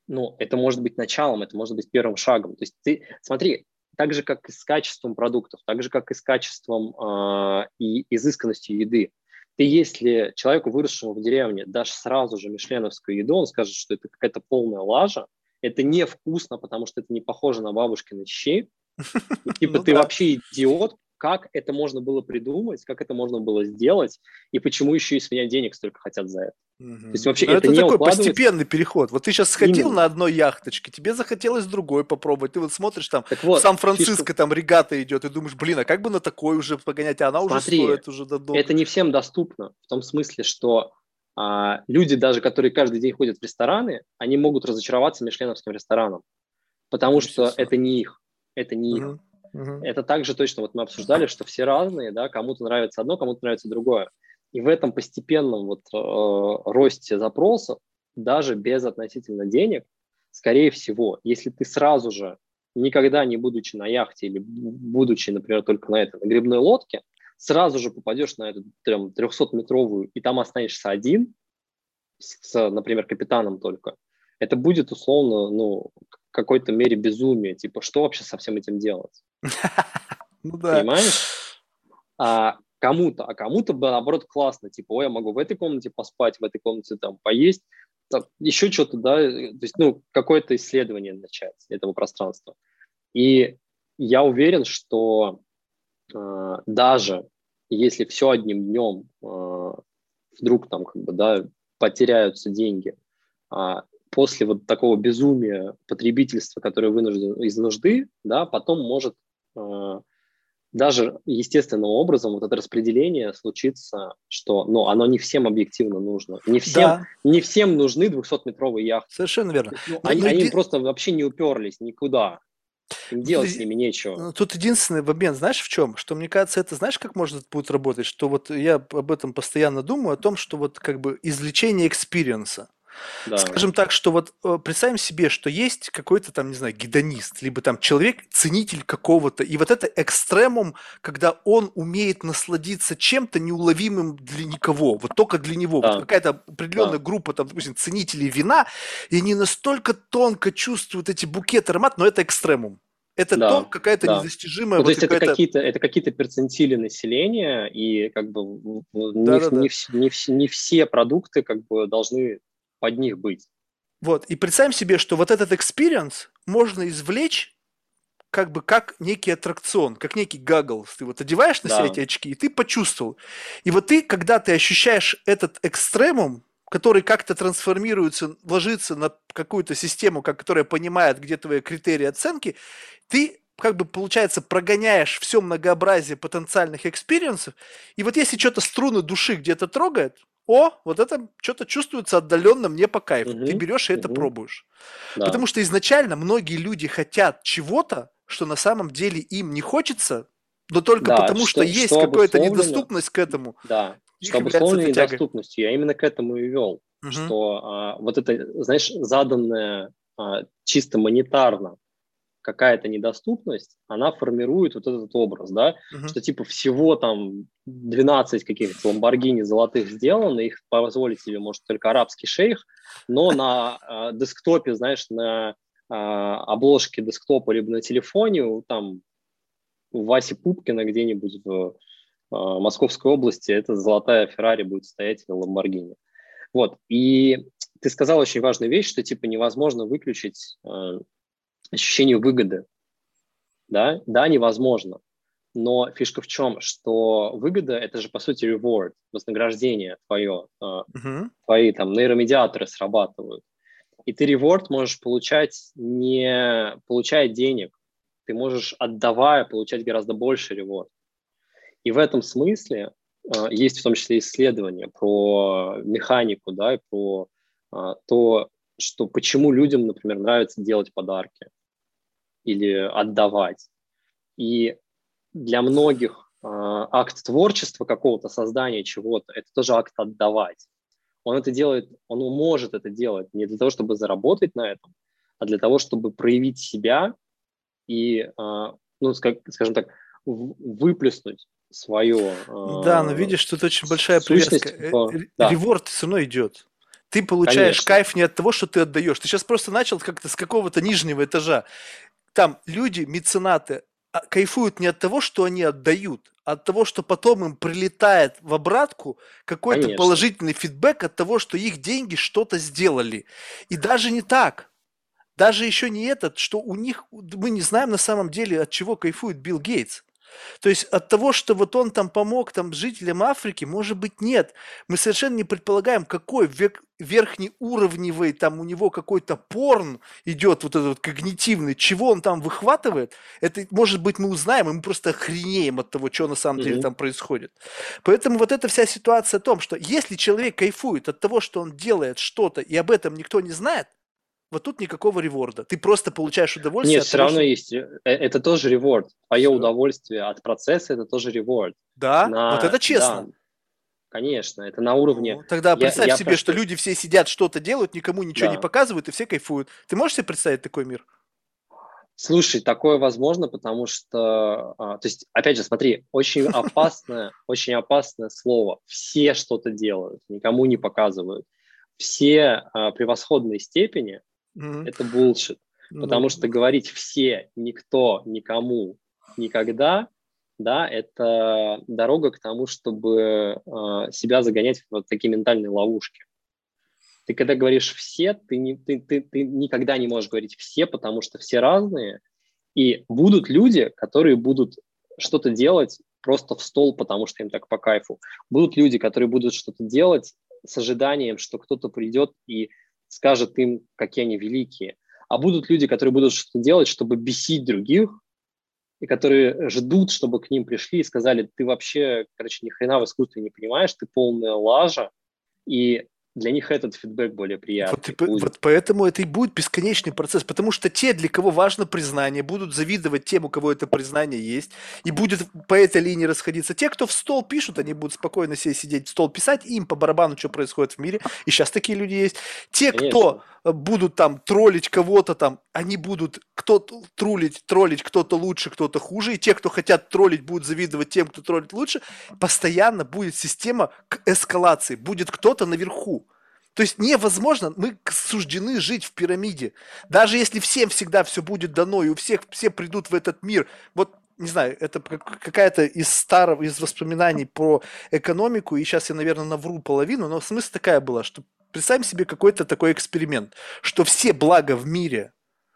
Ну, это может быть началом, это может быть первым шагом. То есть ты, смотри, так же, как и с качеством продуктов, так же, как и с качеством э, и изысканностью еды. Ты если человеку, выросшему в деревне, дашь сразу же мишленовскую еду, он скажет, что это какая-то полная лажа, это невкусно, потому что это не похоже на бабушкины щи. Типа ну ты вообще идиот, как это можно было придумать, как это можно было сделать, и почему еще и с меня денег столько хотят за это. Угу. То есть вообще это, это не такой постепенный переход. Вот ты сейчас сходил Именно. на одной яхточке, тебе захотелось другой попробовать. Ты вот смотришь там, вот, в Сан-Франциско фишка... там регата идет, и думаешь, блин, а как бы на такой уже погонять, а она Смотри, уже стоит уже давно. Это не всем доступно, в том смысле, что а, люди, даже которые каждый день ходят в рестораны, они могут разочароваться мишленовским рестораном, потому что это не их, это не угу. их. Угу. Это также точно, вот мы обсуждали, что все разные, да, кому-то нравится одно, кому-то нравится другое. И в этом постепенном вот э, росте запросов, даже без относительно денег, скорее всего, если ты сразу же, никогда не будучи на яхте или будучи, например, только на этой на грибной лодке, сразу же попадешь на эту 300-метровую, и там останешься один, с, например, капитаном только, это будет условно, ну, в какой-то мере безумие. Типа, что вообще со всем этим делать? Ну да. Понимаешь? А кому-то, а кому-то бы наоборот классно, типа, ой, я могу в этой комнате поспать, в этой комнате там поесть, там, еще что-то, да, то есть, ну, какое-то исследование начать этого пространства. И я уверен, что э, даже если все одним днем э, вдруг там, как бы, да, потеряются деньги, а после вот такого безумия потребительства, которое вынужден из нужды, да, потом может э, даже естественным образом вот это распределение случится, что, ну, оно не всем объективно нужно. Не всем, да. не всем нужны 200-метровые яхты. Совершенно верно. Ну, они, они еди... просто вообще не уперлись никуда. Им делать тут, с ними нечего. Ну, тут единственный момент, знаешь, в чем? Что мне кажется, это знаешь, как может будет работать? Что вот я об этом постоянно думаю, о том, что вот как бы извлечение experience а. Да. Скажем так, что вот э, представим себе, что есть какой-то там, не знаю, гедонист, либо там человек, ценитель какого-то, и вот это экстремум, когда он умеет насладиться чем-то неуловимым для никого, вот только для него. Да. Вот какая-то определенная да. группа, там, допустим, ценителей вина, и они настолько тонко чувствуют эти букеты аромат, но это экстремум. Это да, то какая-то да. недостижимая... Ну, вот то есть это какие-то, это какие-то перцентили населения, и как бы не, да, не, да. Не, не, не все продукты как бы должны под них быть. Вот, и представим себе, что вот этот experience можно извлечь как бы как некий аттракцион, как некий гагл. Ты вот одеваешь на да. себя эти очки, и ты почувствовал. И вот ты, когда ты ощущаешь этот экстремум, который как-то трансформируется, ложится на какую-то систему, как, которая понимает, где твои критерии оценки, ты как бы, получается, прогоняешь все многообразие потенциальных experience ов, и вот если что-то струны души где-то трогает, о, вот это что-то чувствуется отдаленно мне по кайфу. Угу, Ты берешь и угу. это пробуешь. Да. Потому что изначально многие люди хотят чего-то, что на самом деле им не хочется, но только да, потому, что, что есть какая-то недоступность к этому. Да, что обусловлено недоступностью. Я именно к этому и вел. Угу. Что а, вот это, знаешь, заданное а, чисто монетарно какая-то недоступность, она формирует вот этот образ, да, uh-huh. что типа всего там 12 каких-то ламборгини золотых сделано, их позволить себе может только арабский шейх, но на э, десктопе, знаешь, на э, обложке десктопа либо на телефоне, там у Васи Пупкина где-нибудь в э, Московской области эта золотая Феррари будет стоять или Ламборгини. Вот, и ты сказал очень важную вещь, что типа невозможно выключить э, ощущение выгоды. Да, да, невозможно. Но фишка в чем, что выгода – это же, по сути, reward, вознаграждение твое. Uh-huh. Твои там нейромедиаторы срабатывают. И ты reward можешь получать не получая денег. Ты можешь, отдавая, получать гораздо больше reward. И в этом смысле а, есть в том числе исследования про механику, да, и про а, то, что почему людям, например, нравится делать подарки или отдавать. И для многих э, акт творчества какого-то, создания чего-то, это тоже акт отдавать. Он это делает, он может это делать не для того, чтобы заработать на этом, а для того, чтобы проявить себя и, э, ну, скажем так, выплеснуть свое. Э, да, но видишь, тут очень большая привязка. По... Да. Реворд все равно идет. Ты получаешь Конечно. кайф не от того, что ты отдаешь. Ты сейчас просто начал как-то с какого-то нижнего этажа там люди, меценаты, а, кайфуют не от того, что они отдают, а от того, что потом им прилетает в обратку какой-то Конечно. положительный фидбэк от того, что их деньги что-то сделали. И даже не так. Даже еще не этот, что у них, мы не знаем на самом деле, от чего кайфует Билл Гейтс. То есть от того, что вот он там помог там жителям Африки, может быть, нет. Мы совершенно не предполагаем, какой век, верхнеуровневый там у него какой-то порн идет, вот этот вот когнитивный, чего он там выхватывает. Это, может быть, мы узнаем, и мы просто охренеем от того, что на самом деле там происходит. Поэтому вот эта вся ситуация о том, что если человек кайфует от того, что он делает что-то, и об этом никто не знает, вот тут никакого реворда. Ты просто получаешь удовольствие. Нет, все того, равно что... есть. Э, это тоже реворд. Твое все. удовольствие от процесса это тоже реворд. Да, на... вот это честно. Да. Конечно, это на уровне. Ну, тогда представь я, себе, просто... что люди все сидят, что-то делают, никому ничего да. не показывают, и все кайфуют. Ты можешь себе представить такой мир? Слушай, такое возможно, потому что, а, то есть, опять же, смотри, очень опасное, очень опасное слово. Все что-то делают, никому не показывают. Все а, превосходной степени mm-hmm. это bullshit. Mm-hmm. Потому что говорить все, никто, никому, никогда, да, это дорога к тому, чтобы э, себя загонять в вот такие ментальные ловушки. Ты когда говоришь все, ты, не, ты, ты, ты никогда не можешь говорить все, потому что все разные, и будут люди, которые будут что-то делать просто в стол, потому что им так по кайфу. Будут люди, которые будут что-то делать с ожиданием, что кто-то придет и скажет им, какие они великие. А будут люди, которые будут что-то делать, чтобы бесить других, и которые ждут, чтобы к ним пришли и сказали, ты вообще, короче, ни хрена в искусстве не понимаешь, ты полная лажа, и для них этот фидбэк более приятный. Вот, вот поэтому это и будет бесконечный процесс, потому что те, для кого важно признание, будут завидовать тем, у кого это признание есть, и будет по этой линии расходиться. Те, кто в стол пишут, они будут спокойно себе сидеть в стол писать, им по барабану, что происходит в мире, и сейчас такие люди есть. Те, Конечно. кто э, будут там троллить кого-то там, они будут кто-то троллить, троллить кто-то лучше, кто-то хуже, и те, кто хотят троллить, будут завидовать тем, кто троллит лучше, постоянно будет система к эскалации, будет кто-то наверху. То есть невозможно, мы суждены жить в пирамиде. Даже если всем всегда все будет дано, и у всех все придут в этот мир. Вот не знаю, это какая-то из старого, из воспоминаний про экономику, и сейчас я, наверное, навру половину, но смысл такая была, что представим себе какой-то такой эксперимент, что все блага в мире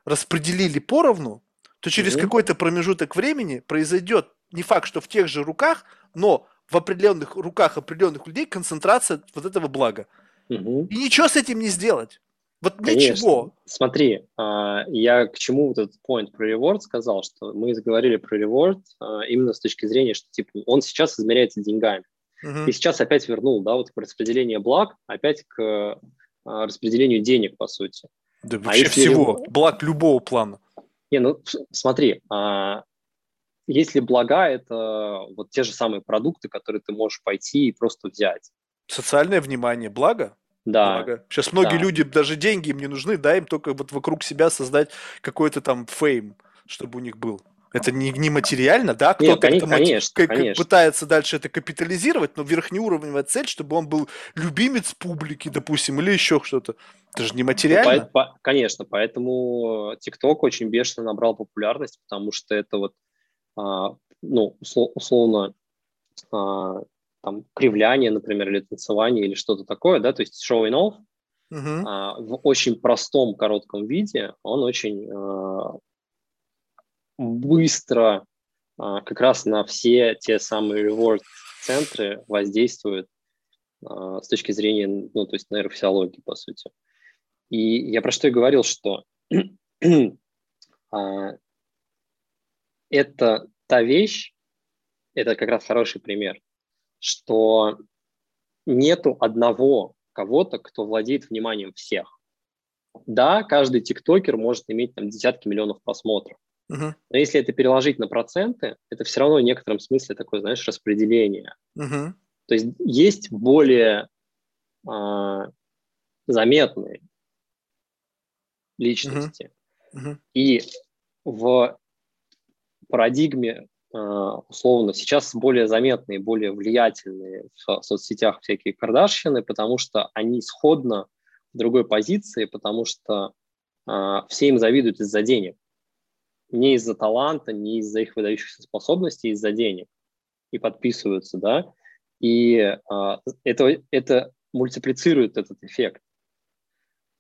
распределили поровну, то через mm-hmm. какой-то промежуток времени произойдет не факт, что в тех же руках, но в определенных руках определенных людей концентрация вот этого блага. Угу. И ничего с этим не сделать. Вот Конечно. ничего. Смотри, а, я к чему вот этот point про reward сказал, что мы говорили про reward а, именно с точки зрения, что типа он сейчас измеряется деньгами. Угу. И сейчас опять вернул, да, вот к распределению благ, опять к а, распределению денег, по сути. Да вообще а всего, reward... благ любого плана. Не, ну смотри, если блага – это вот те же самые продукты, которые ты можешь пойти и просто взять. Социальное внимание, благо? Да. Благо. Сейчас многие да. люди, даже деньги им не нужны, дай им только вот вокруг себя создать какой-то там фейм, чтобы у них был. Это не, не материально, да? Кто-то конечно, это конечно, пытается дальше это капитализировать, но верхнеуровневая цель, чтобы он был любимец публики, допустим, или еще что-то. Это же не материально. Ну, по, по, конечно, поэтому TikTok очень бешено набрал популярность, потому что это вот, а, ну, условно, а, там, кривляние, например, или танцевание, или что-то такое, да, то есть showing off uh-huh. а, в очень простом, коротком виде, он очень а, быстро а, как раз на все те самые reward-центры воздействует а, с точки зрения, ну, то есть нейрофизиологии, по сути. И я про что и говорил, что а, это та вещь, это как раз хороший пример, что нету одного кого-то, кто владеет вниманием всех. Да, каждый тиктокер может иметь там десятки миллионов просмотров, uh-huh. но если это переложить на проценты, это все равно в некотором смысле такое, знаешь, распределение. Uh-huh. То есть есть более а, заметные личности. Uh-huh. Uh-huh. И в парадигме Э, условно, сейчас более заметные, более влиятельные в соцсетях всякие Кардашьяны, потому что они сходно в другой позиции, потому что э, все им завидуют из-за денег. Не из-за таланта, не из-за их выдающихся способностей, из-за денег. И подписываются, да. И это, это мультиплицирует этот эффект.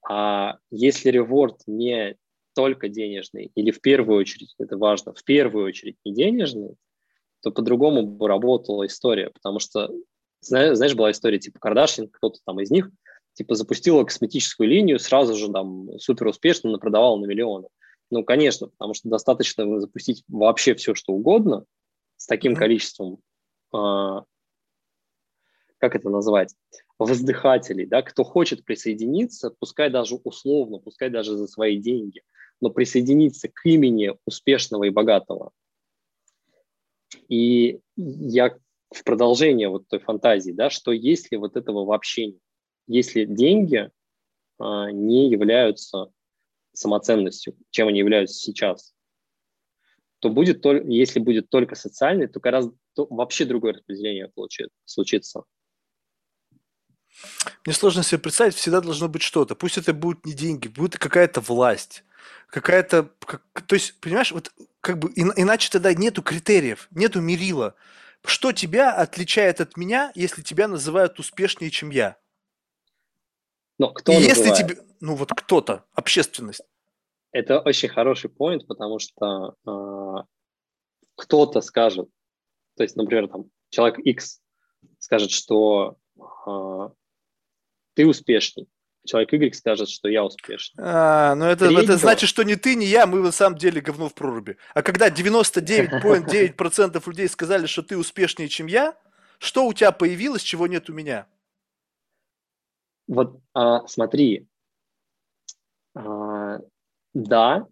А если реворд не только денежный, или в первую очередь, это важно, в первую очередь не денежный, то по-другому бы работала история, потому что, знаешь, была история типа Кардашьян, кто-то там из них, типа запустила косметическую линию, сразу же там супер успешно продавала на миллионы. Ну, конечно, потому что достаточно запустить вообще все, что угодно, с таким количеством, э, как это назвать, воздыхателей, да, кто хочет присоединиться, пускай даже условно, пускай даже за свои деньги – но присоединиться к имени успешного и богатого. И я в продолжение вот той фантазии, да, что если вот этого вообще нет, если деньги а, не являются самоценностью, чем они являются сейчас, то будет только, если будет только социальный, то гораздо то вообще другое распределение получит, случится. Мне сложно себе представить, всегда должно быть что-то. Пусть это будут не деньги, будет какая-то власть, какая-то, как, то есть, понимаешь, вот как бы иначе тогда нету критериев, нету мерила. Что тебя отличает от меня, если тебя называют успешнее, чем я? Но кто и если тебе, ну вот кто-то, общественность. Это очень хороший поинт, потому что э, кто-то скажет, то есть, например, там человек X скажет, что э, ты успешней, человек Y скажет, что я успешный. А, ну это, это значит, что ни ты, ни я, мы на самом деле говно в проруби. А когда 99,9% людей сказали, что ты успешнее, чем я, что у тебя появилось, чего нет у меня? Вот а, смотри, а, да,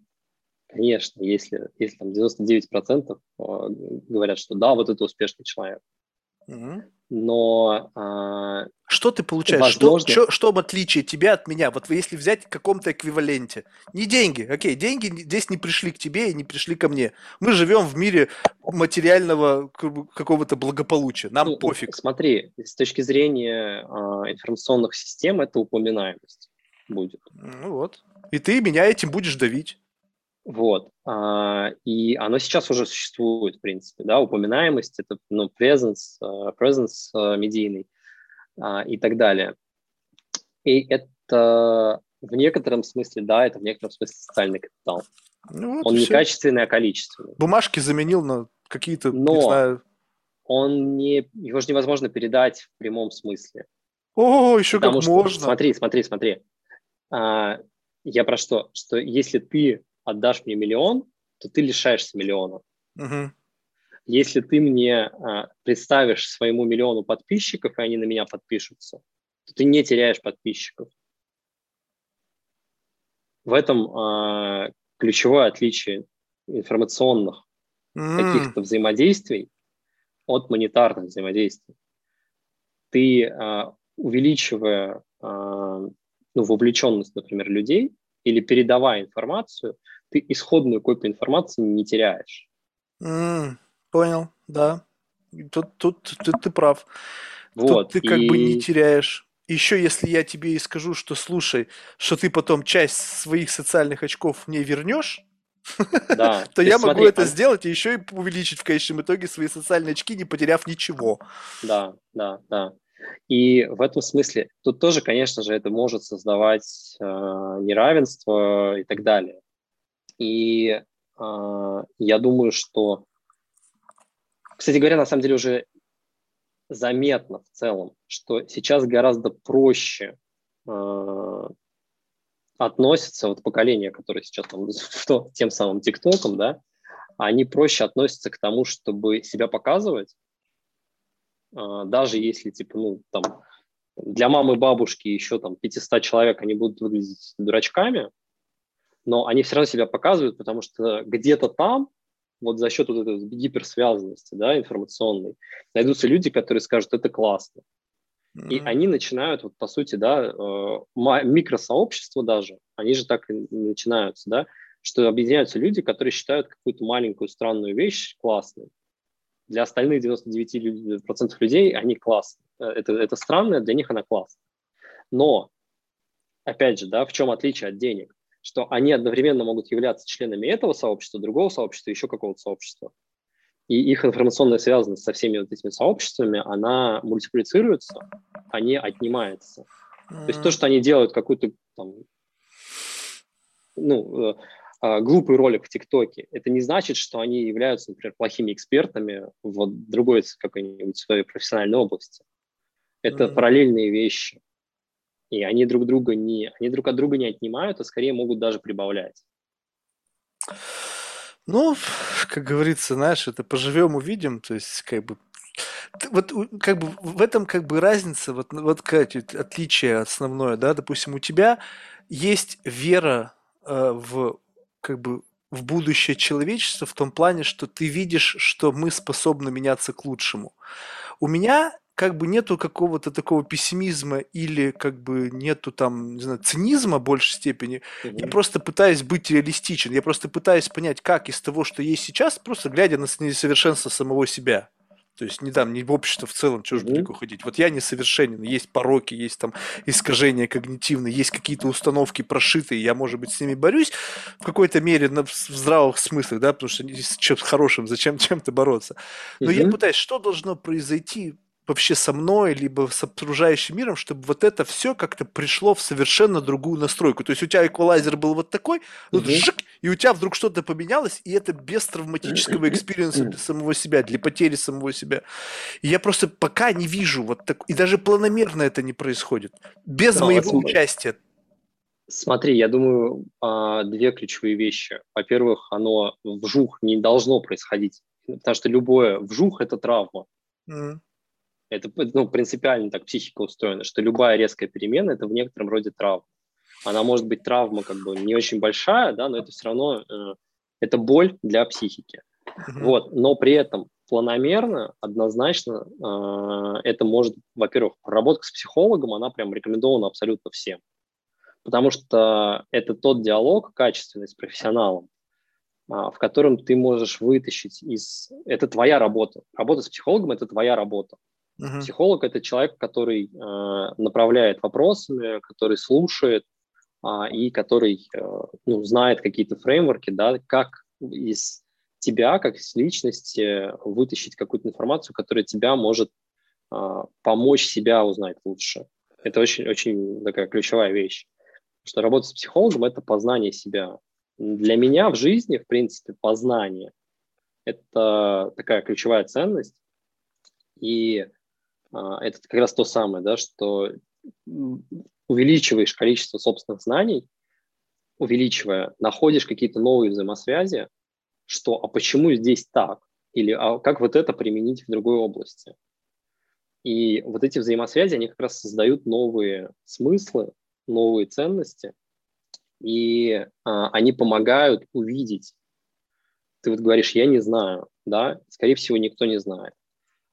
конечно, если, если там 99% а, говорят, что да, вот это успешный человек. Угу но... А, что ты получаешь? Возможно... Что, что, что в отличие тебя от меня? Вот если взять в каком-то эквиваленте. Не деньги, окей, деньги здесь не пришли к тебе и не пришли ко мне. Мы живем в мире материального какого-то благополучия. Нам ну, пофиг. Смотри, с точки зрения а, информационных систем это упоминаемость будет. Ну вот. И ты меня этим будешь давить. Вот. А, и оно сейчас уже существует, в принципе, да, упоминаемость, это, ну, presence, а, presence а, медийный и так далее. И это в некотором смысле, да, это в некотором смысле социальный капитал. Ну, вот Он не качественный, а количественный. Бумажки заменил на какие-то, Но не знаю... он не, его же невозможно передать в прямом смысле. О, еще Потому как что, можно. Смотри, смотри, смотри. А, я про что? Что если ты отдашь мне миллион, то ты лишаешься миллиона. Угу. Если ты мне а, представишь своему миллиону подписчиков, и они на меня подпишутся, то ты не теряешь подписчиков. В этом а, ключевое отличие информационных mm. каких-то взаимодействий от монетарных взаимодействий. Ты, а, увеличивая а, ну, вовлеченность, например, людей, или передавая информацию, ты исходную копию информации не теряешь. Mm, понял, да. Тут, тут, тут ты прав. Вот, тут ты как и... бы не теряешь. Еще если я тебе и скажу, что слушай, что ты потом часть своих социальных очков мне вернешь, да. то я могу это сделать и еще и увеличить в конечном итоге свои социальные очки, не потеряв ничего. Да, да, да. И в этом смысле тут тоже, конечно же, это может создавать э, неравенство и так далее. И э, я думаю, что, кстати говоря, на самом деле уже заметно в целом, что сейчас гораздо проще э, относятся, вот поколение, которое сейчас там, тем самым ТикТоком, да, они проще относятся к тому, чтобы себя показывать, даже если, типа, ну, там, для мамы, бабушки еще там 500 человек, они будут выглядеть дурачками, но они все равно себя показывают, потому что где-то там, вот за счет вот этой гиперсвязанности, да, информационной, найдутся люди, которые скажут, это классно. Mm-hmm. И они начинают, вот по сути, да, э, микросообщества даже, они же так и начинаются, да, что объединяются люди, которые считают какую-то маленькую странную вещь классной, для остальных 99% людей они классные. Э, это, это странно, для них она классная. Но, опять же, да, в чем отличие от денег? Что они одновременно могут являться членами этого сообщества, другого сообщества, еще какого-то сообщества. И их информационная связанность со всеми вот этими сообществами, она мультиплицируется, а не отнимается. Mm-hmm. То есть то, что они делают какую-то там, ну, э, глупый ролик в ТикТоке, это не значит, что они являются, например, плохими экспертами в другой какой-нибудь своей профессиональной области. Это mm-hmm. параллельные вещи. И они друг друга не, они друг от друга не отнимают, а скорее могут даже прибавлять. Ну, как говорится, знаешь, это поживем, увидим. То есть, как бы, вот как бы в этом как бы разница, вот, вот как отличие основное, да, допустим, у тебя есть вера э, в как бы в будущее человечества в том плане, что ты видишь, что мы способны меняться к лучшему. У меня как бы нету какого-то такого пессимизма или как бы нету там, не знаю, цинизма в большей степени. Mm-hmm. Я просто пытаюсь быть реалистичен. Я просто пытаюсь понять, как из того, что есть сейчас, просто глядя на несовершенство самого себя. То есть не там, не в общество в целом, чего же далеко ходить. Вот я несовершенен, есть пороки, есть там искажения когнитивные, есть какие-то установки прошитые, я, может быть, с ними борюсь в какой-то мере в здравых смыслах, да, потому что с чем-то хорошим, зачем чем-то бороться. Но mm-hmm. я пытаюсь, что должно произойти вообще со мной, либо с окружающим миром, чтобы вот это все как-то пришло в совершенно другую настройку. То есть у тебя эквалайзер был вот такой, вот мм жик, и у тебя вдруг что-то поменялось, и это без травматического experience а для самого себя, для потери самого себя. И я просто пока не вижу вот так, и даже планомерно это не происходит, без Но, моего смотри. участия. Смотри, я думаю, а, две ключевые вещи. Во-первых, оно вжух не должно происходить, потому что любое вжух – это травма. Mm. Это ну, принципиально так психика устроена, что любая резкая перемена – это в некотором роде травма. Она может быть травма как бы не очень большая, да, но это все равно э, это боль для психики. Mm-hmm. Вот, но при этом планомерно, однозначно, э, это может, во-первых, работа с психологом, она прям рекомендована абсолютно всем. Потому что это тот диалог качественный с профессионалом, э, в котором ты можешь вытащить из... Это твоя работа. Работа с психологом – это твоя работа. Uh-huh. Психолог – это человек, который э, направляет вопросами, который слушает э, и который э, ну, знает какие-то фреймворки, да, как из тебя, как из личности, вытащить какую-то информацию, которая тебя может э, помочь себя узнать лучше. Это очень-очень такая ключевая вещь. Что работа с психологом – это познание себя. Для меня в жизни, в принципе, познание – это такая ключевая ценность. И это как раз то самое, да, что увеличиваешь количество собственных знаний, увеличивая, находишь какие-то новые взаимосвязи, что а почему здесь так? Или а как вот это применить в другой области? И вот эти взаимосвязи, они как раз создают новые смыслы, новые ценности, и а, они помогают увидеть. Ты вот говоришь, я не знаю, да, скорее всего, никто не знает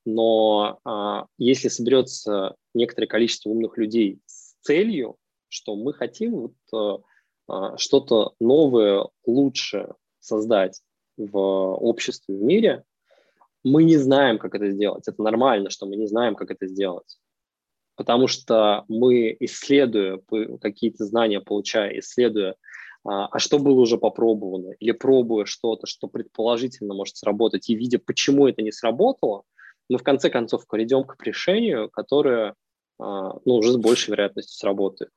но а, если соберется некоторое количество умных людей с целью, что мы хотим вот, а, а что-то новое, лучше создать в обществе, в мире, мы не знаем, как это сделать. Это нормально, что мы не знаем, как это сделать. Потому что мы, исследуя какие-то знания, получая, исследуя, а, а что было уже попробовано, или пробуя что-то, что предположительно может сработать, и видя, почему это не сработало – мы в конце концов придем к решению, которое а, ну, уже с большей вероятностью сработает.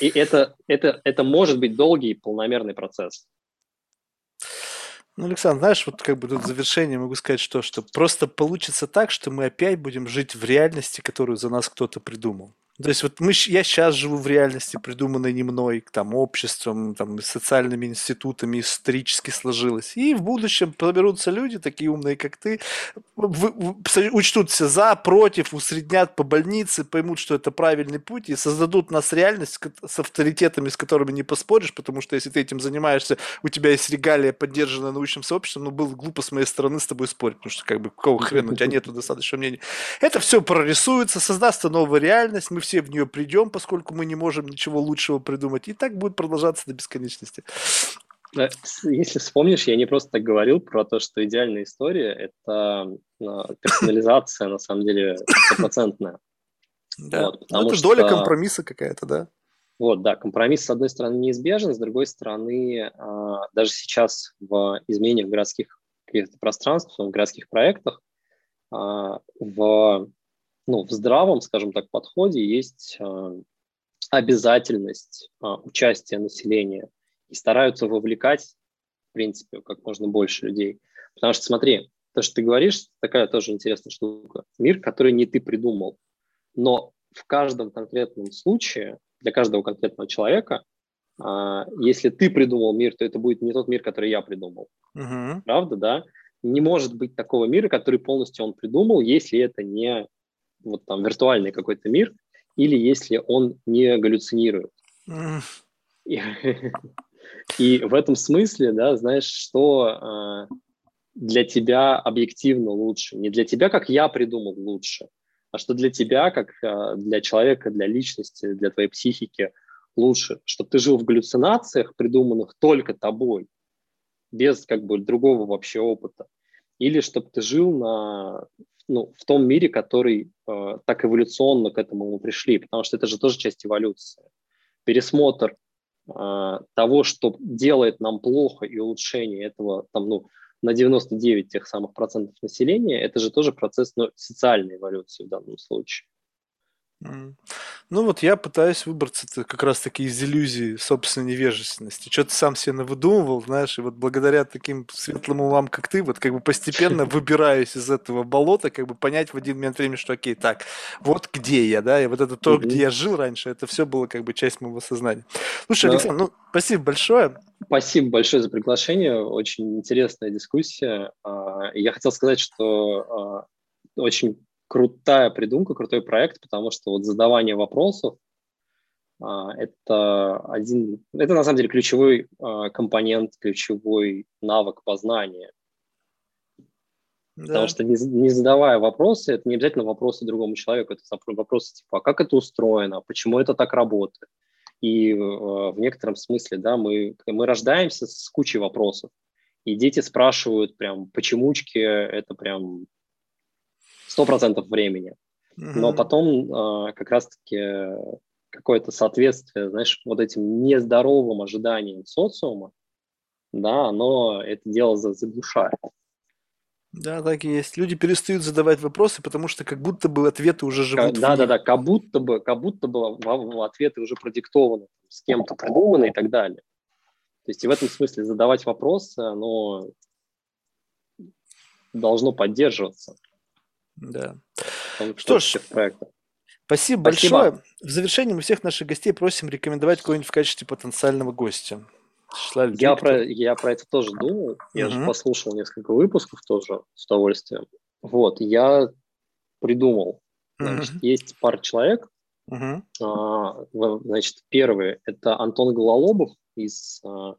И это, это, это может быть долгий и полномерный процесс. Ну, Александр, знаешь, вот как бы тут в завершение могу сказать, что, что просто получится так, что мы опять будем жить в реальности, которую за нас кто-то придумал. То есть вот мы, я сейчас живу в реальности, придуманной не мной, там, обществом, там, социальными институтами, исторически сложилось. И в будущем подберутся люди, такие умные, как ты, в, в, учтутся за, против, усреднят по больнице, поймут, что это правильный путь, и создадут нас реальность с авторитетами, с которыми не поспоришь, потому что если ты этим занимаешься, у тебя есть регалия, поддержанная научным сообществом, ну, было глупо с моей стороны с тобой спорить, потому что, как бы, какого хрена, у тебя нету достаточного мнения. Это все прорисуется, создастся новая реальность, мы все в нее придем, поскольку мы не можем ничего лучшего придумать. И так будет продолжаться до бесконечности. Если вспомнишь, я не просто так говорил про то, что идеальная история – это а, персонализация, на самом деле, стопроцентная. Да, вот, ну, это что... доля компромисса какая-то, да? Вот, да, компромисс, с одной стороны, неизбежен, с другой стороны, а, даже сейчас в изменениях городских пространств, в городских проектах, в ну, в здравом, скажем так, подходе есть э, обязательность э, участия населения и стараются вовлекать, в принципе, как можно больше людей. Потому что, смотри, то, что ты говоришь, такая тоже интересная штука. Мир, который не ты придумал. Но в каждом конкретном случае, для каждого конкретного человека, э, если ты придумал мир, то это будет не тот мир, который я придумал. Uh-huh. Правда, да? Не может быть такого мира, который полностью он придумал, если это не вот там виртуальный какой-то мир, или если он не галлюцинирует. Mm. И, и в этом смысле, да, знаешь, что э, для тебя объективно лучше. Не для тебя, как я придумал лучше, а что для тебя, как э, для человека, для личности, для твоей психики лучше. Чтобы ты жил в галлюцинациях, придуманных только тобой, без как бы другого вообще опыта. Или чтобы ты жил на ну, в том мире, который э, так эволюционно к этому мы пришли, потому что это же тоже часть эволюции. Пересмотр э, того, что делает нам плохо и улучшение этого, там, ну, на 99 тех самых процентов населения, это же тоже процесс ну, социальной эволюции в данном случае. Ну вот я пытаюсь выбраться как раз-таки из иллюзии собственной невежественности. Что-то сам себе навыдумывал, знаешь, и вот благодаря таким светлым умам, как ты, вот как бы постепенно выбираюсь из этого болота, как бы понять в один момент времени, что окей, так, вот где я, да, и вот это то, где я жил раньше, это все было как бы часть моего сознания. Слушай, Александр, ну, спасибо большое. Спасибо большое за приглашение, очень интересная дискуссия. А, я хотел сказать, что а, очень крутая придумка, крутой проект, потому что вот задавание вопросов а, это один, это на самом деле ключевой а, компонент, ключевой навык познания. Да. Потому что не, не задавая вопросы, это не обязательно вопросы другому человеку, это вопросы типа, а как это устроено, почему это так работает. И э, в некотором смысле, да, мы, мы рождаемся с кучей вопросов. И дети спрашивают прям, почемучки, это прям сто процентов времени. Но потом э, как раз-таки какое-то соответствие, знаешь, вот этим нездоровым ожиданиям социума, да, оно это дело заглушает. Да, так и есть. Люди перестают задавать вопросы, потому что как будто бы ответы уже живут. Да, да, да, как будто бы, как будто бы ответы уже продиктованы, с кем-то придуманы и так далее. То есть и в этом смысле задавать вопросы, оно должно поддерживаться. Да. Что ж, спасибо, спасибо большое. В завершении мы всех наших гостей просим рекомендовать кого-нибудь в качестве потенциального гостя. Людей, я, про, я про это тоже думал. Я же послушал несколько выпусков тоже с удовольствием. Вот, я придумал. Значит, угу. есть пара человек. А, значит, первый – это Антон Гололобов из а,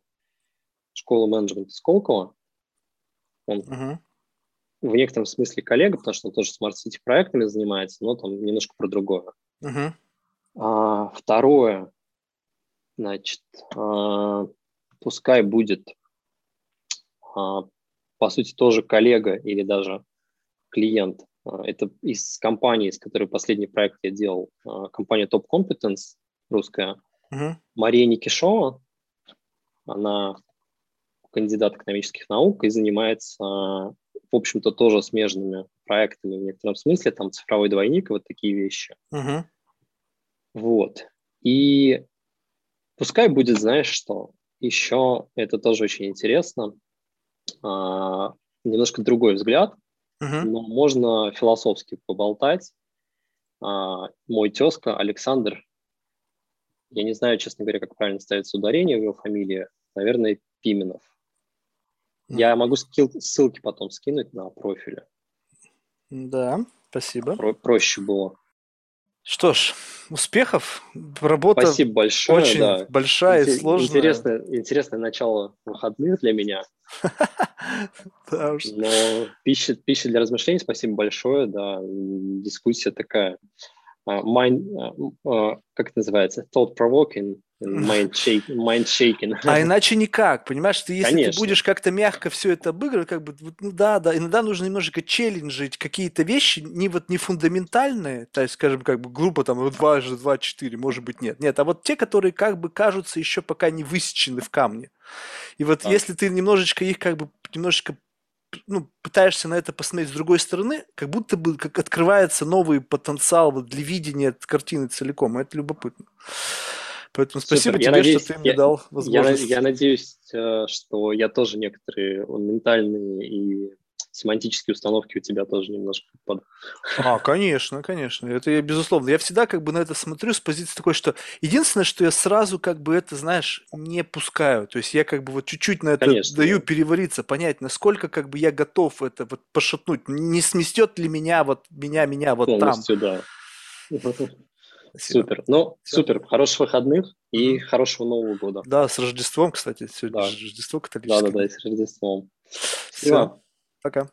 школы менеджмента Сколково. Он в некотором смысле коллега, потому что он тоже Smart City проектами занимается, но там немножко про другое. Uh-huh. А, второе, значит, а, пускай будет, а, по сути, тоже коллега или даже клиент. А, это из компании, с которой последний проект я делал, а, компания Top Competence русская, uh-huh. Мария Никишова. Она кандидат экономических наук и занимается в общем-то, тоже смежными проектами в некотором смысле, там цифровой двойник и вот такие вещи. Uh-huh. Вот. И пускай будет, знаешь что, еще это тоже очень интересно, а, немножко другой взгляд, uh-huh. но можно философски поболтать. А, мой тезка Александр, я не знаю, честно говоря, как правильно ставится ударение в его фамилии, наверное, Пименов. Я могу скил, ссылки потом скинуть на профили. Да, спасибо. Про, проще было. Что ж, успехов. Работа Спасибо большое, очень да. большая Интер- и сложная. Интересное, интересное начало выходных для меня. Но пища, пища для размышлений. Спасибо большое. Да, дискуссия такая. А, mind, а, а, как это называется? Thought-provoking Mind, shake, mind shaking. А иначе никак, понимаешь? Ты, если Конечно. ты будешь как-то мягко все это обыгрывать, как бы, ну да, да, иногда нужно немножечко челленджить какие-то вещи, не вот не фундаментальные, то есть, скажем, как бы группа там 2 же 2, 4, может быть, нет. Нет, а вот те, которые как бы кажутся еще пока не высечены в камне. И вот а. если ты немножечко их как бы, немножечко ну, пытаешься на это посмотреть с другой стороны, как будто бы как открывается новый потенциал вот для видения картины целиком. И это любопытно. Поэтому спасибо Супер. тебе, надеюсь, что ты мне я, дал возможность. Я, я надеюсь, э, что я тоже некоторые ментальные и семантические установки у тебя тоже немножко под. А, конечно, конечно. Это я, безусловно. Я всегда как бы на это смотрю с позиции такой, что единственное, что я сразу как бы это, знаешь, не пускаю. То есть я как бы вот чуть-чуть на это конечно, даю да. перевариться, понять, насколько как бы я готов это вот пошатнуть. Не сместет ли меня вот, меня, меня вот Полностью, там. да. Спасибо. Супер. Ну, Все. супер. Хороших выходных и хорошего Нового года. Да, с Рождеством, кстати. Сегодня да. Рождество католическое. Да, да, да, с Рождеством. Все. Пока.